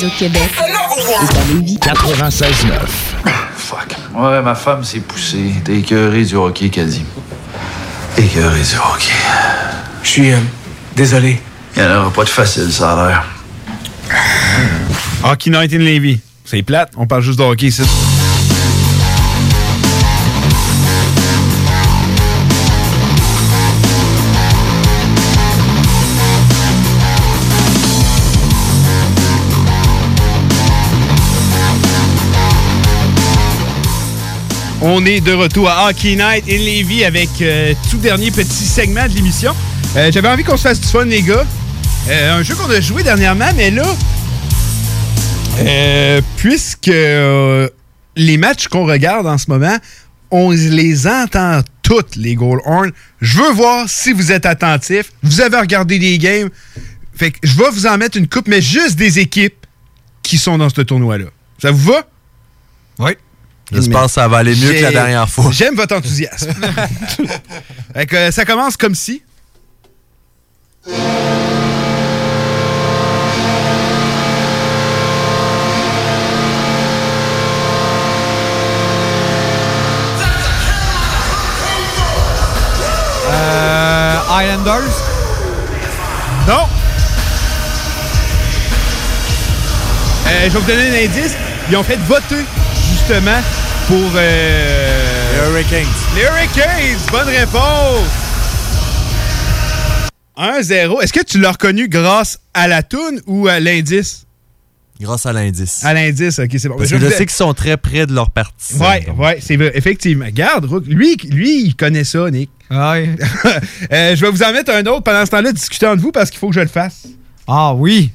la meilleure radio de Québec est à Lévis. 96.9. Fuck. Ouais, ma femme s'est poussée. T'es écœuré du hockey, dit. Écœuré du hockey. Je suis euh, désolé. Il n'y en aura pas de facile, ça a l'air. Hockey Night in Levy. C'est plate, on parle juste de hockey ici. On est de retour à Hockey Night in Levy avec euh, tout dernier petit segment de l'émission. Euh, J'avais envie qu'on se fasse du fun, les gars. Euh, un jeu qu'on a joué dernièrement, mais là, puisque les matchs qu'on regarde en ce moment, on les entend toutes, les goal horn. Je veux voir si vous êtes attentifs. Vous avez regardé des games. Je vais vous en mettre une coupe, mais juste des équipes qui sont dans ce tournoi-là. Ça vous va? Oui. J'espère que ça va aller mieux que la dernière fois. J'aime votre enthousiasme. Fait que, euh, ça commence comme si. Euh, Islanders? Non. Euh, je vais vous donner un indice. Ils ont fait voter, justement, pour... euh, Les Hurricanes. Les Hurricanes! Bonne réponse! 1-0. Est-ce que tu l'as reconnu grâce à la toune ou à l'indice? Grâce à l'indice. À l'indice, ok, c'est bon. Parce Je que je sais qu'ils sont très près de leur partie. Ouais, ouais, c'est vrai. Effectivement. Garde, Rook, lui, lui, il connaît ça, Nick. Ouais. Euh, je vais vous en mettre un autre pendant ce temps-là, discuter entre vous parce qu'il faut que je le fasse. Ah oui.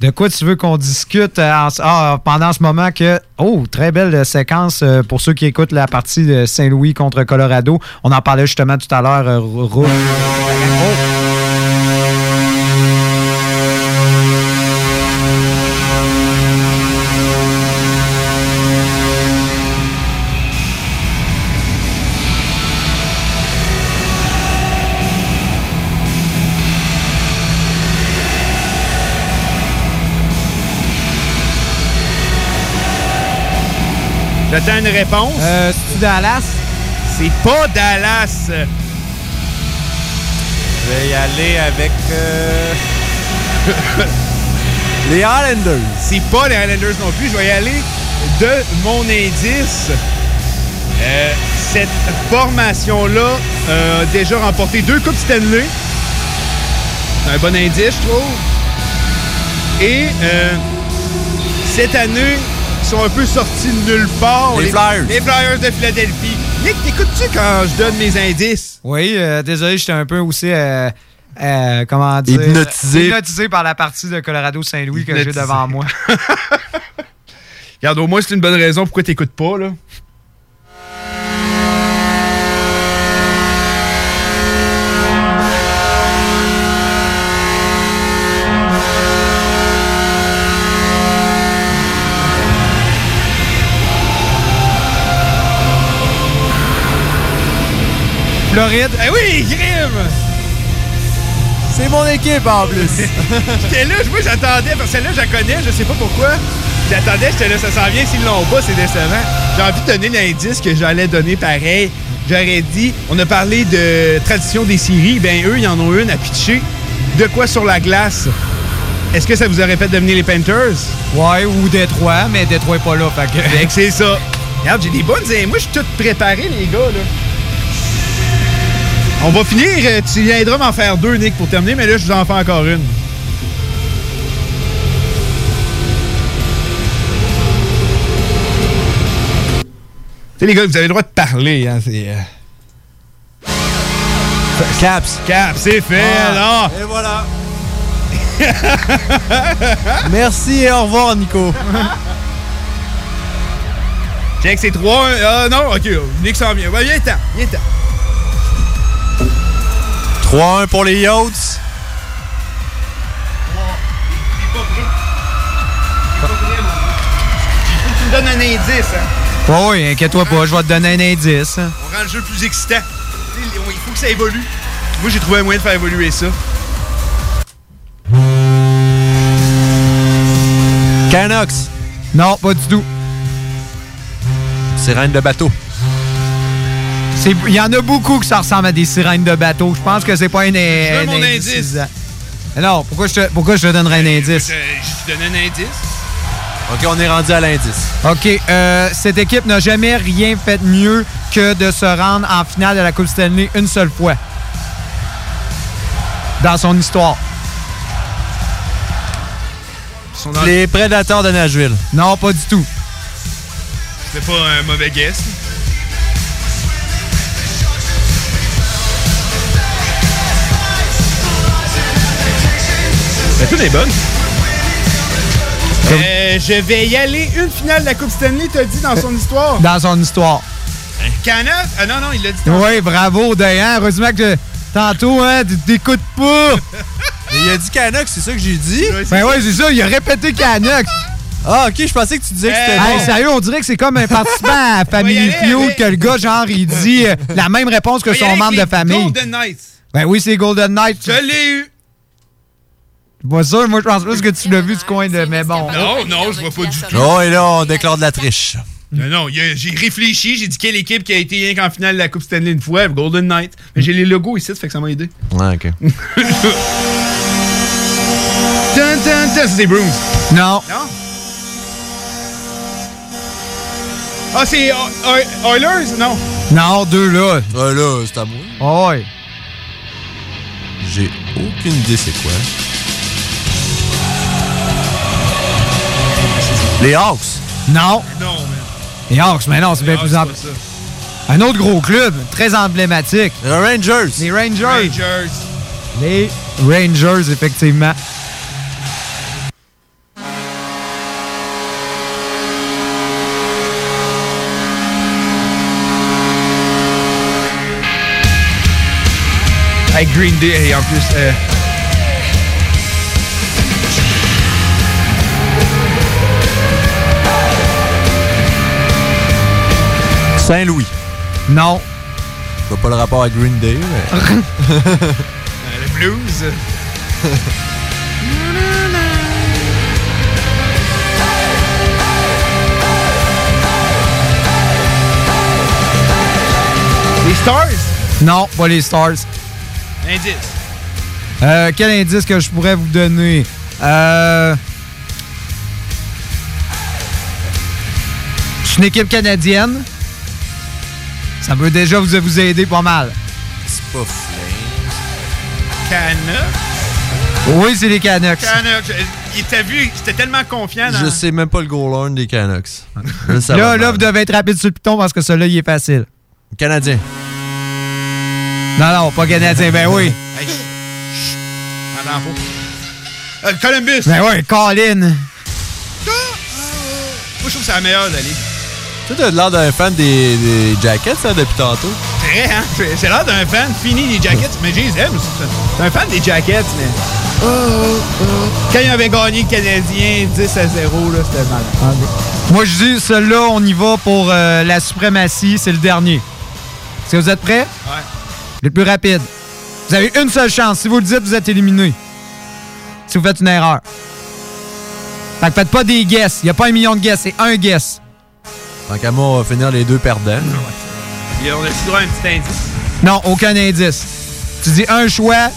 De quoi tu veux qu'on discute euh, ah, pendant ce moment que. Oh, très belle euh, séquence euh, pour ceux qui écoutent la partie de Saint-Louis contre Colorado. On en parlait justement tout à l'heure. euh, réponse. Euh, C'est-tu Dallas? C'est pas Dallas. Je vais y aller avec. euh, les Highlanders. C'est pas les Highlanders non plus. Je vais y aller de mon indice. Euh, cette formation-là euh, a déjà remporté deux Coupes Stanley. C'est un bon indice, je trouve. Et cette année, ils sont un peu sortis de nulle part. Les Flyers. Les Flyers de Philadelphie. Nick, t'écoutes-tu quand je donne mes indices? Oui, euh, désolé, j'étais un peu aussi. euh, euh, comment dire? Hypnotisé. Hypnotisé par la partie de Colorado-Saint-Louis que j'ai devant moi. Regarde, au moins, c'est une bonne raison pourquoi t'écoutes pas, là. Floride. Eh oui, Grim! C'est mon équipe en plus. J'étais là, moi j'attendais, parce que celle-là, je la connais, je sais pas pourquoi. J'attendais, j'étais là, ça s'en vient, s'ils l'ont pas, c'est décevant. J'ai envie de donner l'indice que j'allais donner pareil. J'aurais dit, on a parlé de tradition des séries, ben eux, ils en ont une à pitcher. De quoi sur la glace? est-ce que ça vous aurait fait devenir les Panthers? Ouais, ou Détroit, mais Détroit est pas là. Fait que... C'est ça. Regarde, j'ai des bonnes... Moi, je suis tout préparé, les gars, là. On va finir. euh, Tu viendras m'en faire deux, Nick, pour terminer, mais là, je vous en fais encore une. Tu sais, les gars, vous avez le droit de parler, hein, c'est... euh, Caps. Caps, c'est fait, Ah, là! Et voilà. Merci et au revoir, Nico. Check, c'est 3 Ah non, ok, Nick s'en vient. Ouais, viens-t'en, viens-t'en. 3-1 pour les Yachts. Tu me donnes un indice, hein. Ouais, oui, inquiète-toi pas, je vais te donner un indice. On rend le jeu plus excitant. Il faut que ça évolue. Moi, j'ai trouvé un moyen de faire évoluer ça. Canucks. Non, pas du tout. Sirène de bateau. Il y en a beaucoup qui ça ressemble à des sirènes de bateau. Je pense que c'est pas un, veux un mon indice. Non, pourquoi je, te, pourquoi je te donnerais un indice? Je, je te donne un indice. OK, on est rendu à l'indice. OK, euh, cette équipe n'a jamais rien fait mieux que de se rendre en finale de la Coupe Stanley une seule fois. Dans son histoire. Les prédateurs de Nashville. Non, pas du tout. C'est pas un mauvais guess. La tune est bonne. Euh, je vais y aller. Une finale de la Coupe Stanley, t'as dit, dans son histoire? Dans son histoire. Canucks? Ah non, non, il l'a dit. tantôt. Oui, bravo, Dayan. Heureusement que tantôt, hein, tu t'écoutes pas. il a dit Canucks, c'est ça que j'ai dit? Ben ouais, c'est ça, il a répété Canucks. Ah, ok, je pensais que tu disais que c'était Hey, bon. sérieux, on dirait que c'est comme un participant à Family Feud que le gars, genre, il dit euh, la même réponse que son membre de famille. Golden Knights. Ben oui, c'est Golden Knight. Je l'ai eu. Pas sûr, moi je pense plus que tu l'as vu du coin de. Mais bon. Non, non, je vois pas du tout. Oh, et là, on déclare de la triche. Non, non, j'ai réfléchi, j'ai dit quelle équipe qui a été rien qu'en finale de la Coupe Stanley une fois, Golden Knight. Mais j'ai les logos ici, ça fait que ça m'a aidé. Ouais, ok. Tan, tan, tan, c'est des Bruins. Non. Non? Ah, c'est Oilers? Non? Non, deux là. Ah là, c'est à moi. Ah ouais. J'ai aucune idée c'est quoi. Les Hawks? Non. Non, man. Les Hawks, mais non, c'est bien plus ample. Un autre gros club, très emblématique. Les Rangers. Les Rangers. Rangers. Les Rangers, effectivement. Avec Green Day, et en plus. euh, Saint-Louis. Non. Je vois pas le rapport avec Green Day, mais. euh, le Blues. Les Stars? Non, pas les Stars. Indice. Euh, quel indice que je pourrais vous donner? Euh... C'est une équipe canadienne. Ça peut déjà vous, vous aider pas mal. C'est pas Flames. Canucks? Oui, c'est les Canucks. Canucks. Il t'a vu, j'étais tellement confiant dans. Je sais même pas le goal line des Canucks. Là, Là, vous devez être rapide sur le piton parce que celui-là, il est facile. Canadien. Non, non, pas canadien. Ben oui. Hey. Attends. Euh, Columbus. Ben oui, Colin. Moi, je trouve que c'est la meilleure de ligue. Toi, t'as l'air d'un fan des, des Jackets, ça, depuis tantôt. C'est vrai, hein? J'ai l'air d'un fan fini des Jackets, mais je les aime. C'est un fan des Jackets, mais. Quand ils avaient gagné le Canadien 10 à 0, là, c'était mal. Moi, je dis, celui-là, on y va pour euh, la suprématie. C'est le dernier. Est-ce que vous êtes prêts? Ouais. Le plus rapide. Vous avez une seule chance. Si vous le dites, vous êtes éliminé. Si vous faites une erreur. Fait que faites pas des guesses. Il n'y a pas un million de guesses, c'est un guess. Tant qu'à moi, on va finir les deux perdants. Et on a droit à un petit indice? Non, aucun indice. Tu dis un choix.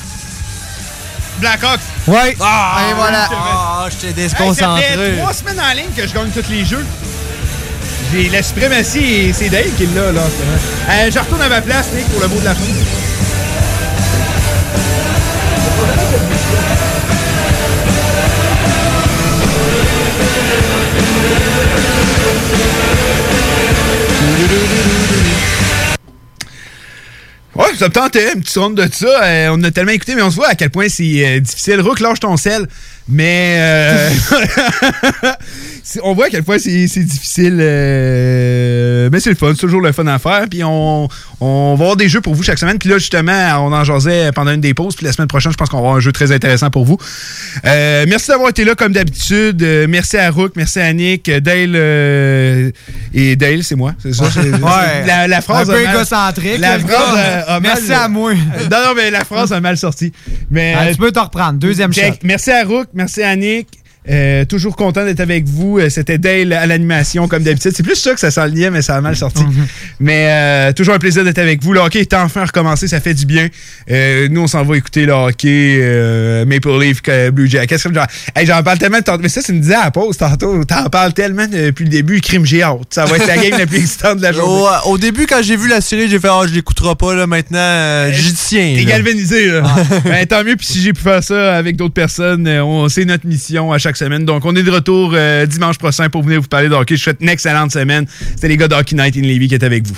Blackhawks. Ouais. Ah, Et voilà. Ah, je t'ai Hey, ça déconcentré. fait trois semaines en ligne que je gagne tous les jeux. J'ai la suprématie et c'est Dave qui l'a, là. Euh, je retourne à ma place, Nick, pour le mot de la fin. Ouais, ça me tentait, une petite ronde de ça. Euh, on a tellement écouté, mais on se voit à quel point c'est euh, difficile. Rook, lâche ton sel. Mais euh, on voit à quel point c'est difficile. euh, mais c'est le fun, c'est toujours le fun à faire. Puis on, on va avoir des jeux pour vous chaque semaine. Puis là, justement, on en jasait pendant une des pauses. Puis la semaine prochaine, je pense qu'on va avoir un jeu très intéressant pour vous. Euh, merci d'avoir été là comme d'habitude. Euh, merci à Rook, merci à Nick, Dale et Dale, c'est moi, c'est ça? Ouais. La, la phrase Un peu égocentrique, La phrase a mal- Merci à moi. non, non, mais la phrase a mal sorti. Mais, Ah, tu peux te reprendre. Deuxième shot. Merci à Rook, merci à Nick. Euh, toujours content d'être avec vous. Euh, C'était Dale à l'animation, comme d'habitude. C'est plus ça que ça s'enlignait, mais ça a mal sorti. Mhm. Mais euh, toujours un plaisir d'être avec vous. Le hockey est enfin recommencé, ça fait du bien. Euh, nous, on s'en va écouter le hockey Maple Leaf, Blue Jackets. Hey, j'en parle tellement tantôt. Mais ça, tu me disais à la pause tantôt. T'en parles tellement depuis le début. Crime, j'ai hâte. Ça va être la game la plus excitante de la journée. Au, au début, quand j'ai vu la série, j'ai fait Ah, je l'écouterai pas. Là, maintenant, j'y tiens. T'es galvanisé, là. Ben, tant mieux, puis si j'ai pu faire ça avec d'autres personnes, on- c'est notre mission à chaque semaine. Donc, on est de retour euh, dimanche prochain pour venir vous parler de hockey. Je vous souhaite une excellente semaine. C'était les gars de Hockey Night in Levy qui étaient avec vous.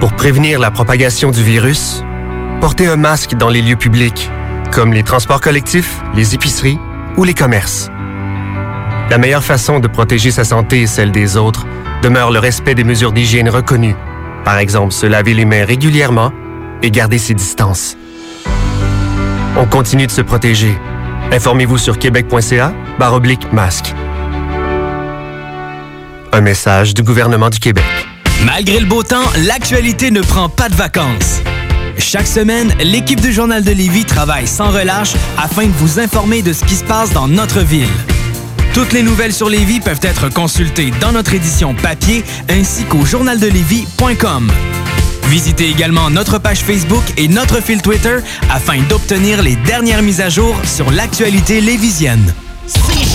Pour prévenir la propagation du virus, portez un masque dans les lieux publics, comme les transports collectifs, les épiceries ou les commerces. La meilleure façon de protéger sa santé et celle des autres demeure le respect des mesures d'hygiène reconnues. Par exemple, se laver les mains régulièrement et garder ses distances. On continue de se protéger. Informez-vous sur québec.ca barre oblique masque. Un message du gouvernement du Québec. Malgré le beau temps, l'actualité ne prend pas de vacances. Chaque semaine, l'équipe du Journal de Lévis travaille sans relâche afin de vous informer de ce qui se passe dans notre ville. Toutes les nouvelles sur Lévis peuvent être consultées dans notre édition papier ainsi qu'au journaldelevis.com. Visitez également notre page Facebook et notre fil Twitter afin d'obtenir les dernières mises à jour sur l'actualité lévisienne.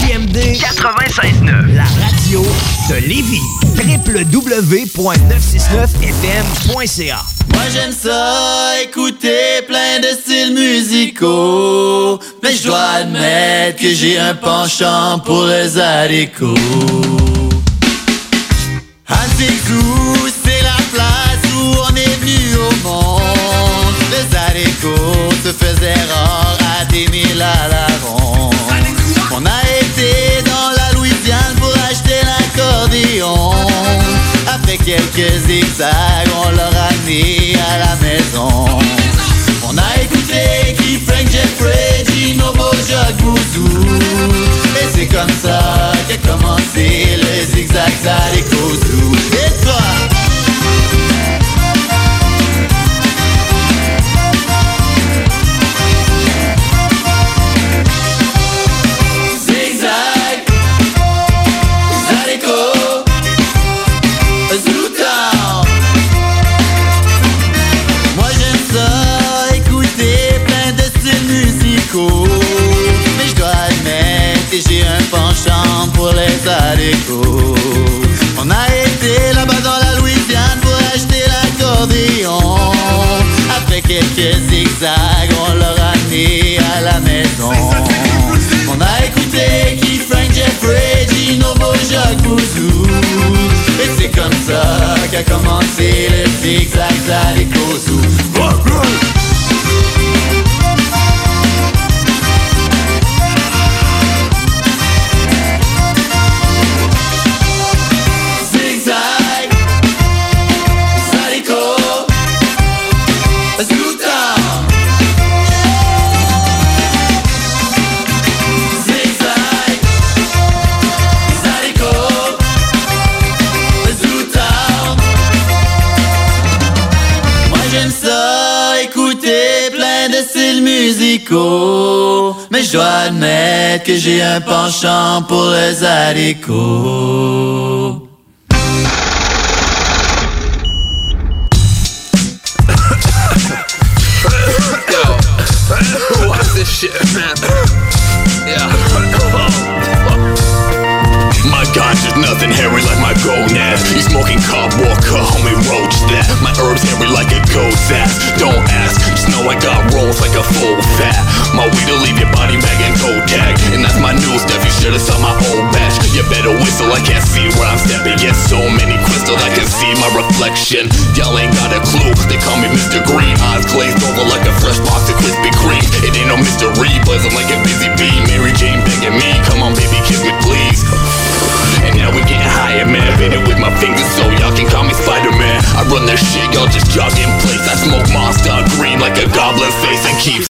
CJMD 96.9, la radio de Lévis. www.969fm.ca Moi j'aime ça, écouter plein de styles musicaux. Mais je dois admettre que j'ai un penchant pour les haricots. Antikou, c'est la place où on est venu au monde. Les haricots se faisaient rares à des mille à la ronde. Après quelques zigzags, on l'a ramené à la maison. On a écouté Keith Frank Jeffrey Gouzou. Et c'est comme ça qu'a commencé le zigzag Zarikouzou. Et On a été là-bas dans la Louisiane pour acheter l'accordéon. Après quelques zigzags, on l'a ramené à la maison. On a écouté Keith Frank Jeffrey, Gino Bojack Bouzou. Et c'est comme ça qu'a commencé le zigzag Zarikouzou. Zigzag, je dois admettre que j'ai un penchant pour les haricots. Shit, man. Yeah. My ganja is nothing hairy like my gonad. You smoking cop walker, homie roach that. My herbs hairy like a goat's ass. Don't ask, just know I got rolls like a full fat. My weed will leave your body bag and tag. And that's my new stuff, you should've saw my old batch. You better whistle, I can't see where I'm stepping. Yet so many crystals, I can see my reflection. Y'all ain't got a clue, they call me Mr. Green. Eyes glazed over like a fresh box of Krispy Kreme. It ain't no mystery, buzzing like a busy bee. Mary Jane begging me, come on baby, kiss me please. And now we're getting higher, man. Painted with my fingers, so y'all can call me Spider-Man. I run that shit, y'all just jog in place. I smoke monster green like a goblin face and keep